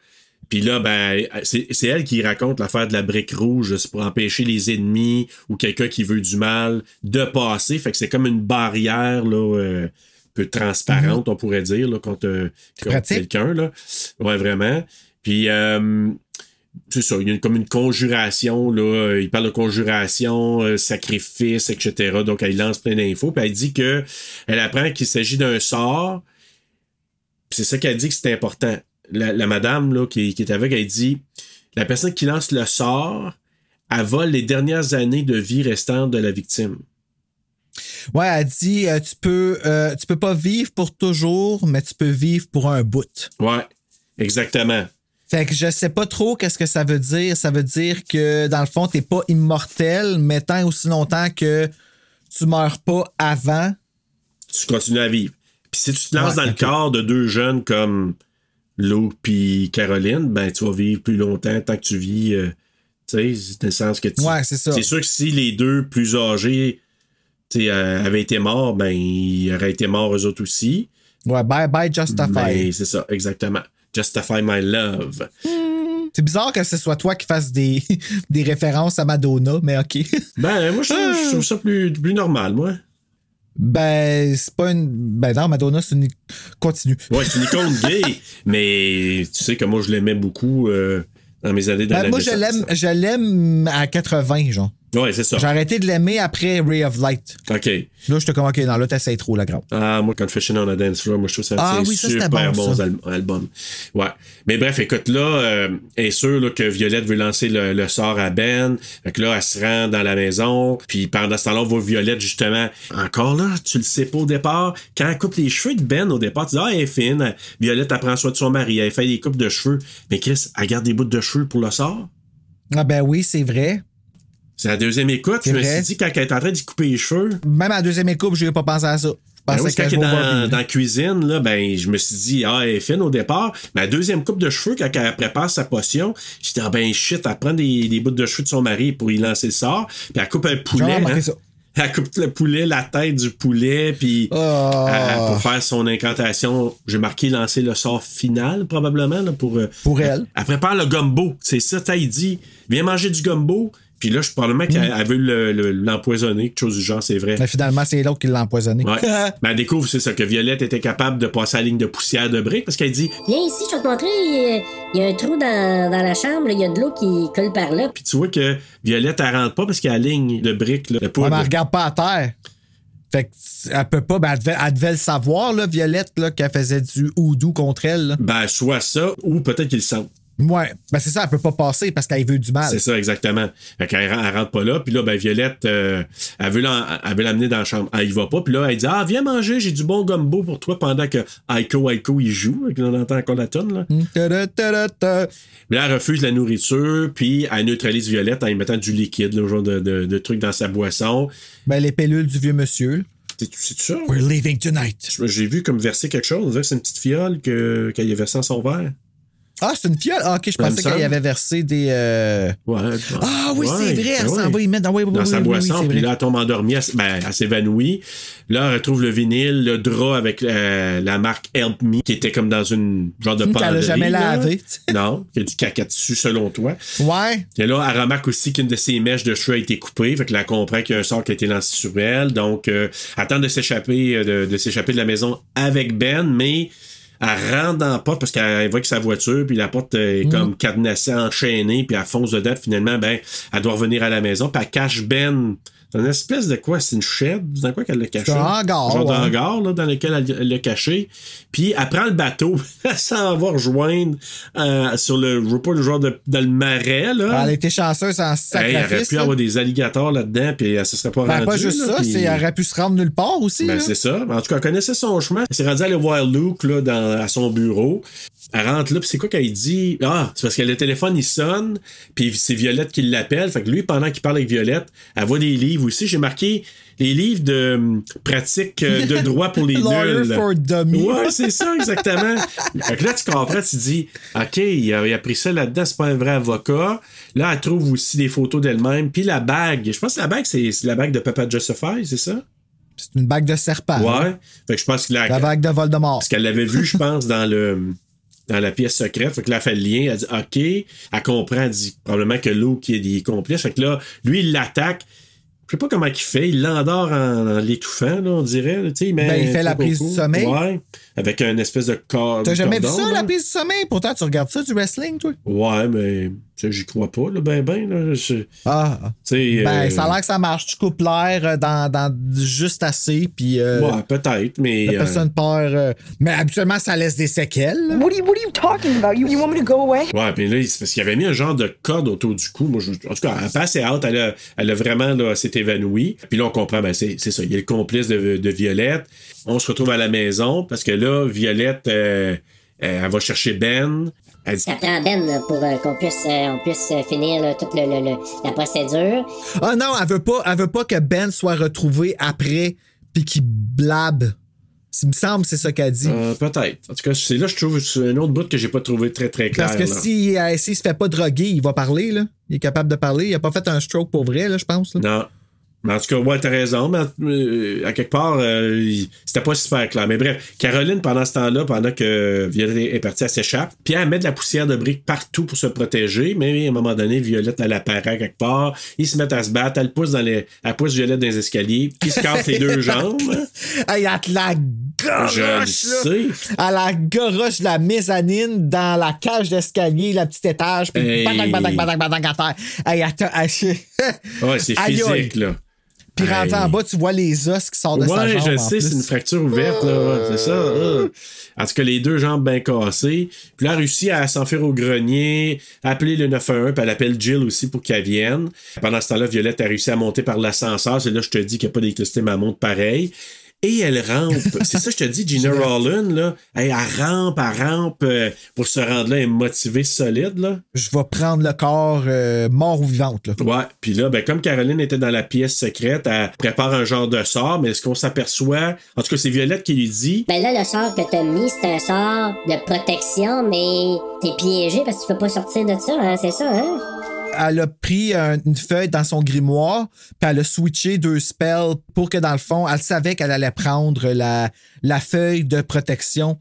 Speaker 2: Puis là, ben, c'est elle qui raconte l'affaire de la brique rouge, c'est pour empêcher les ennemis ou quelqu'un qui veut du mal de passer. Fait que c'est comme une barrière, là, euh, peu transparente, on pourrait dire, là, contre, euh, contre quelqu'un, là. Ouais, vraiment. Puis, euh, c'est ça, il y a comme une conjuration, là. Il parle de conjuration, euh, sacrifice, etc. Donc, elle lance plein d'infos. Puis, elle dit que elle apprend qu'il s'agit d'un sort. Puis c'est ça qu'elle dit que c'est important. La, la madame, là, qui, qui est avec, elle dit la personne qui lance le sort, elle vole les dernières années de vie restantes de la victime.
Speaker 3: Ouais, elle dit euh, tu peux euh, tu peux pas vivre pour toujours, mais tu peux vivre pour un bout.
Speaker 2: Ouais, exactement.
Speaker 3: Fait que je sais pas trop qu'est-ce que ça veut dire. Ça veut dire que dans le fond, t'es pas immortel, mais tant aussi longtemps que tu meurs pas avant.
Speaker 2: Tu continues à vivre. Puis si tu te lances
Speaker 3: Ouais,
Speaker 2: dans le corps de deux jeunes comme Lou puis Caroline, ben tu vas vivre plus longtemps tant que tu vis. euh, tu sais, c'est dans le sens que tu.
Speaker 3: Ouais, c'est ça.
Speaker 2: C'est sûr que si les deux plus âgés tu sais, euh, avaient été morts, ben ils auraient été morts eux autres aussi.
Speaker 3: Ouais, bye bye Justify.
Speaker 2: Mais c'est ça, exactement. Justify my love.
Speaker 3: C'est bizarre que ce soit toi qui fasses des, des références à Madonna, mais ok.
Speaker 2: Ben, moi, je trouve, je trouve ça plus, plus normal, moi.
Speaker 3: Ben, c'est pas une. Ben non, Madonna, c'est une. Continue.
Speaker 2: Ouais, c'est une icône gay, mais tu sais que moi, je l'aimais beaucoup euh, dans mes années
Speaker 3: Ben, moi, je l'aime, je l'aime à 80, genre.
Speaker 2: Ouais, c'est ça.
Speaker 3: J'ai arrêté de l'aimer après Ray of Light.
Speaker 2: OK.
Speaker 3: Là, je te comme, ok, non, là, t'essayes trop, la grande.
Speaker 2: Ah, moi, Confession on a Dance Floor, moi, je trouve ça
Speaker 3: Ah oui, ça,
Speaker 2: super
Speaker 3: bon,
Speaker 2: bons
Speaker 3: ça.
Speaker 2: al- albums. Ouais. Mais bref, écoute, là, euh, elle est sûre là, que Violette veut lancer le, le sort à Ben. Fait que là, elle se rend dans la maison. Puis pendant ce temps-là, on voit Violette, justement. Encore là, tu le sais pas au départ. Quand elle coupe les cheveux de Ben au départ, tu dis, ah, elle est fine. Violette, elle prend soin de son mari. Elle fait des coupes de cheveux. Mais Chris, elle garde des bouts de cheveux pour le sort?
Speaker 3: Ah, ben oui, c'est vrai.
Speaker 2: C'est la deuxième écoute. Je me suis dit, quand elle est en train d'y couper les cheveux,
Speaker 3: Même à la deuxième écoute, je n'ai pas pensé à ça.
Speaker 2: Ben oui, quand elle est dans, la cuisine, là, ben, je me suis dit, ah, elle est fine au départ. Mais la deuxième coupe de cheveux, quand elle prépare sa potion, j'étais, ah, ben, shit, elle prend des, des bouts de cheveux de son mari pour y lancer le sort. Puis elle coupe un poulet. Hein.
Speaker 3: ça.
Speaker 2: Elle coupe le poulet, la tête du poulet, puis
Speaker 3: Ah.
Speaker 2: pour faire son incantation, j'ai marqué lancer le sort final, probablement, là, pour... euh,
Speaker 3: Pour elle.
Speaker 2: Elle prépare le gumbo. C'est ça, t'as, il dit, viens manger du gumbo. Puis là, je probablement qu'elle
Speaker 3: Mm.
Speaker 2: elle veut le- le- l'empoisonner, quelque chose du genre, c'est vrai.
Speaker 3: Mais finalement, c'est l'autre qui l'a empoisonné.
Speaker 2: Ouais. Mais elle découvre, c'est ça, que Violette était capable de passer la ligne de poussière de briques parce qu'elle dit
Speaker 10: Viens ici, je vais te montrer. Il y a- un trou dans, dans la chambre, il y a de l'eau qui coule par là.
Speaker 2: Puis tu vois que Violette, elle rentre pas parce qu'elle a la ligne de briques, là, le
Speaker 3: Ouais, mais elle regarde pas à terre. Fait qu'elle peut pas, ben elle devait, elle devait le savoir, là, Violette, là, qu'elle faisait du houdou contre elle. là.
Speaker 2: Ben, soit ça, ou peut-être qu'il le sent.
Speaker 3: Ouais, ben c'est ça, elle peut pas passer parce qu'elle veut du mal.
Speaker 2: C'est ça, exactement. Fait qu'elle elle rentre pas là. Puis là, ben, Violette, euh, elle veut l'amener dans la chambre. Elle y va pas. Puis là, elle dit Ah, viens manger, j'ai du bon gumbo pour toi pendant que Aiko Aiko il joue. Et qu'on entend encore la tonne, là.
Speaker 3: Ta-da-ta-da-ta.
Speaker 2: Mais là, elle refuse la nourriture. Puis elle neutralise Violette en lui mettant du liquide, le genre de, de, de truc dans sa boisson.
Speaker 3: Ben les pilules du vieux monsieur.
Speaker 2: C'est ça?
Speaker 3: We're leaving tonight.
Speaker 2: J'ai vu comme verser quelque chose. C'est une petite fiole que- qu'elle y a versé dans son verre.
Speaker 3: Ah, c'est une fiole? Ah, ok, je
Speaker 2: Ça
Speaker 3: pensais qu'elle y avait versé des. euh,
Speaker 2: Ouais.
Speaker 3: Ah oui,
Speaker 2: Ouais,
Speaker 3: c'est vrai, elle s'en
Speaker 2: ouais.
Speaker 3: va y mettre dans, oui, oui,
Speaker 2: dans sa
Speaker 3: oui,
Speaker 2: boisson, puis là, elle tombe endormie, elle, ben, elle s'évanouit. Là, elle retrouve le vinyle, le drap avec euh, la marque Help Me, qui était comme dans une genre de
Speaker 3: Qu'elle a
Speaker 2: penderie.
Speaker 3: jamais
Speaker 2: là.
Speaker 3: lavé.
Speaker 2: Non, qui a du caca dessus, selon toi.
Speaker 3: Ouais.
Speaker 2: Et là, elle remarque aussi qu'une de ses mèches de cheveux a été coupée, fait que là, elle comprend qu'il y a un sort qui a été lancé sur elle. Donc, euh, elle tente de s'échapper euh, de, de s'échapper de la maison avec Ben, mais elle rentre dans la porte parce qu'elle voit que sa voiture, puis la porte est comme cadenassée, enchaînée, puis elle fonce dedans. Finalement, ben, elle doit revenir à la maison, puis elle cache Ben dans une espèce de quoi? C'est une shed? Dans quoi qu'elle l'a caché?
Speaker 3: C'est un hangar,
Speaker 2: Genre
Speaker 3: ouais.
Speaker 2: d'hangar, là, dans lequel elle elle l'a caché. Puis elle prend le bateau, elle s'en va rejoindre euh, sur le, je vois pas le genre de, dans le marais, là.
Speaker 3: Elle été chanceuse en
Speaker 2: Hey, il aurait
Speaker 3: sacrifice.
Speaker 2: pu
Speaker 3: là.
Speaker 2: avoir des alligators là-dedans, puis elle se serait pas
Speaker 3: Ben,
Speaker 2: rendue.
Speaker 3: pas juste
Speaker 2: là,
Speaker 3: ça,
Speaker 2: puis-
Speaker 3: c'est, elle aurait pu se rendre nulle part aussi.
Speaker 2: Ben, c'est ça. En tout cas, elle connaissait son chemin. Elle s'est rendue à aller voir Luke là, dans, à son bureau. Elle rentre là, puis c'est quoi qu'elle dit? Ah, c'est parce que le téléphone, il sonne, puis c'est Violette qui l'appelle. Fait que lui, pendant qu'il parle avec Violette, elle voit des livres aussi. J'ai marqué les livres de hum, pratique euh, de droit pour les nuls.
Speaker 3: for.
Speaker 2: Ouais, c'est ça, exactement. fait que là, tu comprends, tu dis, OK, il a, il a pris ça là-dedans, c'est pas un vrai avocat. Là, elle trouve aussi des photos d'elle-même. Puis la bague, je pense que la bague, c'est la bague de Papa Justify, c'est ça?
Speaker 3: C'est une bague de serpent.
Speaker 2: Ouais. Fait que je pense que la,
Speaker 3: La bague de Voldemort.
Speaker 2: parce qu'elle l'avait vu, je pense, dans le dans la pièce secrète. Fait que là, elle fait le lien. Elle dit OK. Elle comprend. Elle dit probablement que Luke est des complices. Fait que là, lui, il l'attaque. Je sais pas comment il fait. Il l'endort en, en l'étouffant, là, on dirait. là, met
Speaker 3: Ben, il fait la prise du sommeil.
Speaker 2: Ouais. Avec un espèce de corps.
Speaker 3: T'as jamais vu ça,
Speaker 2: là.
Speaker 3: la prise du sommeil? Pourtant, tu regardes ça, du wrestling, toi?
Speaker 2: Ouais, mais ça, j'y crois pas, là, ben, ben. Là, Je-
Speaker 3: Ah.
Speaker 2: tu sais,
Speaker 3: Ben,
Speaker 2: euh,
Speaker 3: ça a l'air que ça marche. Tu coupes l'air euh, dans, dans juste assez, puis euh,
Speaker 2: Ouais, peut-être, mais.
Speaker 3: la
Speaker 2: euh,
Speaker 3: personne perd. euh, mais habituellement, ça laisse des séquelles. là.
Speaker 12: What are you, what are you talking about? You, you want me to go away?
Speaker 2: Ouais, puis là, c'est parce qu'il avait mis un genre de corde autour du cou. Moi, je- en tout cas, elle passait out, elle a, elle a vraiment là, s'est évanouie. Puis là, on comprend, ben, c'est, c'est ça. Il est le complice de, de Violette. On se retrouve à la maison parce que là, Violette, euh, euh, elle va chercher Ben. Elle dit
Speaker 10: Ça prend Ben pour euh, qu'on puisse, euh, on puisse finir là, toute le- le- le- la procédure.
Speaker 3: Ah non, elle veut pas, elle veut pas que Ben soit retrouvé après, puis qu'il blabe. Il me semble que c'est ça qu'elle dit.
Speaker 2: euh, peut-être. En tout cas, c'est là, je trouve, c'est un autre bout que j'ai pas trouvé très, très clair.
Speaker 3: Parce que
Speaker 2: là.
Speaker 3: si, euh, s'il se fait pas droguer, il va parler, là. Il est capable de parler. Il a pas fait un stroke pour vrai, là, je pense. là.
Speaker 2: Non. Mais en tout cas, ouais, t'as raison, mais euh, à quelque part, euh, c'était pas super clair. Mais bref, Caroline, pendant ce temps-là, pendant que Violette est partie, elle s'échappe. Puis elle met de la poussière de briques partout pour se protéger. Mais à un moment donné, Violette, elle apparaît quelque part. Ils se mettent à se battre. Elle pousse, dans les, elle pousse Violette dans les escaliers. Puis se cassent les deux jambes.
Speaker 3: Hey, elle te la
Speaker 2: Je le
Speaker 3: goroche,
Speaker 2: sais.
Speaker 3: Elle la goroche la mezzanine dans la cage d'escalier, le petit étage, puis
Speaker 2: Hey.
Speaker 3: badac, badac, badac, badac à terre. Hey, elle t'a haché.
Speaker 2: Ouais, c'est physique, là.
Speaker 3: Puis rendu en bas, tu vois les os qui sortent de sa
Speaker 2: Ouais,
Speaker 3: jambe.
Speaker 2: je
Speaker 3: en
Speaker 2: sais, c'est une fracture ouverte, là. ouais, C'est ça. euh. En tout cas, les deux jambes bien cassées. Puis là, elle réussit à s'enfuir au grenier, appeler le 911, puis elle appelle Jill aussi pour qu'elle vienne. Pendant ce temps-là, Violette a réussi à monter par l'ascenseur. C'est là je te dis qu'il n'y a pas d'électricité, mais elle monte pareil. Et elle rampe. c'est ça, je te dis, Gina Rollin, là. Elle, elle rampe, elle rampe euh, pour se rendre là, elle est motivée, solide, là.
Speaker 3: Je vais prendre le corps euh, mort ou vivante. Là.
Speaker 2: Ouais, puis là, ben, comme Caroline était dans la pièce secrète, elle prépare un genre de sort, mais est-ce qu'on s'aperçoit? En tout cas, c'est Violette qui lui dit.
Speaker 10: Ben là, le sort que t'as mis, c'est un sort de protection, mais t'es piégé parce que tu peux pas sortir de ça, hein, c'est ça, hein?
Speaker 3: Elle a pris un- une feuille dans son grimoire, puis elle a switché deux spells pour que, dans le fond, elle savait qu'elle allait prendre la feuille de protection,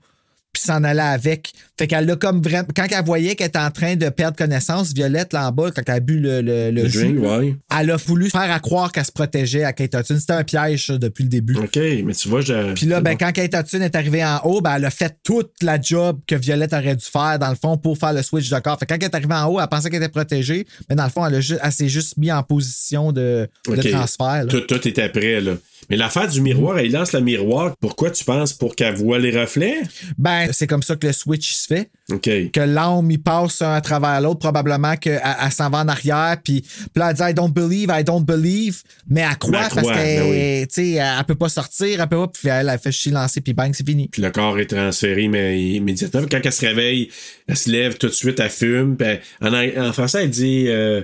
Speaker 3: puis s'en aller avec. Fait qu'elle a comme vraiment. Quand elle voyait qu'elle était en train de perdre connaissance, Violette, là en bas, quand elle a bu le, le, le
Speaker 2: Le
Speaker 3: jus,
Speaker 2: drink, ouais.
Speaker 3: elle a voulu faire à croire qu'elle se protégeait à Kate Hudson. C'était un piège, ça, depuis le début.
Speaker 2: OK, mais tu vois, je.
Speaker 3: Puis là, ben, quand Kate Hudson est arrivée en haut, ben, elle a fait toute la job que Violette aurait dû faire, dans le fond, pour faire le switch de corps. Fait que quand elle est arrivée en haut, elle pensait qu'elle était protégée, mais dans le fond, elle, elle s'est juste mis en position de, de transfert. là.
Speaker 2: Tout, tout était prêt, là. Mais l'affaire du miroir, elle lance le miroir. Pourquoi tu penses? Pour qu'elle voit les reflets?
Speaker 3: Ben, c'est comme ça que le switch se fait.
Speaker 2: OK.
Speaker 3: Que l'âme, il passe un à travers l'autre, probablement qu'elle elle, s'en va en arrière, puis, là, elle dit I don't believe, I don't believe, mais elle croit
Speaker 2: Mais elle
Speaker 3: parce qu'elle
Speaker 2: ben
Speaker 3: tu sais, elle, elle peut pas sortir, elle peut pas, puis elle, elle fait chier lancer, puis bang, c'est fini.
Speaker 2: Puis le corps est transféré mais immédiatement. Quand elle se réveille, elle se lève tout de suite, elle fume. Puis elle- en, en français, elle dit euh,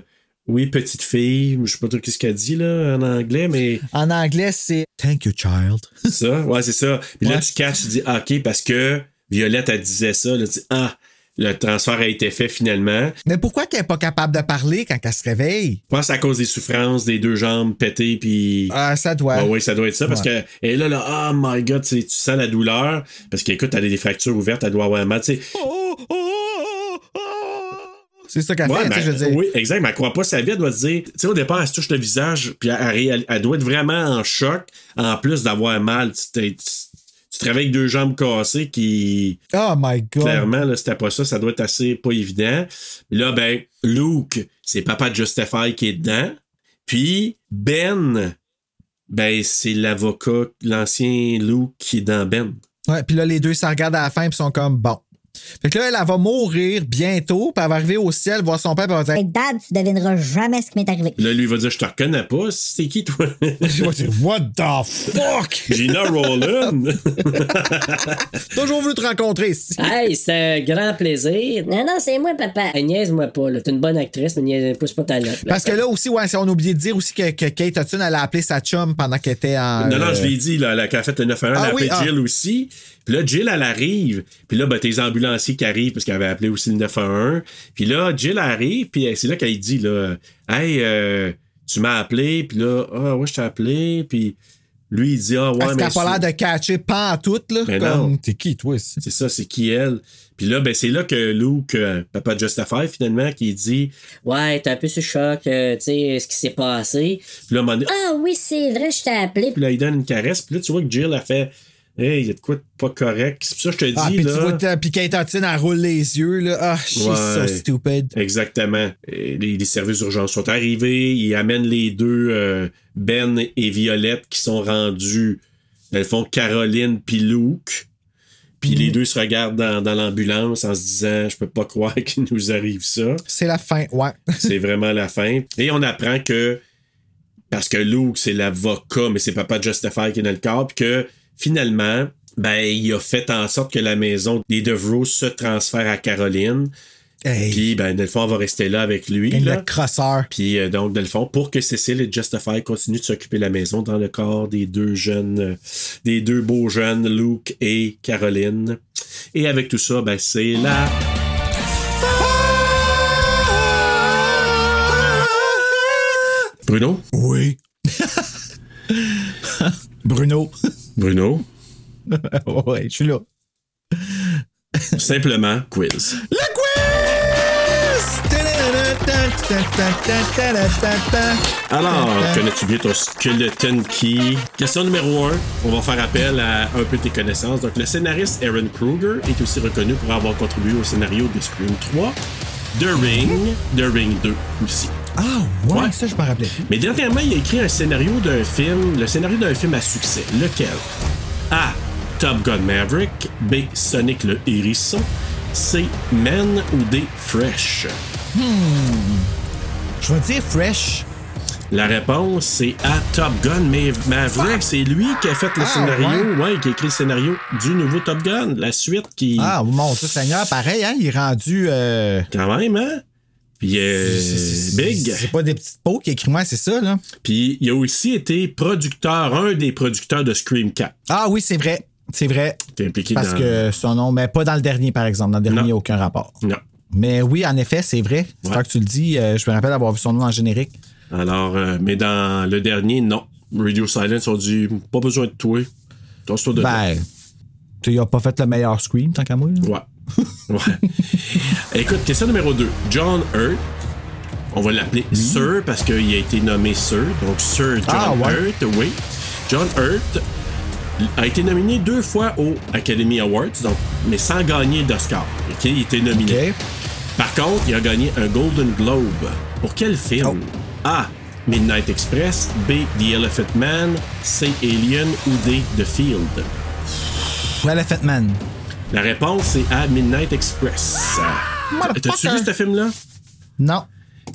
Speaker 2: Oui, petite fille. Je sais pas trop ce qu'elle dit là, en anglais, mais
Speaker 3: En anglais, c'est Thank you, child.
Speaker 2: c'est ça? Ouais, c'est ça. Puis là, tu catches, tu dis ah, OK, parce que Violette, elle disait ça. Là, tu dis Ah, le transfert a été fait finalement.
Speaker 3: Mais pourquoi qu'elle est pas capable de parler quand elle se réveille?
Speaker 2: Je pense à cause des souffrances, des deux jambes pétées, puis.
Speaker 3: Ah, ça doit.
Speaker 2: Ah oui, ça doit être ça, parce que est là, là, oh my god, tu sens la douleur, parce qu'écoute, elle a des fractures ouvertes, elle doit avoir mal, tu sais.
Speaker 3: C'est ça qu'elle
Speaker 2: Ouais,
Speaker 3: fait,
Speaker 2: ben,
Speaker 3: je veux dire.
Speaker 2: Oui, exact, mais elle croit pas sa vie, elle doit se dire, tu sais, au départ, elle se touche le visage, puis elle, elle- elle doit être vraiment en choc, en plus d'avoir mal. Tu, réveilles avec deux jambes cassées qui,
Speaker 3: Oh my God.
Speaker 2: clairement, là, c'était pas ça, ça doit être assez pas évident. Là, ben, Luke, c'est papa de Justify qui est dedans, puis Ben, ben, c'est l'avocat, l'ancien Luke qui est dans Ben.
Speaker 3: Ouais, puis là, les deux se regardent à la fin, puis sont comme bon. Fait que là, elle, elle va mourir bientôt, puis elle va arriver au ciel, voir son père, puis elle va
Speaker 5: Hey,
Speaker 3: dire
Speaker 5: Dad, tu devineras jamais ce qui m'est arrivé.
Speaker 2: Là, lui, va dire, je te reconnais pas, c'est qui, toi?
Speaker 3: Je vais dire, What the fuck?
Speaker 2: Gina Rowland.
Speaker 3: Toujours voulu te rencontrer ici.
Speaker 11: Hey, c'est un grand plaisir.
Speaker 10: Non, non, c'est moi, papa.
Speaker 11: Hey, niaise-moi pas, là. T'es une bonne actrice, mais niaise, pousse pas ta note. là.
Speaker 3: Parce que là aussi, ouais, si on a oublié de dire aussi que, que Kate Hudson, elle a appelé sa chum pendant qu'elle était en.
Speaker 2: Non, non,
Speaker 3: euh,
Speaker 2: je l'ai dit, là, elle a fait le 911, elle
Speaker 3: Ah
Speaker 2: a
Speaker 3: oui,
Speaker 2: appelé
Speaker 3: ah.
Speaker 2: Jill aussi. Puis là, Jill, elle arrive. Puis là, ben, tes ambulanciers qui arrivent, parce qu'elle avait appelé aussi le 911. Puis là, Jill arrive, puis c'est là qu'elle dit, là, Hey, euh, tu m'as appelé, puis là, ah, ouais, je t'ai appelé, puis lui, il dit, ah, ouais, mais.
Speaker 3: qu'elle a pas l'air de catcher pas en tout, là? Comme,
Speaker 2: non.
Speaker 3: t'es qui, toi?
Speaker 2: C'est ça, c'est qui elle. Puis là, ben, c'est là que Luke, euh, papa Justify, finalement, qui dit,
Speaker 11: Ouais, t'es un peu sur le choc, euh, tu sais, ce qui s'est passé.
Speaker 2: puis là,
Speaker 10: Ah oui, c'est vrai, je t'ai appelé.
Speaker 2: puis là, il donne une caresse, puis là, tu vois que Jill a fait, hey, il y a de quoi de pas correct? C'est pour ça que je te
Speaker 3: Ah,
Speaker 2: dis,
Speaker 3: puis tu vois, Kate Hudson, elle roule les yeux, là. Ah, she's so
Speaker 2: Ouais.
Speaker 3: stupid.
Speaker 2: Exactement. Et Les, les services d'urgence sont arrivés. Ils amènent les deux, euh, Ben et Violette, qui sont rendus, dans le fond, Caroline puis Luke. Puis
Speaker 3: Mhm.
Speaker 2: les deux se regardent dans, dans l'ambulance en se disant Je peux pas croire qu'il nous arrive ça.
Speaker 3: C'est la fin, ouais.
Speaker 2: C'est vraiment la fin. Et on apprend que, parce que Luke, c'est l'avocat, mais c'est papa Justify qui est dans le corps, puis que finalement, ben, il a fait en sorte que la maison des Devereaux se transfère à Caroline.
Speaker 3: Hey.
Speaker 2: Puis, ben, dans le fond, on va rester là avec lui.
Speaker 3: Et
Speaker 2: là.
Speaker 3: le crosseur.
Speaker 2: Puis, euh, donc, fond, pour que Cécile et Justify continuent de s'occuper de la maison dans le corps des deux jeunes, euh, des deux beaux jeunes, Luke et Caroline. Et avec tout ça, ben, c'est la. Bruno?
Speaker 3: Oui. Bruno.
Speaker 2: Bruno?
Speaker 3: ouais, je suis là.
Speaker 2: Simplement, quiz.
Speaker 3: Le quiz!
Speaker 2: Alors, connais-tu bien ton skeleton key? Question numéro 1. On va faire appel à un peu tes connaissances. Donc, le scénariste Aaron Kruger est aussi reconnu pour avoir contribué au scénario de Scream 3, The Ring, The Ring 2 aussi.
Speaker 3: Ah, ouais,
Speaker 2: Ouais.
Speaker 3: ça, je me rappelais.
Speaker 2: Mais dernièrement, il a écrit un scénario d'un film, le scénario d'un film à succès. Lequel? A. Top Gun Maverick. B. Sonic le hérisson. C. Men ou D. Fresh?
Speaker 3: Je vais dire fresh.
Speaker 2: La réponse, c'est à Top Gun, mais Maverick, c'est lui qui a fait le
Speaker 3: Ah,
Speaker 2: scénario, ouais. qui a écrit le scénario du nouveau Top Gun, la suite qui.
Speaker 3: Ah, mon Dieu Seigneur, pareil, hein, il est rendu. euh,
Speaker 2: Quand même, hein? Puis, euh, Big.
Speaker 3: C'est pas des petites peaux qui écrit moi, c'est ça, là?
Speaker 2: Puis, il a aussi été producteur, un des producteurs de Scream 4.
Speaker 3: Ah oui, c'est vrai. C'est vrai.
Speaker 2: T'es impliqué
Speaker 3: Parce
Speaker 2: dans.
Speaker 3: que son nom, mais pas dans le dernier, par exemple. Dans le dernier, il n'y a aucun rapport.
Speaker 2: Non.
Speaker 3: Mais oui, en effet, c'est vrai. C'est
Speaker 2: Ouais.
Speaker 3: que tu le dis. euh, je me rappelle avoir vu son nom en générique.
Speaker 2: Alors, euh, mais dans le dernier, non. Radio Silence ont dit pas besoin de toi. Toi, de
Speaker 3: Ben, tu a pas fait le meilleur scream, tant qu'à moi. là.
Speaker 2: Ouais. ouais. Écoute, question numéro 2. John Hurt. On va l'appeler Sir parce qu'il a été nommé Sir. Donc, Sir John
Speaker 3: Ah, ouais.
Speaker 2: Hurt, oui. John Hurt a été nominé deux fois au Academy Awards, donc, mais sans gagner d'Oscar. OK? Il a été nominé.
Speaker 3: OK.
Speaker 2: Par contre, il a gagné un Golden Globe. Pour quel film?
Speaker 3: Oh.
Speaker 2: A. Midnight Express. B. The Elephant Man. C. Alien. Ou D. The Field?
Speaker 3: Elephant Man.
Speaker 2: La réponse, c'est A. Midnight Express. T'as-tu vu ce film-là?
Speaker 3: Non.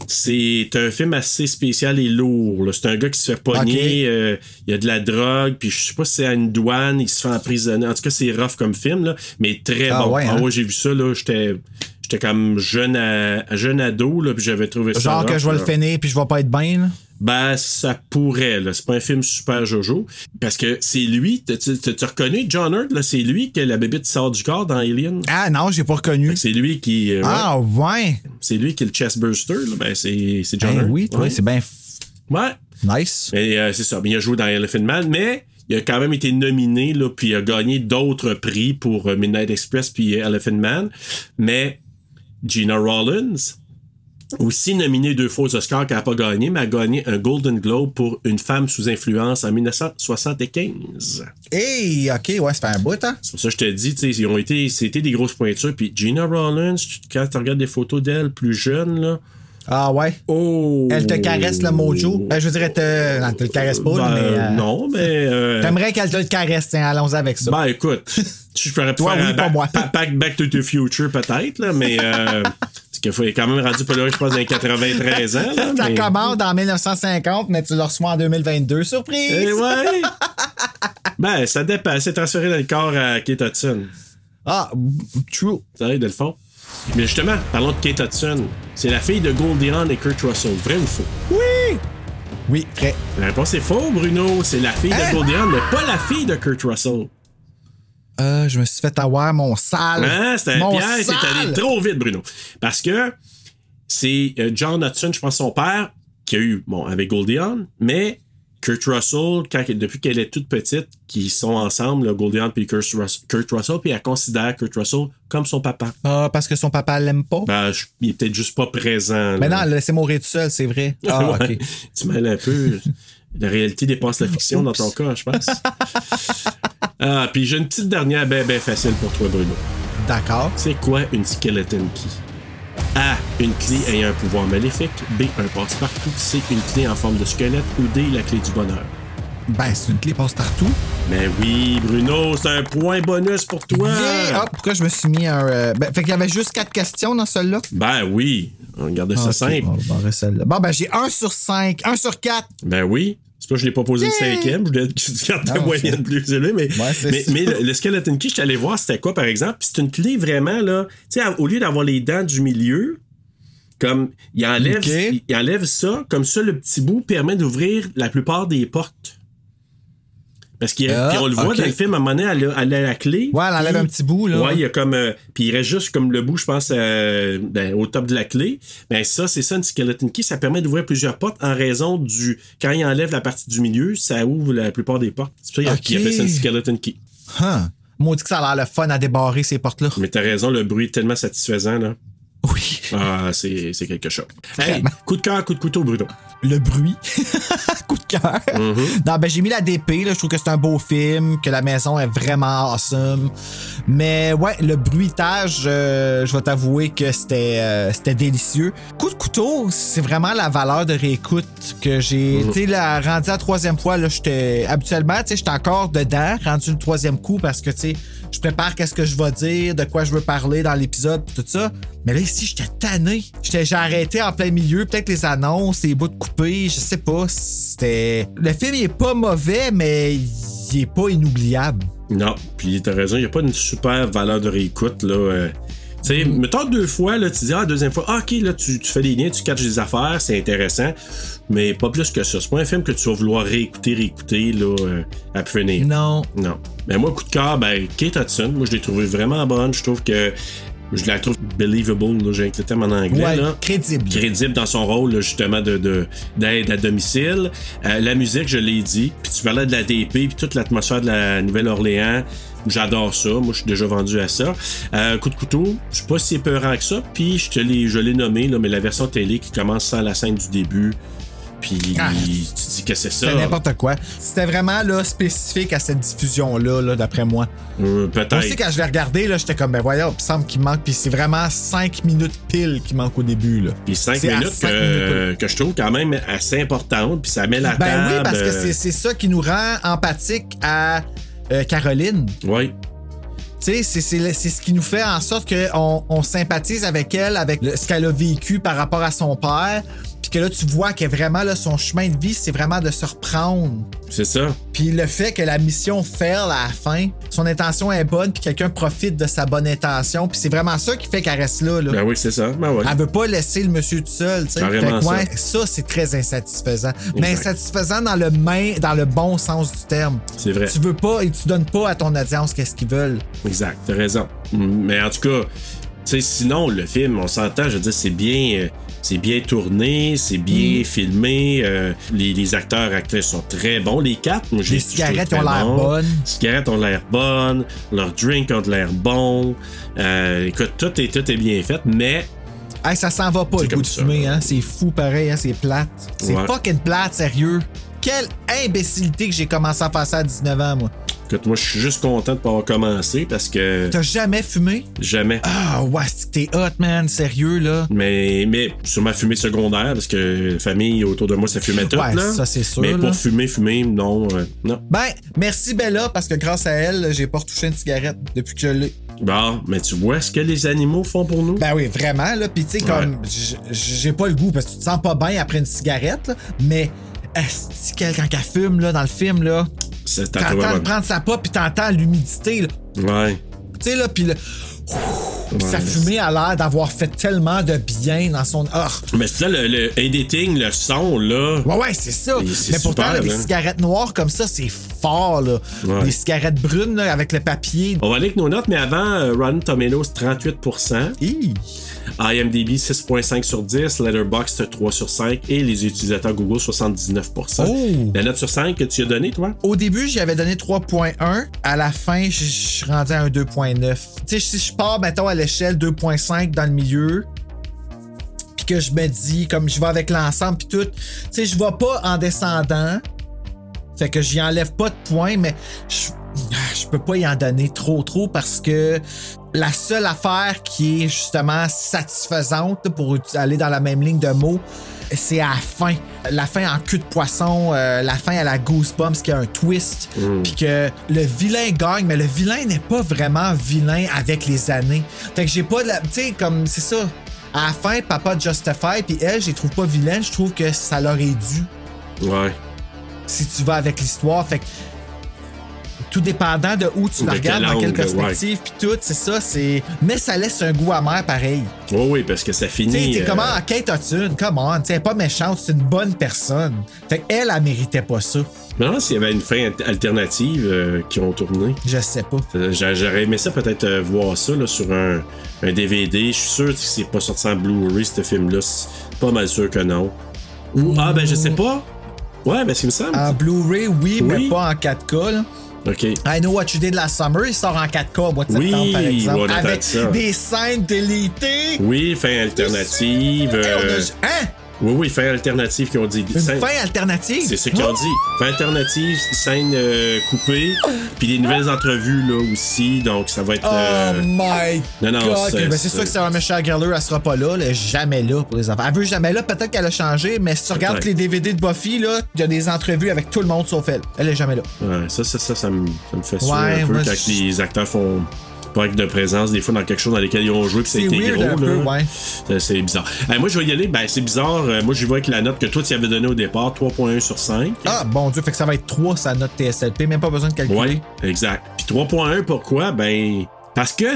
Speaker 2: C'est un film assez spécial et lourd. C'est un gars qui se fait pogner, euh, il y a de la drogue, puis je sais pas si c'est à une douane, il se fait emprisonner. En tout cas, c'est rough comme film, là, mais très
Speaker 3: Ah
Speaker 2: bon.
Speaker 3: ouais,
Speaker 2: Ah
Speaker 3: hein?
Speaker 2: ouais, j'ai vu ça, là, j'étais j'étais comme jeune, à, jeune ado, là, puis j'avais trouvé ça
Speaker 3: Genre que je vais le finir puis je vais pas être bien.
Speaker 2: Ben, ça pourrait, là. C'est pas un film super Jojo. Parce que c'est lui, tu reconnais John Hurt, là, c'est lui que la bébite sort du corps dans Alien?
Speaker 3: Ah non, j'ai pas reconnu.
Speaker 2: C'est lui qui. euh.
Speaker 3: Ah ouais.
Speaker 2: C'est lui qui est le chestburster, là. Ben, c'est John
Speaker 3: Ben
Speaker 2: Hurt.
Speaker 3: oui,
Speaker 2: Ouais.
Speaker 3: c'est bien
Speaker 2: Ouais.
Speaker 3: nice.
Speaker 2: Mais euh, c'est ça. Mais il a joué dans Elephant Man, mais il a quand même été nominé, là, puis il a gagné d'autres prix pour euh, Midnight Express puis Elephant Man. Mais Gina Rollins, aussi nominée deux fois aux Oscars, qui n'a pas gagné, mais a gagné un Golden Globe pour Une femme sous influence en 1975.
Speaker 3: Hey, ok, ouais, fait un bout, hein?
Speaker 2: C'est pour ça que je te dis, tu sais, ils ont été, c'était des grosses pointures. Puis Gina Rollins, tu- quand tu regardes des photos d'elle plus jeune, là,
Speaker 3: Ah ouais?
Speaker 2: oh!
Speaker 3: Elle te caresse le mojo? Ben, je veux dire, elle te. Non, te le caresse pas,
Speaker 2: Ben,
Speaker 3: mais. euh,
Speaker 2: Non, mais. euh,
Speaker 3: T'aimerais qu'elle te le caresse, tiens, allons avec ça.
Speaker 2: Ben écoute, je pourrais
Speaker 3: Toi,
Speaker 2: faire
Speaker 3: oui, pas moi.
Speaker 2: back, back to the Future peut-être, là, mais euh, parce qu'il est quand même rendu pas là, je pense, dans les 93 ans. Là,
Speaker 3: Ta
Speaker 2: mais-
Speaker 3: commande en 1950, mais tu le reçois en 2022. Surprise!
Speaker 2: Eh ouais! ben, ça dépend. C'est transféré dans le corps à Kate Hudson.
Speaker 3: Ah, true.
Speaker 2: Ça arrive de le fond. Mais justement, parlons de Kate Hudson. C'est la fille de Goldie Hawn et Kurt Russell. Vrai ou faux?
Speaker 3: Oui! Oui, vrai.
Speaker 2: La réponse est faux, Bruno. C'est la fille
Speaker 3: Hein?
Speaker 2: de Goldie Hawn, mais pas la fille de Kurt Russell.
Speaker 3: Euh, je me suis fait avoir mon sale.
Speaker 2: Hein, c'était un
Speaker 3: Mon
Speaker 2: piège, c'est allé trop vite, Bruno. Parce que c'est euh, John Hudson, je pense, son père, qui a eu, bon, avec Goldie Hawn, mais Kurt Russell, quand, depuis qu'elle est toute petite, qui sont ensemble, Goldie Hawn puis Kurt, Rus- Kurt Russell, puis elle considère Kurt Russell comme son papa.
Speaker 3: Ah, parce que son papa l'aime pas?
Speaker 2: Ben, je- il est peut-être juste pas présent.
Speaker 3: Mais non, elle l'a laissé mourir tout seul, c'est vrai. Ah,
Speaker 2: Ouais.
Speaker 3: ok.
Speaker 2: Tu mêles un peu. La réalité dépasse la fiction dans ton cas, je pense. ah, puis j'ai une petite dernière ben, ben facile pour toi, Bruno.
Speaker 3: D'accord.
Speaker 2: C'est quoi une skeleton key? A. Une clé ayant un pouvoir maléfique. B. Un passe-partout. C. Une clé en forme de squelette. Ou D. La clé du bonheur.
Speaker 3: Ben, c'est une clé passe-partout.
Speaker 2: Mais oui, Bruno, c'est un point bonus pour toi.
Speaker 3: Yeah! Ah, pourquoi je me suis mis un. euh, Ben, fait qu'il y avait juste quatre questions dans celle-là?
Speaker 2: Ben oui, on regardait ça
Speaker 3: Ok,
Speaker 2: simple.
Speaker 3: Bon, ben, j'ai un sur cinq, un sur quatre.
Speaker 2: Ben oui. C'est pas que je l'ai pas posé le cinquième, je voulais je garde la moyenne
Speaker 3: c'est-
Speaker 2: plus élevée, mais,
Speaker 3: Ouais,
Speaker 2: mais, mais le, le skeleton key, je suis allé voir c'était quoi par exemple, puis c'est une clé vraiment là, tu sais, au lieu d'avoir les dents du milieu, comme il enlève, il enlève ça, comme ça le petit bout permet d'ouvrir la plupart des portes. Parce qu'on
Speaker 3: Ah,
Speaker 2: on le voit dans le film, à un moment donné, elle a, elle a la clé.
Speaker 3: Ouais, elle enlève un petit bout, là.
Speaker 2: Ouais, il y a comme. euh, puis il reste juste comme le bout, je pense, euh, ben, au top de la clé. Ben, ça, c'est ça, une skeleton key. Ça permet d'ouvrir plusieurs portes en raison du. Quand il enlève la partie du milieu, ça ouvre la plupart des portes. C'est pour ça qu'il appelle ça une skeleton key.
Speaker 3: Huh. Maudit que ça a l'air le fun à débarrer ces portes-là.
Speaker 2: Mais t'as raison, le bruit est tellement satisfaisant, là.
Speaker 3: Oui.
Speaker 2: Ah, c'est c'est quelque chose. Hey, coup de cœur, coup de couteau, Bruno.
Speaker 3: Le bruit. Coup de cœur.
Speaker 2: Mm-hmm.
Speaker 3: Non, ben, j'ai mis la DP, là. Je trouve que c'est un beau film, que la maison est vraiment awesome. Mais ouais, le bruitage, euh, je vais t'avouer que c'était euh, c'était délicieux. Coup de couteau, c'est vraiment la valeur de réécoute que j'ai. Tu sais, là, rendu à la troisième fois, là, j'étais. Habituellement, tu sais, j'étais encore dedans, rendu le troisième coup parce que, tu sais, je prépare qu'est-ce que je vais dire, de quoi je veux parler dans l'épisode, pis tout ça. Mais là, ici, j'étais tanné. J'ai arrêté en plein milieu, peut-être les annonces, les bouts de coupés, je sais pas. C'était. Le film, il est pas mauvais, mais il est pas inoubliable.
Speaker 2: Non, puis t'as raison, il n'y a pas une super valeur de réécoute, là. Tu sais, mettons deux fois, là, tu dis, ah, deuxième fois, ah, ok, là, tu, tu fais des liens, tu catches des affaires, c'est intéressant, mais pas plus que ça. C'est pas un film que tu vas vouloir réécouter, réécouter, là, euh, à finir.
Speaker 3: Non.
Speaker 2: Non. Mais moi, coup de cœur, ben, Kate Hudson, moi, je l'ai trouvé vraiment bonne. Je trouve que. Je la trouve believable, j'ai le terme en anglais.
Speaker 3: Ouais,
Speaker 2: là.
Speaker 3: crédible.
Speaker 2: Crédible dans son rôle, là, justement, de, de- d'aide à domicile. Euh, la musique, je l'ai dit. Puis tu parlais de la DP, puis toute l'atmosphère de la Nouvelle-Orléans. J'adore ça. Moi, je suis déjà vendu à ça. Euh, coup de couteau, je suis pas si épeurant que ça. Puis je te l'ai, je l'ai nommé, là, mais la version télé qui commence sans la scène du début. Puis
Speaker 3: Ah.
Speaker 2: tu dis que c'est ça.
Speaker 3: C'était n'importe quoi. C'était vraiment là, spécifique à cette diffusion-là, là, d'après moi.
Speaker 2: Euh, peut-être.
Speaker 3: Aussi, quand je l'ai regardé, là, j'étais comme, ben voyons, il me semble qu'il manque. Puis c'est vraiment 5 minutes pile qui manque au début. Là.
Speaker 2: Puis 5
Speaker 3: C'est à
Speaker 2: minutes que,
Speaker 3: minutes.
Speaker 2: que je trouve quand même assez importante, puis ça met la
Speaker 3: Ben
Speaker 2: table.
Speaker 3: oui, parce que
Speaker 2: euh,
Speaker 3: c'est- c'est ça qui nous rend empathique à euh, Caroline.
Speaker 2: Oui,
Speaker 3: Tu sais, c'est- c'est c'est ce qui nous fait en sorte qu'on on sympathise avec elle, avec le- ce qu'elle a vécu par rapport à son père. Que là, tu vois que vraiment, là, son chemin de vie, c'est vraiment de se reprendre.
Speaker 2: c'est ça.
Speaker 3: Puis le fait que la mission fail à la fin, son intention est bonne, puis quelqu'un profite de sa bonne intention. Puis c'est vraiment ça qui fait qu'elle reste là. là.
Speaker 2: Ben oui, c'est ça. Ben ouais.
Speaker 3: Elle veut pas laisser le monsieur tout seul, tu sais. Ouais, ça, c'est très insatisfaisant. Mais insatisfaisant dans le main, dans le bon sens du terme.
Speaker 2: C'est vrai.
Speaker 3: Tu veux pas et tu donnes pas à ton audience qu'est-ce qu'ils veulent.
Speaker 2: Exact, t'as raison. Mais en tout cas, tu sais, sinon, le film, on s'entend, je veux dire, c'est bien. C'est bien tourné, c'est bien
Speaker 3: Mm.
Speaker 2: filmé. euh, les, les acteurs, actrices sont très bons. Les quatre, moi, j'ai
Speaker 3: Les
Speaker 2: je trouve
Speaker 3: cigarettes ont l'air
Speaker 2: bons.
Speaker 3: bonnes.
Speaker 2: Les cigarettes ont l'air bonnes. Leurs drinks ont l'air bon. Euh, écoute, tout est, tout est bien fait, mais
Speaker 3: Hey, ça s'en va pas le goût de fumer, hein. C'est fou pareil, hein. C'est plate. C'est
Speaker 2: Ouais.
Speaker 3: fucking plate, sérieux. Quelle imbécilité que j'ai commencé à faire ça à 19 ans, moi.
Speaker 2: Écoute, moi, je suis juste content de pas avoir commencé parce que
Speaker 3: T'as jamais fumé?
Speaker 2: jamais.
Speaker 3: Ah, ouais, c'est que t'es hot, man. Sérieux, là.
Speaker 2: Mais, mais sur ma fumée secondaire, parce que la famille autour de moi, ça fumait tout.
Speaker 3: Ouais,
Speaker 2: là.
Speaker 3: ça, c'est sûr,
Speaker 2: Mais
Speaker 3: là.
Speaker 2: pour fumer, fumer, non. euh, non.
Speaker 3: Ben, merci Bella, parce que grâce à elle, j'ai pas retouché une cigarette depuis que je l'ai.
Speaker 2: Bon, mais tu vois ce que les animaux font pour nous?
Speaker 3: Ben oui, vraiment, là. Puis, tu sais, comme, j'ai pas le goût, parce que tu te sens pas bien après une cigarette, là, mais. Est-ce qu'elle, quand elle fume, là, dans le film, là, t'entends prendre sa pop, puis t'entends l'humidité, là.
Speaker 2: Ouais.
Speaker 3: Tu sais, là, puis le. Puis sa fumée a l'air d'avoir fait tellement de bien dans son. Ah!
Speaker 2: Mais c'est ça, le, le editing, le son, là.
Speaker 3: Ouais, ouais, c'est ça. Mais pourtant, là,
Speaker 2: là.
Speaker 3: cigarettes noires comme ça, c'est fort, là.
Speaker 2: Ouais.
Speaker 3: Les cigarettes brunes, là, avec le papier.
Speaker 2: On va aller avec nos notes, mais avant, euh, Rotten Tomatoes 38%,
Speaker 3: Hi.
Speaker 2: IMDb 6.5 sur 10, Letterboxd 3 sur 5 et les utilisateurs Google 79%.
Speaker 3: Oh!
Speaker 2: La note sur 5 que tu as donnée, toi?
Speaker 3: Au début, j'y avais donné 3.1. À la fin, je suis rendu à un 2.9. Tu sais, si je pars, mettons, à l'échelle 2.5 dans le milieu, puis que je me dis, comme je vais avec l'ensemble, puis tout, tu sais, je vais pas en descendant. Fait que j'y enlève pas de points, mais je, je peux pas y en donner trop, trop parce que la seule affaire qui est justement satisfaisante pour aller dans la même ligne de mots, c'est à la fin. La fin en cul de poisson, euh, la fin à la Goosebumps qui a un twist, puis que le vilain gagne, mais le vilain n'est pas vraiment vilain avec les années. Fait que j'ai pas de la. Tu sais, comme c'est ça. À la fin, papa Justify, puis elle, je les trouve pas vilaine, je trouve que ça leur est dû
Speaker 2: Ouais.
Speaker 3: si tu vas avec l'histoire. Fait que tout dépendant de où tu
Speaker 2: De
Speaker 3: la regardes, dans quelle perspective, puis tout, c'est ça, c'est. Mais ça laisse un goût amer pareil.
Speaker 2: Oui, oui, parce que ça finit.
Speaker 3: sais, t'es
Speaker 2: euh,
Speaker 3: comment, Kate Hudson, come on, tu sais, elle est pas méchante, c'est une bonne personne. Fait qu'elle, elle méritait pas ça.
Speaker 2: Demande s'il y avait une fin al- alternative euh, qui ont tourné.
Speaker 3: Je sais pas.
Speaker 2: Euh, j'a- J'aurais aimé ça peut-être euh, voir ça là, sur un, un DVD. Je suis sûr que c'est pas sorti en Blu-ray ce film-là. C'est Pas mal sûr que non. Ou ah ben je sais pas. Ouais, ben ce qu'il me semble.
Speaker 3: En Blu-ray, oui, mais
Speaker 2: Oui.
Speaker 3: pas en 4K, là.
Speaker 2: Ok.
Speaker 3: I Know What You Did Last Summer, il sort en 4K au mois de
Speaker 2: Oui,
Speaker 3: septembre, par exemple. avec
Speaker 2: ça.
Speaker 3: des scènes délétées.
Speaker 2: Oui, fin alternative. Euh,
Speaker 3: Hein?
Speaker 2: Oui, oui, fin alternative qu'ils ont dit.
Speaker 3: Une
Speaker 2: Scène-
Speaker 3: fin alternative?
Speaker 2: C'est ce qu'ils ont dit. Fin alternative, scène euh, coupée, puis des nouvelles entrevues là aussi, donc ça va être.
Speaker 3: Oh
Speaker 2: euh,
Speaker 3: my
Speaker 2: non, non,
Speaker 3: God.
Speaker 2: c'est-
Speaker 3: Ben, c'est sûr que Sarah Michelle Gellar, elle sera pas là, là, jamais là pour les enfants. Elle veut jamais là, peut-être qu'elle a changé, mais si tu regardes les DVD de Buffy, là, il y a des entrevues avec tout le monde sauf elle. Elle est jamais là.
Speaker 2: Ouais, ça, ça, ça, ça me, ça me fait
Speaker 3: Ouais,
Speaker 2: un peu
Speaker 3: moi,
Speaker 2: quand les acteurs font pas acte de présence, des fois dans quelque chose dans lequel ils ont joué, puis ça a
Speaker 3: C'est
Speaker 2: été gros.
Speaker 3: un peu,
Speaker 2: là.
Speaker 3: ouais.
Speaker 2: Ça, C'est bizarre. Euh, moi, je vais y aller. Ben, c'est bizarre. Euh, moi, j'y vais avec la note que toi, tu avais donnée au départ, 3.1 sur 5.
Speaker 3: Ah, bon Dieu, fait que ça va être 3 sa note TSLP, même pas besoin de calculer.
Speaker 2: Ouais, exact. Puis 3.1, pourquoi? Ben, parce que.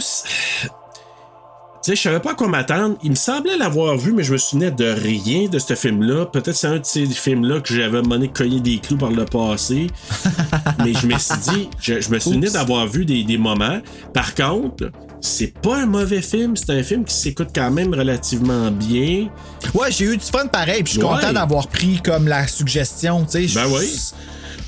Speaker 2: Sais, je savais pas à quoi m'attendre. Il me semblait l'avoir vu, mais je me souvenais de rien de ce film-là. Peut-être c'est un de ces films-là que j'avais mené cogner des clous par le passé. mais je me suis dit, je, je me souvenais d'avoir vu des, des moments. Par contre, c'est pas un mauvais film. C'est un film qui s'écoute quand même relativement bien.
Speaker 3: Ouais, j'ai eu du fun pareil, puis je suis
Speaker 2: Ouais.
Speaker 3: content d'avoir pris comme la suggestion, tu sais.
Speaker 2: Ben oui.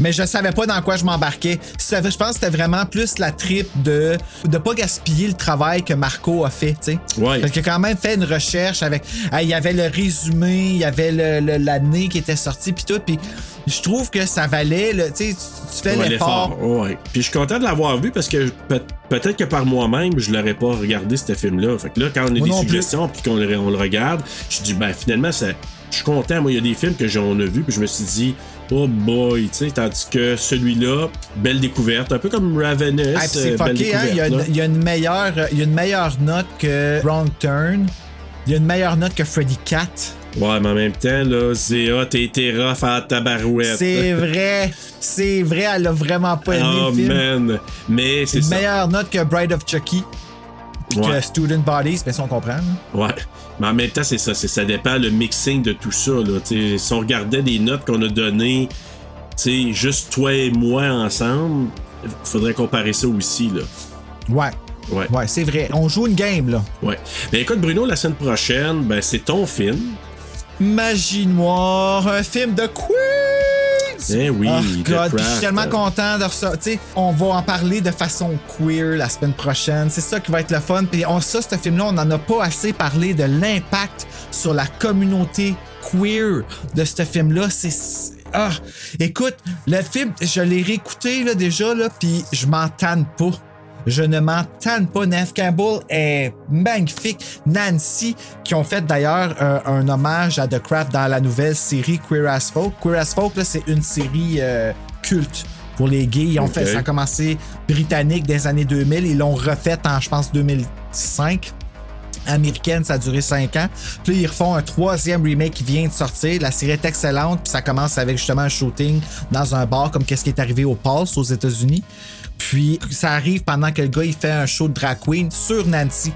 Speaker 3: Mais je savais pas dans quoi je m'embarquais. Je pense que c'était vraiment plus la trip de de pas gaspiller le travail que Marco a fait, tu sais.
Speaker 2: Ouais.
Speaker 3: Parce qu'il a quand même fait une recherche avec. Il y avait le résumé, il y avait l'année qui était sortie, puis tout. Puis je trouve que ça valait, le- tu sais, tu- fais
Speaker 2: Ouais,
Speaker 3: l'effort.
Speaker 2: Ouais. Puis je suis content de l'avoir vu parce que peut- peut-être que par moi-même, je l'aurais pas regardé, ce film-là. Fait que là, quand on a
Speaker 3: Moi
Speaker 2: des suggestions puis qu'on le, on le regarde, je dis, ben finalement, ça, je suis content. Moi, il y a des films que j'en ai vu puis je me suis dit, oh boy, tu sais, tandis que celui-là, belle découverte, un peu comme Ravenous.
Speaker 3: Ah, c'est
Speaker 2: euh,
Speaker 3: fucké, hein? Il y, a une,
Speaker 2: là.
Speaker 3: il y a une meilleure, il y a une meilleure note que Wrong Turn. Il y a une meilleure note que Freddy Cat.
Speaker 2: Ouais, mais en même temps, là, Zéa, t'es rough à tabarouette.
Speaker 3: C'est vrai. C'est vrai, elle a vraiment pas aimé
Speaker 2: Oh
Speaker 3: le film.
Speaker 2: man. Mais c'est
Speaker 3: Une
Speaker 2: ça.
Speaker 3: meilleure note que Bride of Chucky. Puis
Speaker 2: Ouais.
Speaker 3: que Student Bodies, mais ça on comprend. là.
Speaker 2: Ouais. Mais en même temps, c'est ça. c'est- Ça dépend le mixing de tout ça. Là. T'sais, si on regardait des notes qu'on a données, t'sais, juste toi et moi ensemble, faudrait comparer ça aussi. Là.
Speaker 3: Ouais.
Speaker 2: Ouais.
Speaker 3: Ouais, c'est vrai. On joue une game, là.
Speaker 2: Ouais. Mais écoute, Bruno, la semaine prochaine, ben, c'est ton film.
Speaker 3: Magie Noire, un film de
Speaker 2: Eh oui,
Speaker 3: Oh God, je suis tellement content de sais, on va en parler de façon queer la semaine prochaine. C'est ça qui va être le fun. Puis on, ça, ce film-là, on n'en a pas assez parlé de l'impact sur la communauté queer de ce film-là. C'est. Ah, écoute, le film, je l'ai réécouté là, déjà, là, puis je m'en tanne pas. Je ne m'en tanne pas. Neve Campbell est magnifique. Nancy, qui ont fait d'ailleurs euh, un hommage à The Craft dans la nouvelle série Queer as Folk. Queer as Folk, là, c'est une série euh, culte pour les gays. Ils ont fait, ça a commencé britannique des années 2000. Ils l'ont refait en, je pense, 2005 américaine, ça a duré 5 ans. Puis ils refont un troisième remake qui vient de sortir. La série est excellente, puis ça commence avec justement un shooting dans un bar, comme qu'est-ce qui est arrivé au Pulse aux États-Unis. Puis ça arrive pendant que le gars il fait un show de drag queen sur Nancy.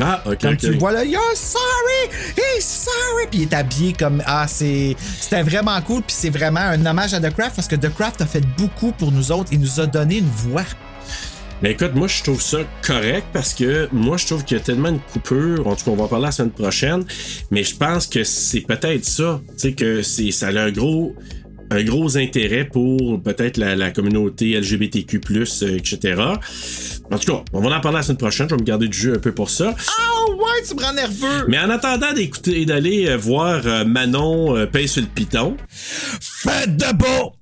Speaker 2: Ah, ok.
Speaker 3: Comme
Speaker 2: ok.
Speaker 3: tu le vois là, You're sorry! He's sorry! Puis il est habillé comme. Ah, c'est. C'était vraiment cool. Puis c'est vraiment un hommage à The Craft parce que The Craft a fait beaucoup pour nous autres. Il nous a donné une voix.
Speaker 2: Mais écoute, moi, je trouve ça correct parce que moi, je trouve qu'il y a tellement une coupure. En tout cas, on va en parler la semaine prochaine. Mais je pense que c'est peut-être ça. Tu sais, que c'est, ça a un gros, un gros intérêt pour peut-être la, la communauté LGBTQ, euh, etc. En tout cas, on va en parler la semaine prochaine. Je vais me garder du jeu un peu pour ça.
Speaker 3: Ah ouais, tu me rends nerveux!
Speaker 2: Mais en attendant d'écouter et d'aller euh, voir euh, Manon euh, paye sur le piton,
Speaker 3: Faites de beau!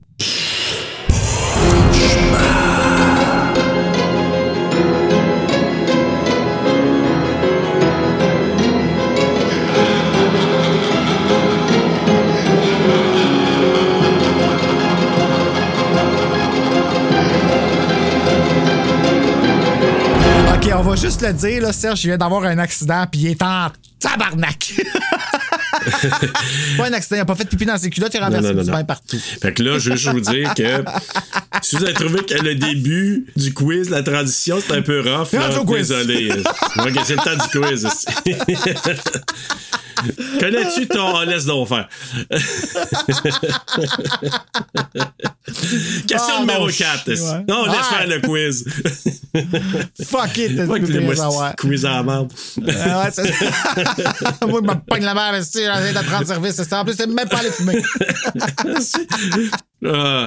Speaker 3: Ok, on va juste le dire, là, Serge, il vient d'avoir un accident, puis il est en tabarnak. pas un accident, il a pas fait pipi dans ses culottes, il a renversé du pain partout.
Speaker 2: Fait que là, je veux juste vous dire que si vous avez trouvé que le début du quiz, la transition, c'est un peu rough, là, désolé. Ok, c'est le temps du quiz. Connais-tu ton laisse donc faire? Question
Speaker 3: Ah,
Speaker 2: numéro
Speaker 3: non,
Speaker 2: 4.
Speaker 3: ouais.
Speaker 2: Non, laisse
Speaker 3: Ouais.
Speaker 2: faire le quiz.
Speaker 3: Fuck it, t'as
Speaker 2: Moi,
Speaker 3: ouais.
Speaker 2: c'est quiz à la merde.
Speaker 3: Ah ouais, c'est- Moi, je me pogne la merde, c'est de prendre service. c'est- En plus, c'est même pas aller fumer.
Speaker 2: Ah.